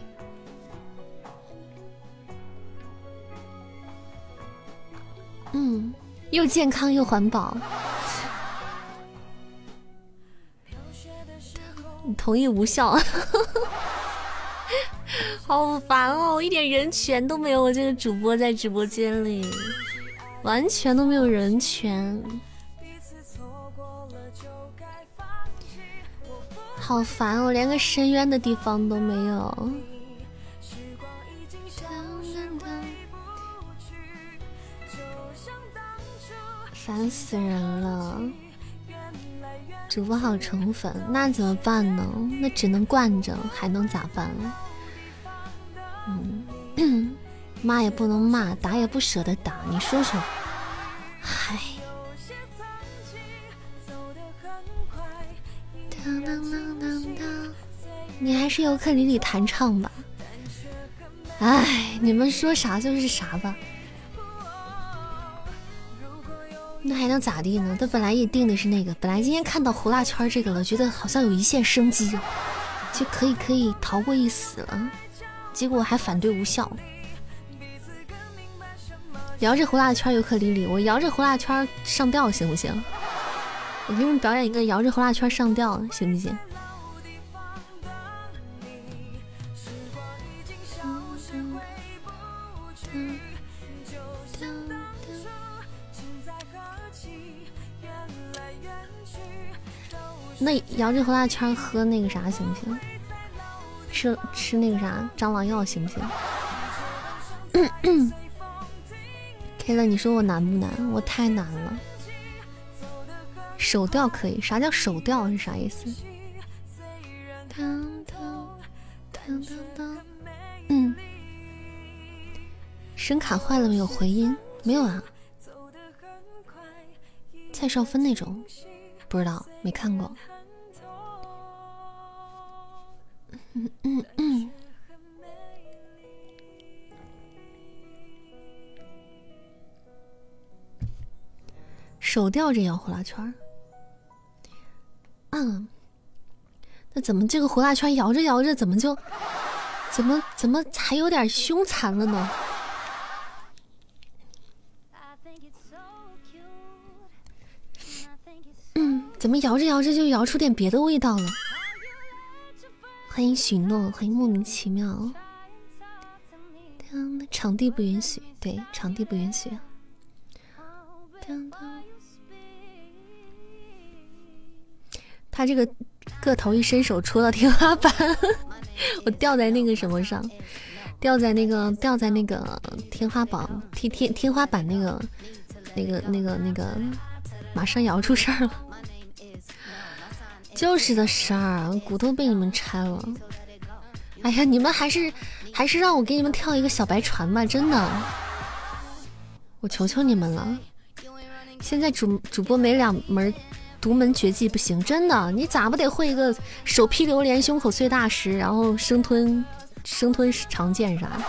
嗯，又健康又环保。同意无效，好烦哦！一点人权都没有，我这个主播在直播间里，完全都没有人权，好烦哦！连个深渊的地方都没有，烦死人了！主播好宠粉，那怎么办呢？那只能惯着，还能咋办？嗯，骂也不能骂，打也不舍得打，你说说，嗨。你还是尤克里里弹唱吧。哎，你们说啥就是啥吧。那还能咋地呢？他本来也定的是那个，本来今天看到胡辣圈这个了，觉得好像有一线生机，就可以可以逃过一死了。结果还反对无效。摇着胡辣圈尤克里里，我摇着胡辣圈上吊行不行？我给你们表演一个摇着胡辣圈上吊，行不行？那摇着胡辣圈喝那个啥行不行？吃吃那个啥蟑螂药行不行？K 了，你说我难不难？我太难了。手调可以，啥叫手调是啥意思？嗯，声卡坏了没有回音？没有啊。蔡少芬那种，不知道，没看过。嗯嗯嗯。手吊着摇呼啦圈嗯，那怎么这个呼啦圈摇着摇着，怎么就怎么怎么还有点凶残了呢？嗯，怎么摇着摇着就摇出点别的味道了？欢迎许诺，欢迎莫名其妙。场地不允许，对，场地不允许。他这个个头一伸手戳到天花板，我掉在那个什么上，掉在那个掉在那个天花板天天天花板那个那个那个那个，马上也要出事儿了，就是的十二，骨头被你们拆了。哎呀，你们还是还是让我给你们跳一个小白船吧，真的，我求求你们了。现在主主播没两门。独门绝技不行，真的，你咋不得会一个手劈榴莲，胸口碎大石，然后生吞生吞长剑啥的？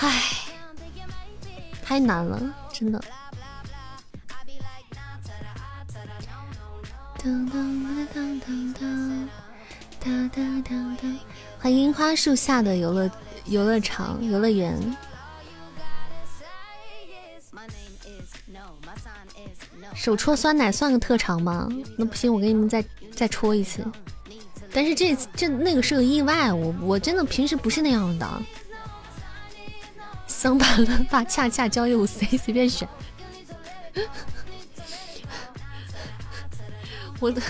唉，太难了，真的。欢迎樱花树下的游乐游乐场游乐园。手戳酸奶算个特长吗？那不行，我给你们再再戳一次。但是这这那个是个意外，我我真的平时不是那样的。桑巴伦巴 恰恰交友 C 随便选。我的，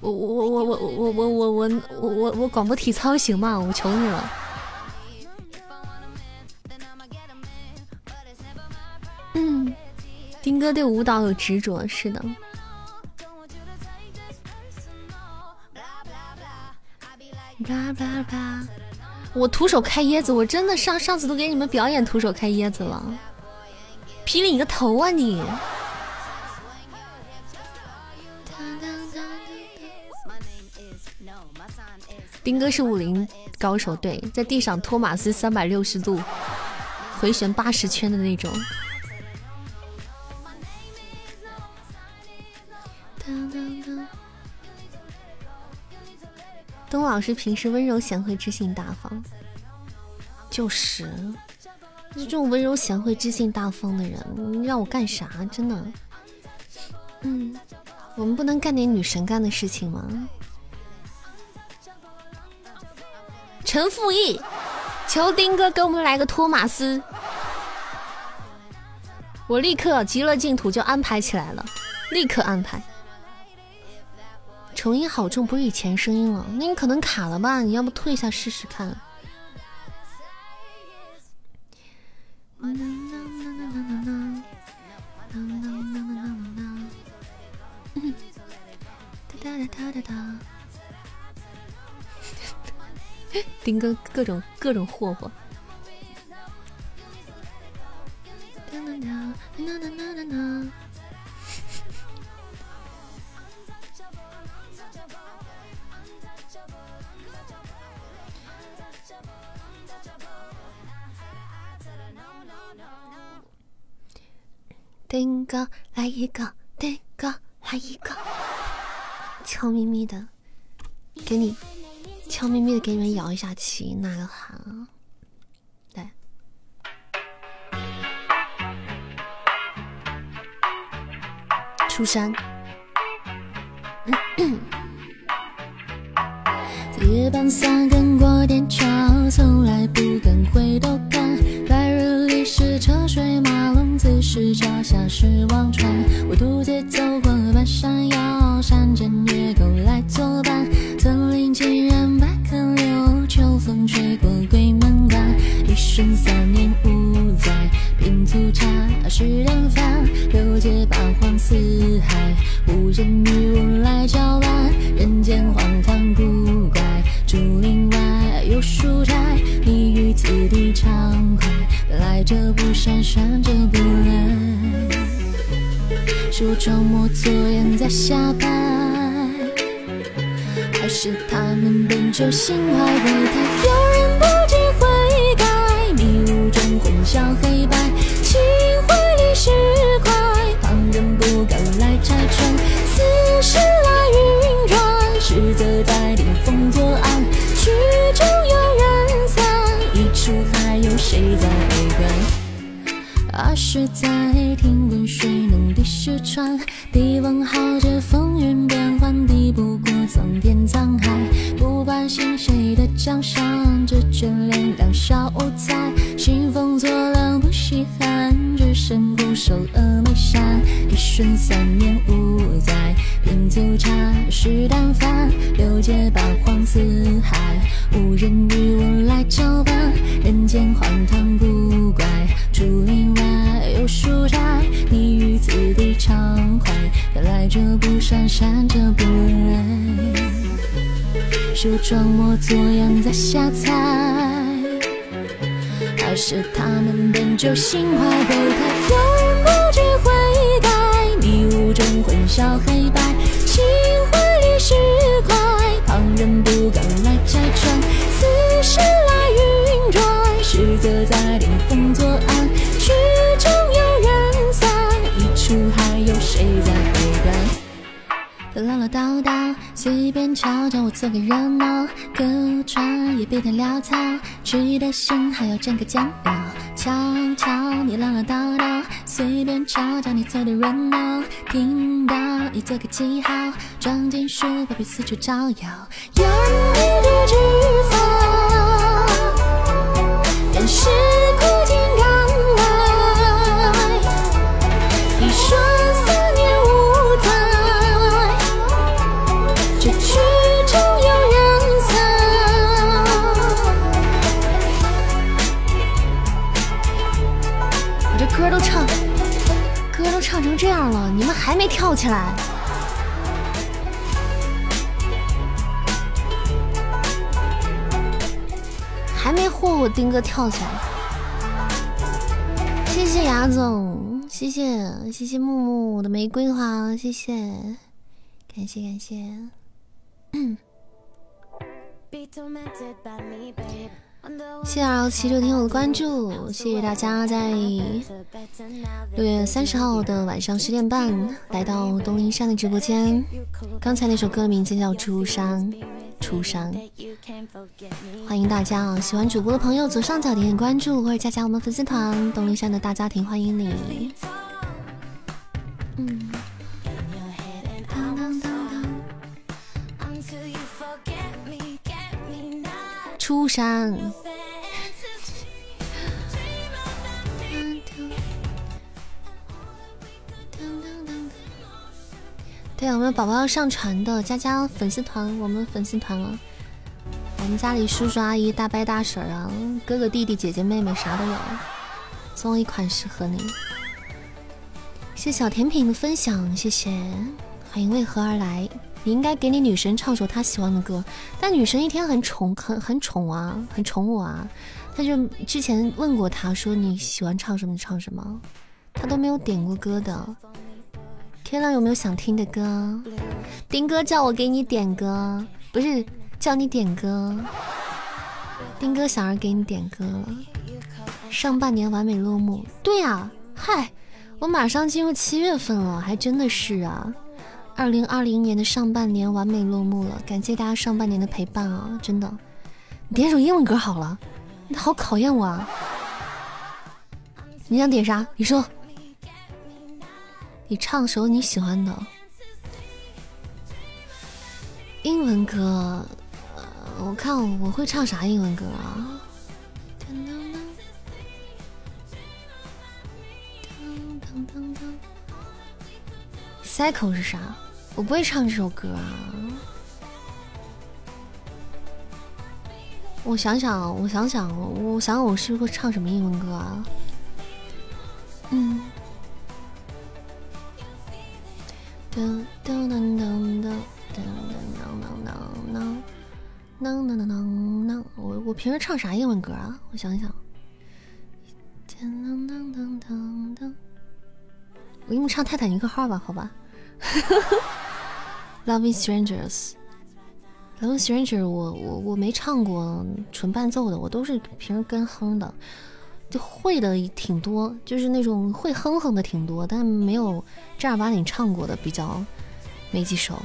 我我我我我我我我我我我广播体操行吗？我求你了。嗯。丁哥对舞蹈有执着，是的。我徒手开椰子，我真的上上次都给你们表演徒手开椰子了。霹雳你个头啊你！丁哥是武林高手，对，在地上托马斯三百六十度回旋八十圈的那种。东老师平时温柔贤惠、知性大方，就是这种温柔贤惠、知性大方的人，你让我干啥？真的，嗯，我们不能干点女神干的事情吗？陈复义，求丁哥给我们来个托马斯，我立刻极乐净土就安排起来了，立刻安排。重音好重，不是以前声音了，那你可能卡了吧？你要不退一下试试看？哒哒哒哒哒哒 丁哥各种各种霍霍。丁哥来一个，丁哥来一个，悄咪咪的，给你悄咪咪的给你们摇一下旗，哪个喊啊？对，出山。夜半三更过天桥，从来不敢回头看。白日里是车水马龙，此时脚下是忘川。我独自走过半山腰，山间野狗来作伴。森林尽染百舸柳，秋风吹过鬼门关。一生三年五载，饮粗茶，食淡饭。六界八荒四海，无人与我来交伴。人间荒唐古怪。竹林外有书斋，你于此地畅快，来者不善，善者不来。是我装模作样在瞎掰，还是他们本就心怀鬼胎？有人不知悔改，迷雾中混淆黑时来运转，实则在顶风作案。曲终有人散，一出还有谁在围观？二十载听闻水能滴石穿，帝王豪杰风云变幻，敌不过苍天沧海。不关心谁的江山，装进书包别四处招摇。有人一地脂肪，但是苦尽甘来，一瞬三年五载。这曲终有人散。我这歌都唱，歌都唱成这样了，你们还没跳起来？哥跳起来？谢谢雅总，谢谢谢谢木木的玫瑰花，谢谢，感谢感谢。谢 谢二七六听友的关注，谢谢大家在六月三十号的晚上十点半来到东林山的直播间。刚才那首歌的名字叫《出山》，出山。欢迎大家啊！喜欢主播的朋友左上角点点关注，或者加加我们粉丝团东林山的大家庭，欢迎你。嗯。当当当当出山。对，我们宝宝要上传的，加加粉丝团，我们粉丝团了。我们家里叔叔阿姨、大伯大婶啊，哥哥弟弟、姐姐妹妹啥都有，总有一款适合你。谢小甜品的分享，谢谢。欢迎为何而来？你应该给你女神唱首她喜欢的歌，但女神一天很宠，很很宠啊，很宠我啊。她就之前问过她说你喜欢唱什么唱什么，她都没有点过歌的。天亮有没有想听的歌？丁哥叫我给你点歌，不是叫你点歌。丁哥想要给你点歌了。上半年完美落幕，对呀，嗨，我马上进入七月份了，还真的是啊。二零二零年的上半年完美落幕了，感谢大家上半年的陪伴啊，真的。你点首英文歌好了，你好考验我啊。你想点啥？你说。你唱首你喜欢的英文歌。我看我会唱啥英文歌啊？Cycle 是啥？我不会唱这首歌啊。我想想，我想想，我想想，我是会唱什么英文歌啊？嗯。噔噔噔噔噔噔噔噔噔噔。噔噔噔噔噔噔！我我平时唱啥英文歌啊？我想想。噔噔噔噔噔！我给你们唱《泰坦尼克号》吧，好吧。Loving Strangers，Loving Strangers，我我我没唱过纯伴奏的，我都是平时跟哼的，就会的挺多，就是那种会哼哼的挺多，但没有正儿八经唱过的比较没几首。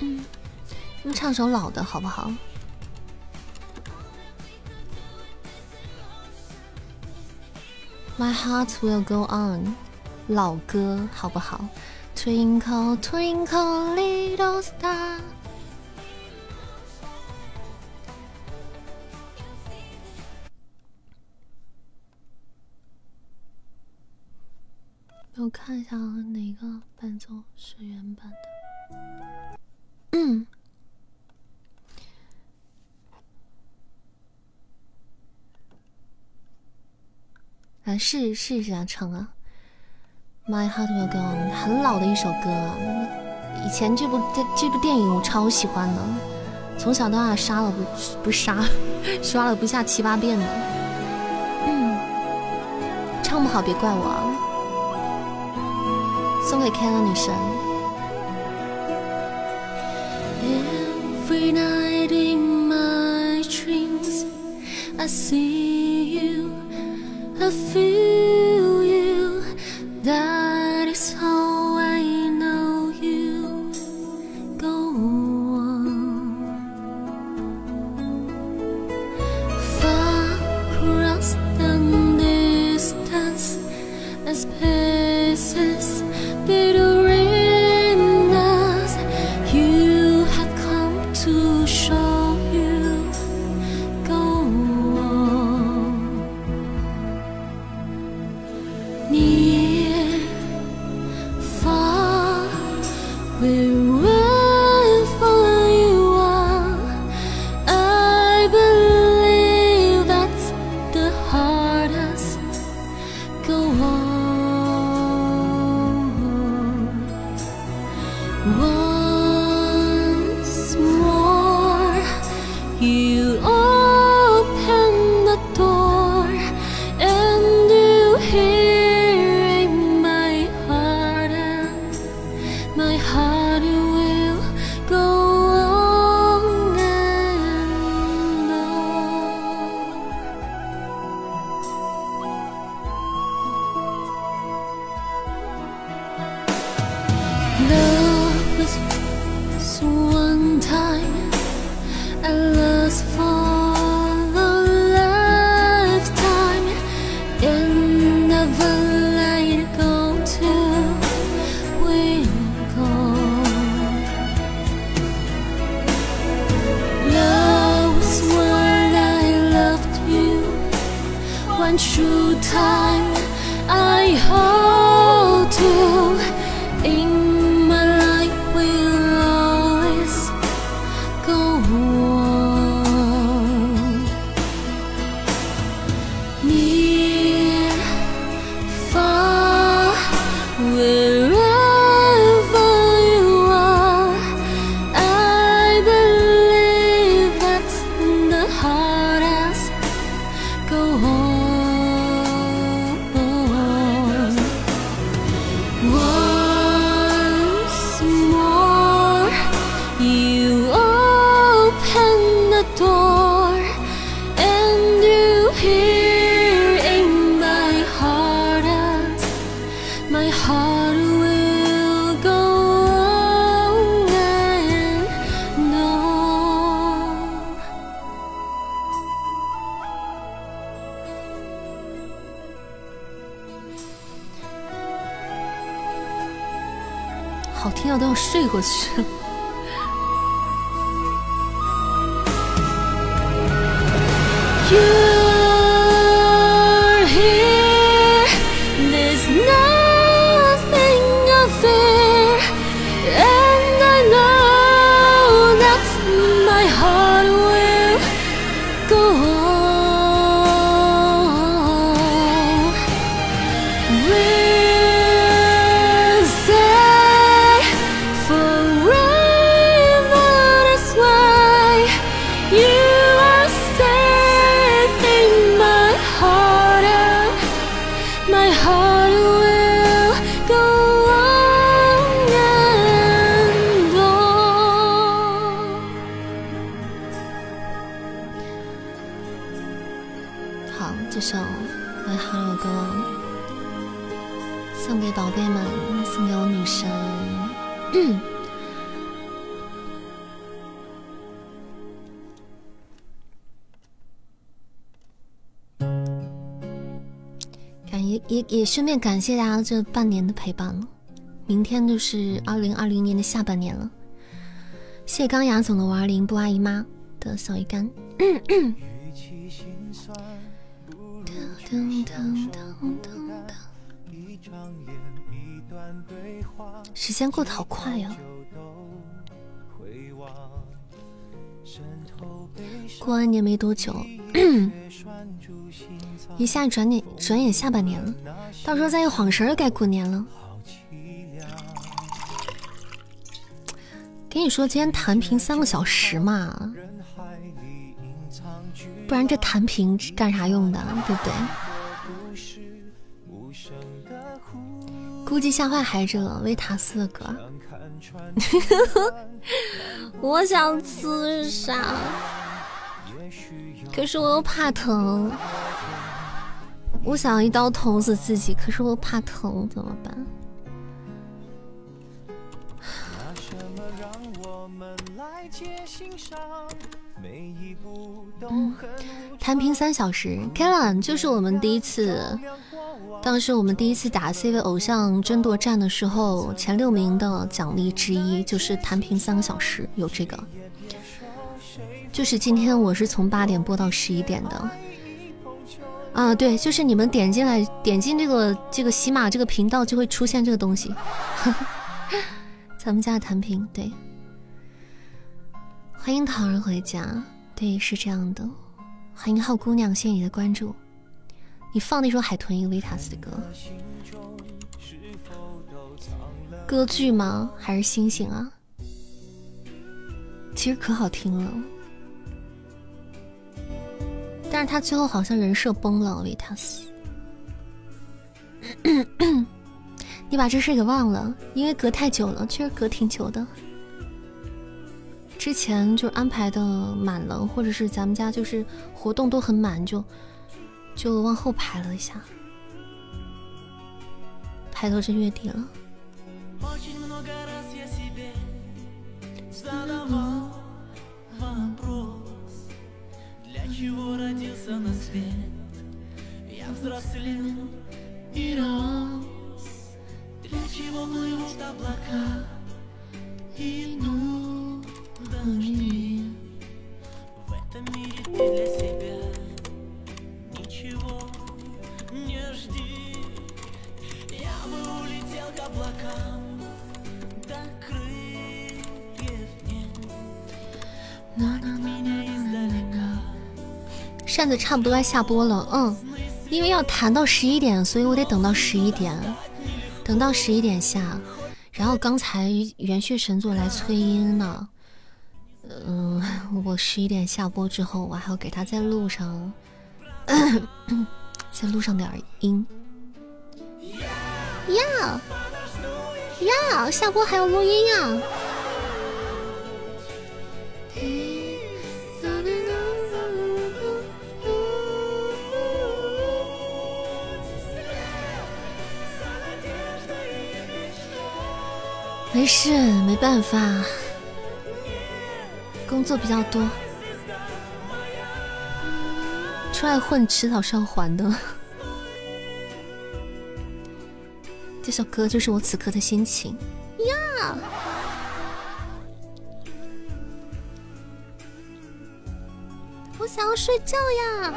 嗯，你唱首老的好不好？My heart will go on，老歌好不好？Twinkle twinkle little star。我看一下啊哪个伴奏是原版的。嗯，来，试试一下唱啊，My Heart Will Go On，很老的一首歌，以前这部这这部电影我超喜欢的，从小到大杀了不不杀，刷了不下七八遍的。嗯，唱不好别怪我啊，送给 K 的女神。Every night in my dreams, I see you, I feel 顺便感谢大家这半年的陪伴了，明天就是二零二零年的下半年了。谢刚雅总的五二零不阿姨妈的小鱼干。时间过得好快呀！过完年没多久。一下转眼转眼下半年了，到时候再一晃神儿该过年了。跟你说，今天弹屏三个小时嘛，不然这弹屏干啥用的，对不对？估计吓坏孩子了，维塔斯的歌。我想自杀，可是我又怕疼。我想一刀捅死自己，可是我怕疼，怎么办？嗯，弹屏三小时，Kellen 就是我们第一次，当时我们第一次打 C 位偶像争夺战的时候，前六名的奖励之一就是弹屏三个小时，有这个。就是今天我是从八点播到十一点的。啊，对，就是你们点进来，点进这个这个喜马这个频道，就会出现这个东西。咱们家的弹屏，对，欢迎桃儿回家，对，是这样的。欢迎浩姑娘，谢谢你的关注。你放那首海豚音维塔斯的歌，歌剧吗？还是星星啊？其实可好听了。但是他最后好像人设崩了，维塔斯。你把这事给忘了，因为隔太久了，确实隔挺久的。之前就是安排的满了，或者是咱们家就是活动都很满，就就往后排了一下，排到这月底了。появился на свет. Я взрослел и рос. Для чего плывут облака И идут дожди? В этом мире ты для себя. 扇子差不多该下播了，嗯，因为要弹到十一点，所以我得等到十一点，等到十一点下。然后刚才元血神作来催音呢，嗯，我十一点下播之后，我还要给他在路上，在路上点音。呀呀，下播还要录音呀！没事，没办法。工作比较多。出来混迟早是要还的。这首歌就是我此刻的心情。呀。我想要睡觉呀。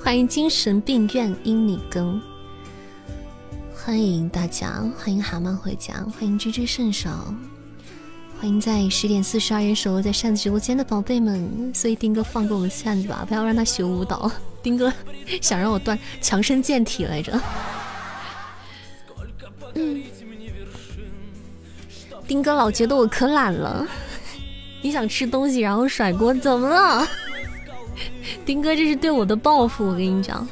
欢迎精神病院因你更。欢迎大家，欢迎蛤蟆回家，欢迎知之甚少，欢迎在十点四十二人守候在扇子直播间的宝贝们。所以丁哥放过我们扇子吧，不要让他学舞蹈。丁哥想让我断强身健体来着。嗯，丁哥老觉得我可懒了。你想吃东西然后甩锅，怎么了？丁哥这是对我的报复，我跟你讲。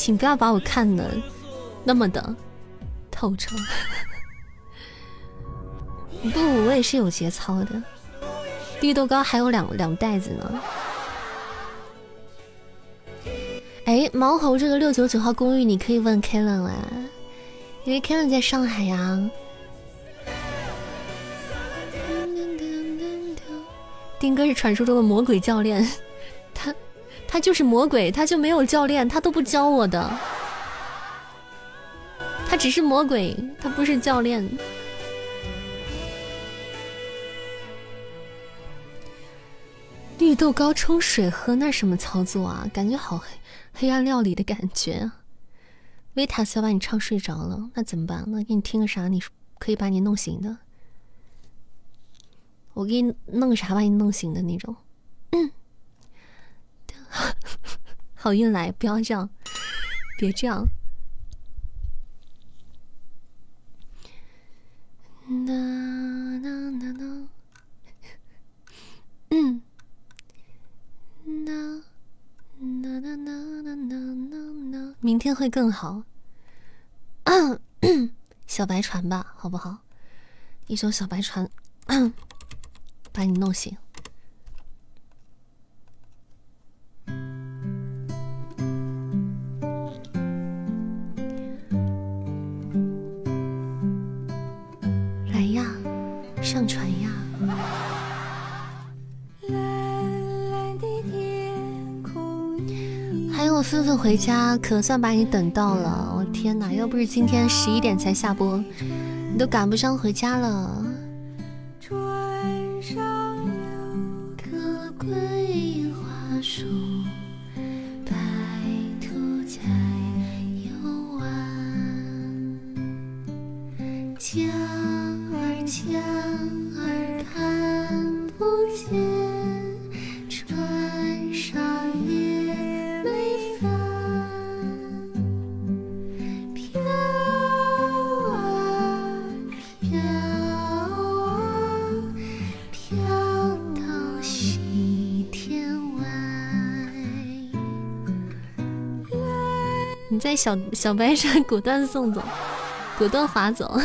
请不要把我看的那么的透彻。不，我也是有节操的。绿豆糕还有两两袋子呢。哎，毛猴这个六九九号公寓，你可以问 k e l e n 啊，因为 k e l e n 在上海呀。丁哥是传说中的魔鬼教练，他他就是魔鬼，他就没有教练，他都不教我的，他只是魔鬼，他不是教练。绿豆糕冲水喝，那什么操作啊？感觉好黑黑暗料理的感觉。维塔斯要把你唱睡着了，那怎么办？那给你听个啥？你可以把你弄醒的。我给你弄个啥把你弄醒的那种。好运来，不要这样，别这样。嗯。明天会更好。小白船吧，好不好？一首小白船，把你弄醒。上船呀！还有我纷纷回家，可算把你等到了。我天哪，要不是今天十一点才下播，你都赶不上回家了。江儿看不见，船上也没帆，飘啊飘啊，飘到西天外。你在小小白山果断送走，果断划走。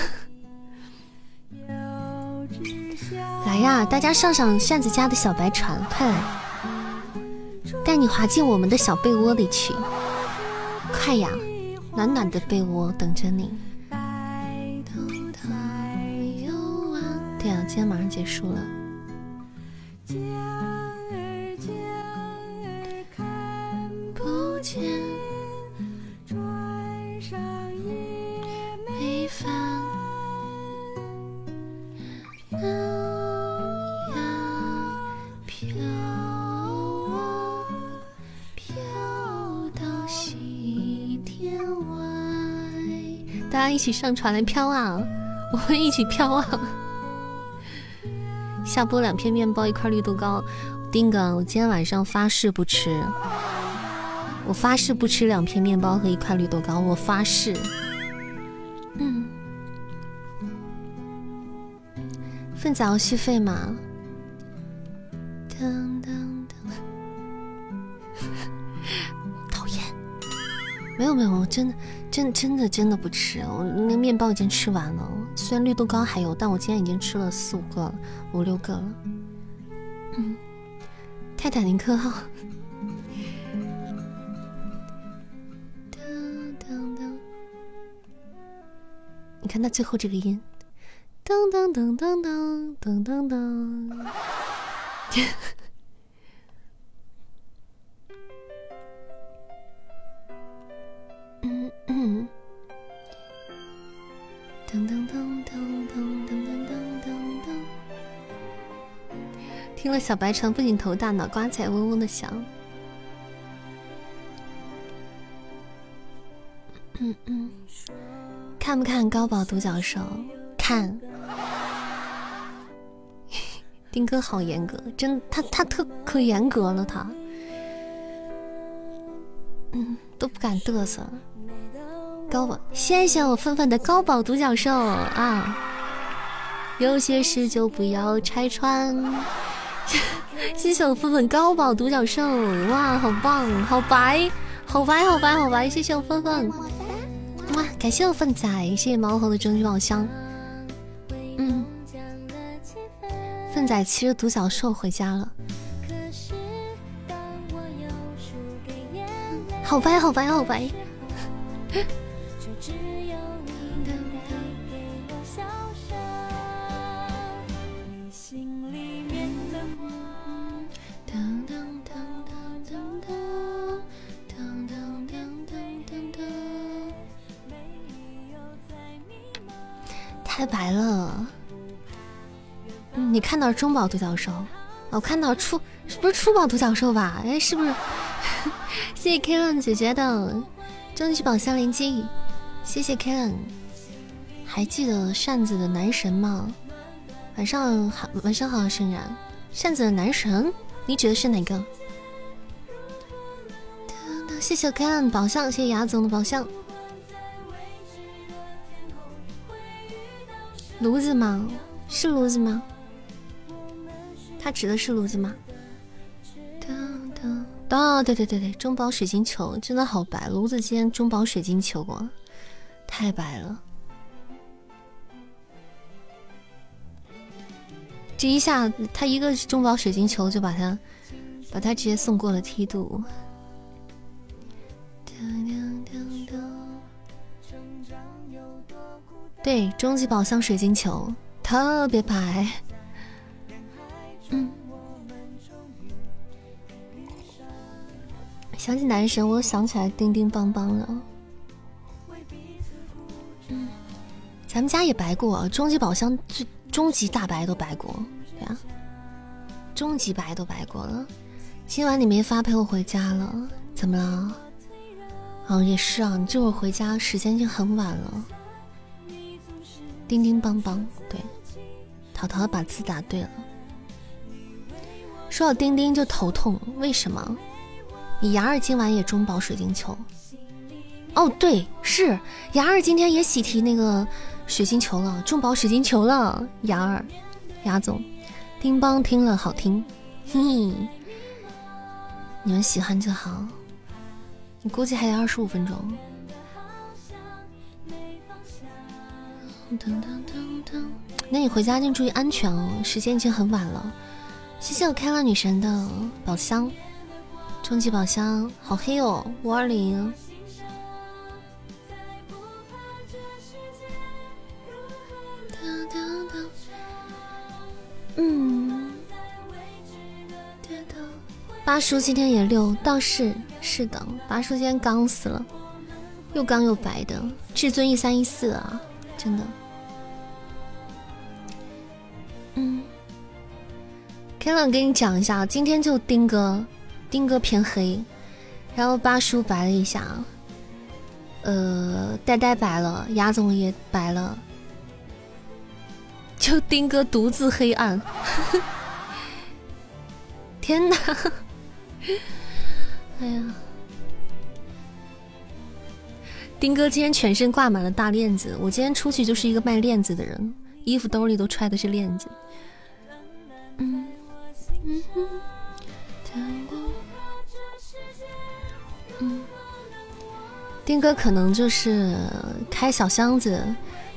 来呀，大家上上扇子家的小白船，快来，带你滑进我们的小被窝里去。快呀，暖暖的被窝等着你。对啊，今天马上结束了。大家一起上船来飘啊！我们一起飘啊！下播两片面包，一块绿豆糕。丁哥，我今天晚上发誓不吃，我发誓不吃两片面包和一块绿豆糕，我发誓。嗯，份子要续费吗？讨厌，没有没有，我真的。真真的真的不吃，我那面包已经吃完了。虽然绿豆糕还有，但我今天已经吃了四五个了、五六个了。嗯，泰坦尼克号。你看它最后这个音，噔噔噔噔噔噔噔。噔 的小白船不仅头大，脑瓜子还嗡嗡的响。嗯嗯，看不看高宝独角兽？看。丁哥好严格，真他他特可严格了他。嗯，都不敢嘚瑟。高宝，谢谢我愤愤的高宝独角兽啊！有些事就不要拆穿。谢谢我愤愤高宝独角兽，哇，好棒，好白，好白，好白，好白！谢谢我愤愤，哇，感谢我粪仔，谢谢猫猴的终极宝箱。嗯，粪仔骑着独角兽回家了。好白，好白，好白。太白了，你看到中宝独角兽，我看到初不是初宝独角兽吧？哎，是不是？谢谢 Karen 姐姐的终极宝箱连击，谢谢 Karen。还记得扇子的男神吗？晚上好，晚上好，盛然。扇子的男神，你指的是哪个？谢谢 Karen 宝箱，谢谢牙总的宝箱。炉子吗？是炉子吗？他指的是炉子吗？哦，对对对对，中宝水晶球真的好白，炉子今天中宝水晶球啊，太白了。这一下，他一个中宝水晶球就把他，把他直接送过了梯度。对，终极宝箱水晶球特别白。嗯，想起男神，我想起来叮叮邦邦了。嗯，咱们家也白过，终极宝箱最终极大白都白过，对啊，终极白都白过了。今晚你没发，陪我回家了，怎么了？哦，也是啊，你这会儿回家时间已经很晚了。叮叮邦邦，对，淘淘把字打对了。说到叮叮就头痛，为什么？你牙儿今晚也中宝水晶球？哦，对，是牙儿今天也喜提那个水晶球了，中宝水晶球了。牙儿，牙总，叮邦听了好听，嘿，你们喜欢就好。你估计还得二十五分钟。那你回家一定注意安全哦，时间已经很晚了。谢谢我开了女神的宝箱，终极宝箱，好黑哦，五二零。嗯，八叔今天也六，倒是是的，八叔今天刚死了，又刚又白的，至尊一三一四啊。真的，嗯，Kellen 给你讲一下，今天就丁哥，丁哥偏黑，然后八叔白了一下，呃，呆呆白了，牙总也白了，就丁哥独自黑暗，天哪，哎呀！丁哥今天全身挂满了大链子，我今天出去就是一个卖链子的人，衣服兜里都揣的是链子。嗯嗯嗯，丁哥可能就是开小箱子，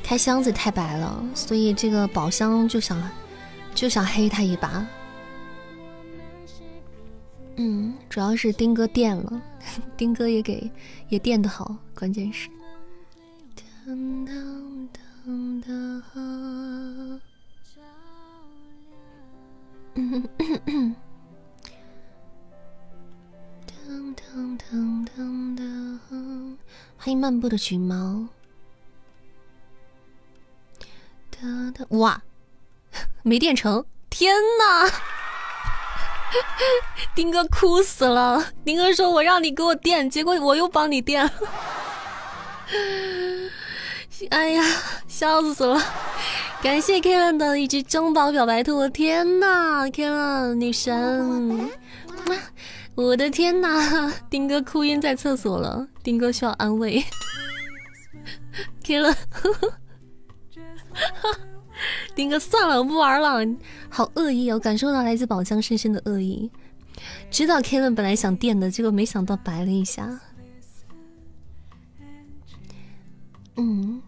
开箱子太白了，所以这个宝箱就想就想黑他一把。嗯，主要是丁哥垫了，丁哥也给也垫的好。关键是，欢迎漫步的橘猫。哇，没电成！天哪！丁哥哭死了。丁哥说：“我让你给我垫，结果我又帮你垫。”哎呀，笑死了！感谢 Kevin 的一只中宝表白兔，天呐，Kevin 女神，我的天呐，丁哥哭晕在厕所了，丁哥需要安慰。Kevin，丁哥算了，我不玩了，好恶意哦，感受到来自宝箱深深的恶意。知道 Kevin 本来想垫的，结果没想到白了一下。嗯。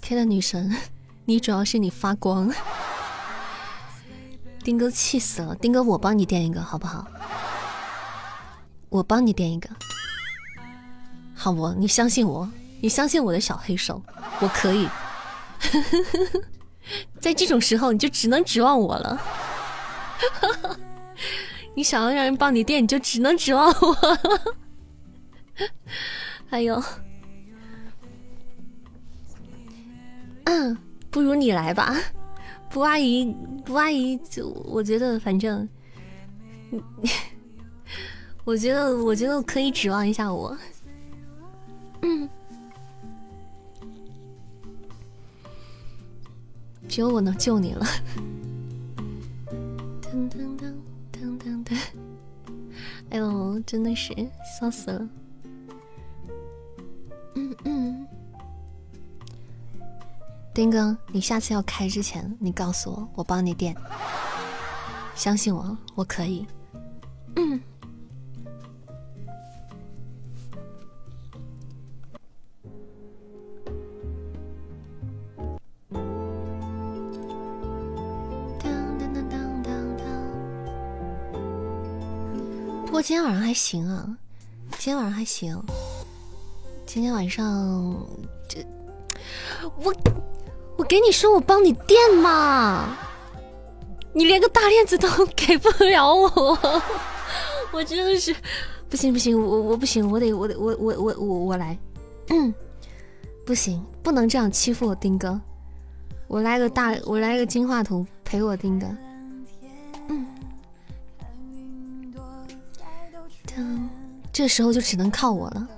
K 的女神，你主要是你发光，丁哥气死了。丁哥，我帮你垫一个好不好？我帮你垫一个，好不？你相信我，你相信我的小黑手，我可以。在这种时候，你就只能指望我了。你想要让人帮你垫，你就只能指望我。还有。嗯，不如你来吧，布阿姨，布阿姨，就我觉得，反正，我觉得，我觉得可以指望一下我。嗯，只有我能救你了。噔噔噔噔噔噔，哎呦，真的是笑死了。嗯嗯。丁哥，你下次要开之前，你告诉我，我帮你垫。相信我，我可以。嗯。不过今天晚上还行啊，今天晚上还行。今天晚上这我。我给你说，我帮你垫嘛，你连个大链子都给不了我，我真的是不行不行，我我不行，我得我得我我我我我来，嗯，不行，不能这样欺负我丁哥，我来个大，我来个金话筒陪我丁哥，这时候就只能靠我了。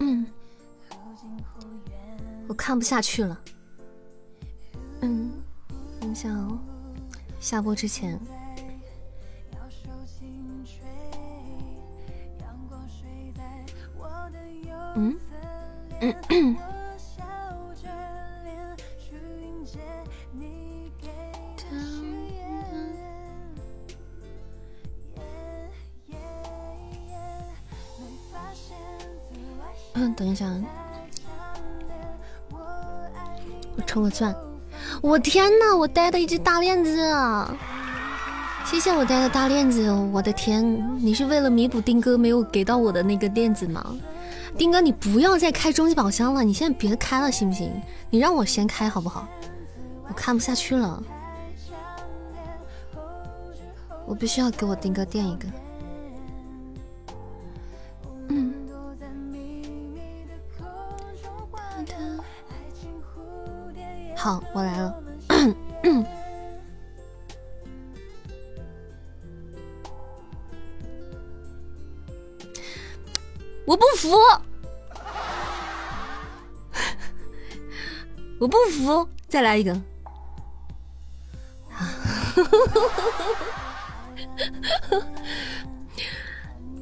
嗯。我看不下去了，嗯，你想下播之前，嗯，嗯，嗯，等一下。我充个钻，我天呐！我带的一只大链子，谢谢我带的大链子。我的天，你是为了弥补丁哥没有给到我的那个链子吗？丁哥，你不要再开终极宝箱了，你现在别开了行不行？你让我先开好不好？我看不下去了，我必须要给我丁哥垫一个。好，我来了。我不服，我不服，再来一个。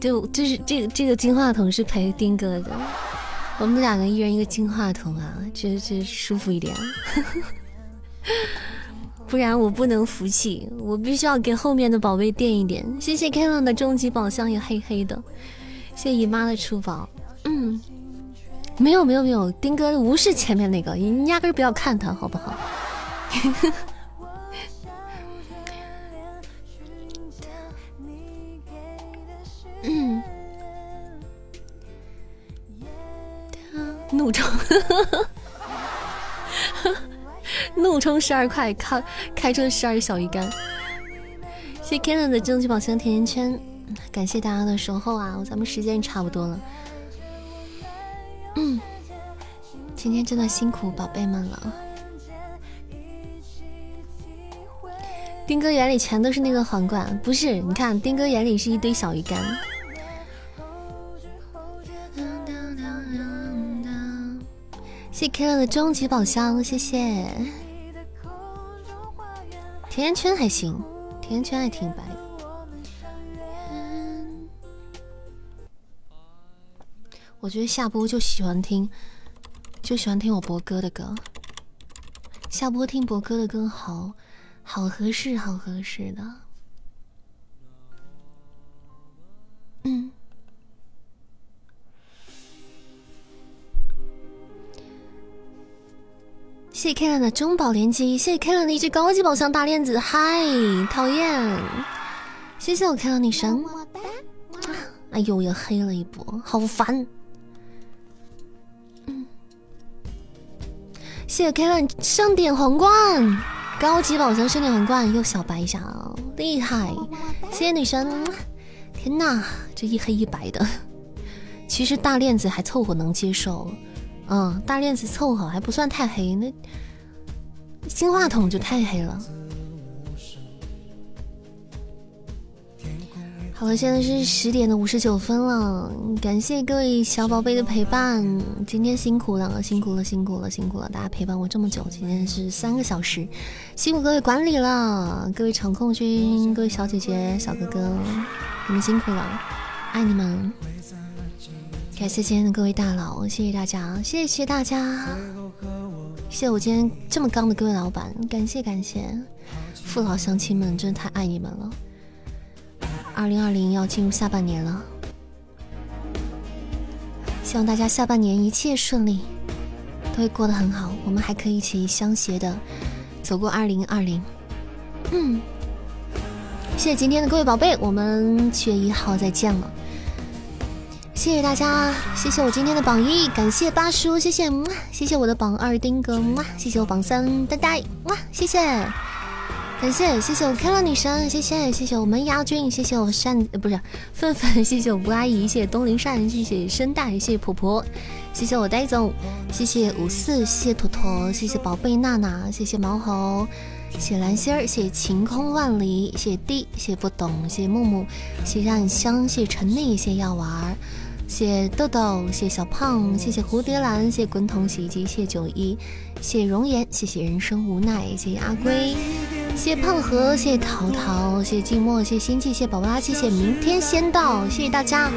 就就是这个这个金话筒是陪丁哥的。我们两个一人一个金话筒啊，这这舒服一点，不然我不能服气，我必须要给后面的宝贝垫一点。谢谢 Kevin 的终极宝箱也黑黑的，谢谢姨妈的出宝。嗯，没有没有没有，丁哥无视前面那个，你压根不要看他，好不好？怒冲，怒冲十二块，开开出十二小鱼干。谢谢 Kevin 的终极宝箱甜甜圈，感谢大家的守候啊！咱们时间差不多了，嗯，今天真的辛苦宝贝们了。丁哥眼里全都是那个皇冠，不是？你看，丁哥眼里是一堆小鱼干。谢谢 K 的终极宝箱，谢谢。甜甜圈还行，甜甜圈还挺白的。我觉得下播就喜欢听，就喜欢听我博哥的歌。下播听博哥的歌，好好合适，好合适的。谢谢 K 乐的中宝连击，谢谢 K 乐的一只高级宝箱大链子，嗨，讨厌！谢谢我 K 乐女神，哎呦，又黑了一波，好烦。嗯谢谢 K 乐盛典皇冠，高级宝箱盛典皇冠又小白一下，厉害！谢谢女神，天哪，这一黑一白的，其实大链子还凑合能接受，嗯，大链子凑合还不算太黑，那金话筒就太黑了。好了，现在是十点的五十九分了，感谢各位小宝贝的陪伴，今天辛苦了，辛苦了，辛苦了，辛苦了，大家陪伴我这么久，今天是三个小时，辛苦各位管理了，各位场控君，各位小姐姐、小哥哥，你们辛苦了，爱你们，感谢今天的各位大佬，谢谢大家，谢谢大家，谢谢我今天这么刚的各位老板，感谢感谢，父老乡亲们，真的太爱你们了。二零二零要进入下半年了，希望大家下半年一切顺利，都会过得很好。我们还可以一起相携的走过二零二零。嗯，谢谢今天的各位宝贝，我们七月一号再见了。谢谢大家，谢谢我今天的榜一，感谢八叔，谢谢，谢谢我的榜二丁哥，谢谢我榜三呆呆，谢谢。感谢谢谢我开乐女神，谢谢谢谢我们亚军，谢谢我善不是愤愤，谢谢我吴阿姨，谢谢东林善，谢谢声带，谢谢婆婆，谢谢我呆总，谢谢五四，谢谢坨坨，谢谢宝贝娜娜，谢谢毛猴，谢谢蓝心儿，谢晴空万里，谢谢 D，谢不懂，谢谢木木，谢谢暗香，谢谢陈丽，谢谢药丸，儿谢豆豆，谢谢小胖，谢谢蝴蝶兰，谢谢滚筒洗衣机，谢谢九一，谢谢容颜，谢谢人生无奈，谢谢阿龟。谢谢胖和，谢谢淘淘，谢谢寂寞，谢谢心悸，谢谢宝宝拉，谢谢明天先到，谢谢大家，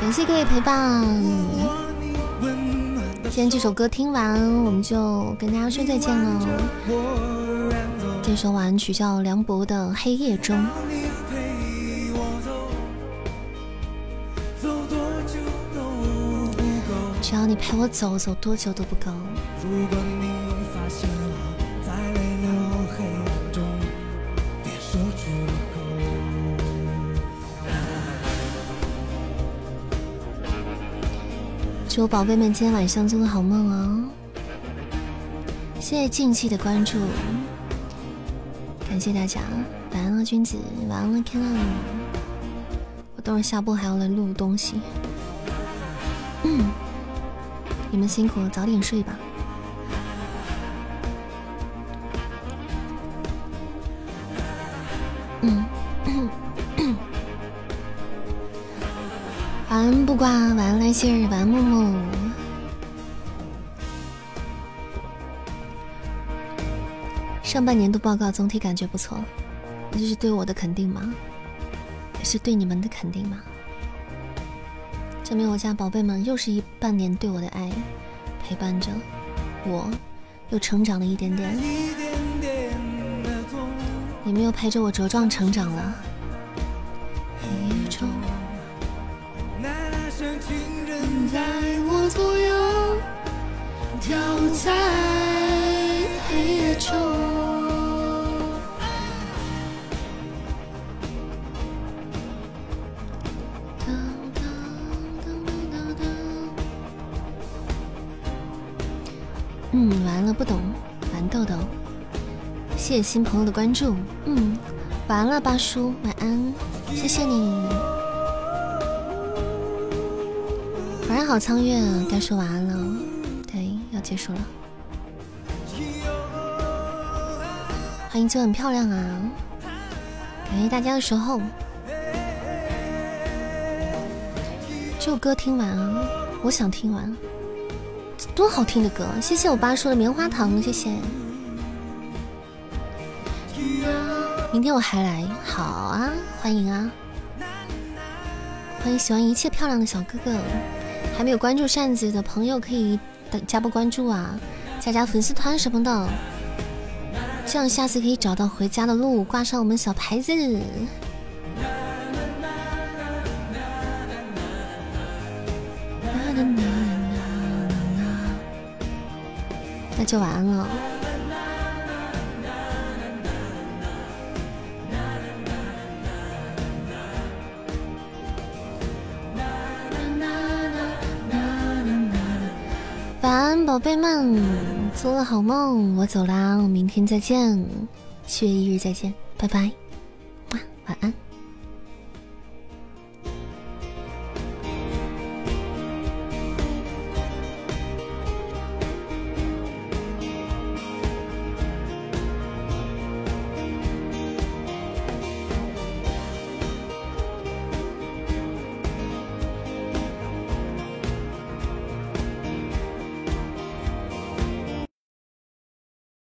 感谢各位陪伴。今天这首歌听完，我们就跟大家说再见了。这首晚安曲叫梁博的《黑夜中》。只要你陪我走，走多久都不够。祝我宝贝们今天晚上做个好梦哦！谢谢静气的关注，感谢大家，晚安了君子，晚安了 Ken。我等会下播还要来录东西，嗯，你们辛苦了，早点睡吧。嗯。晚安不挂，晚安来信儿，晚安木木。上半年度报告总体感觉不错，这是对我的肯定吗？是对你们的肯定吗？证明我家宝贝们又是一半年对我的爱，陪伴着我，又成长了一点点。你们又陪着我茁壮成长了。在我左右，跳在嗯，完了，不懂，完豆豆。谢谢新朋友的关注。嗯，完了，八叔，晚安，谢谢你。晚上好，苍月，该说晚安了，对，要结束了。欢迎就很漂亮啊！感谢大家的守候。这首歌听完，我想听完，多好听的歌！谢谢我爸说的棉花糖，谢谢。明天我还来，好啊，欢迎啊，欢迎喜欢一切漂亮的小哥哥。还没有关注扇子的朋友可以加波关注啊，加加粉丝团什么的，这样下次可以找到回家的路，挂上我们小牌子。那就晚安了。晚安，宝贝们，做个好梦。我走啦，我明天再见，七月一日再见，拜拜，晚安。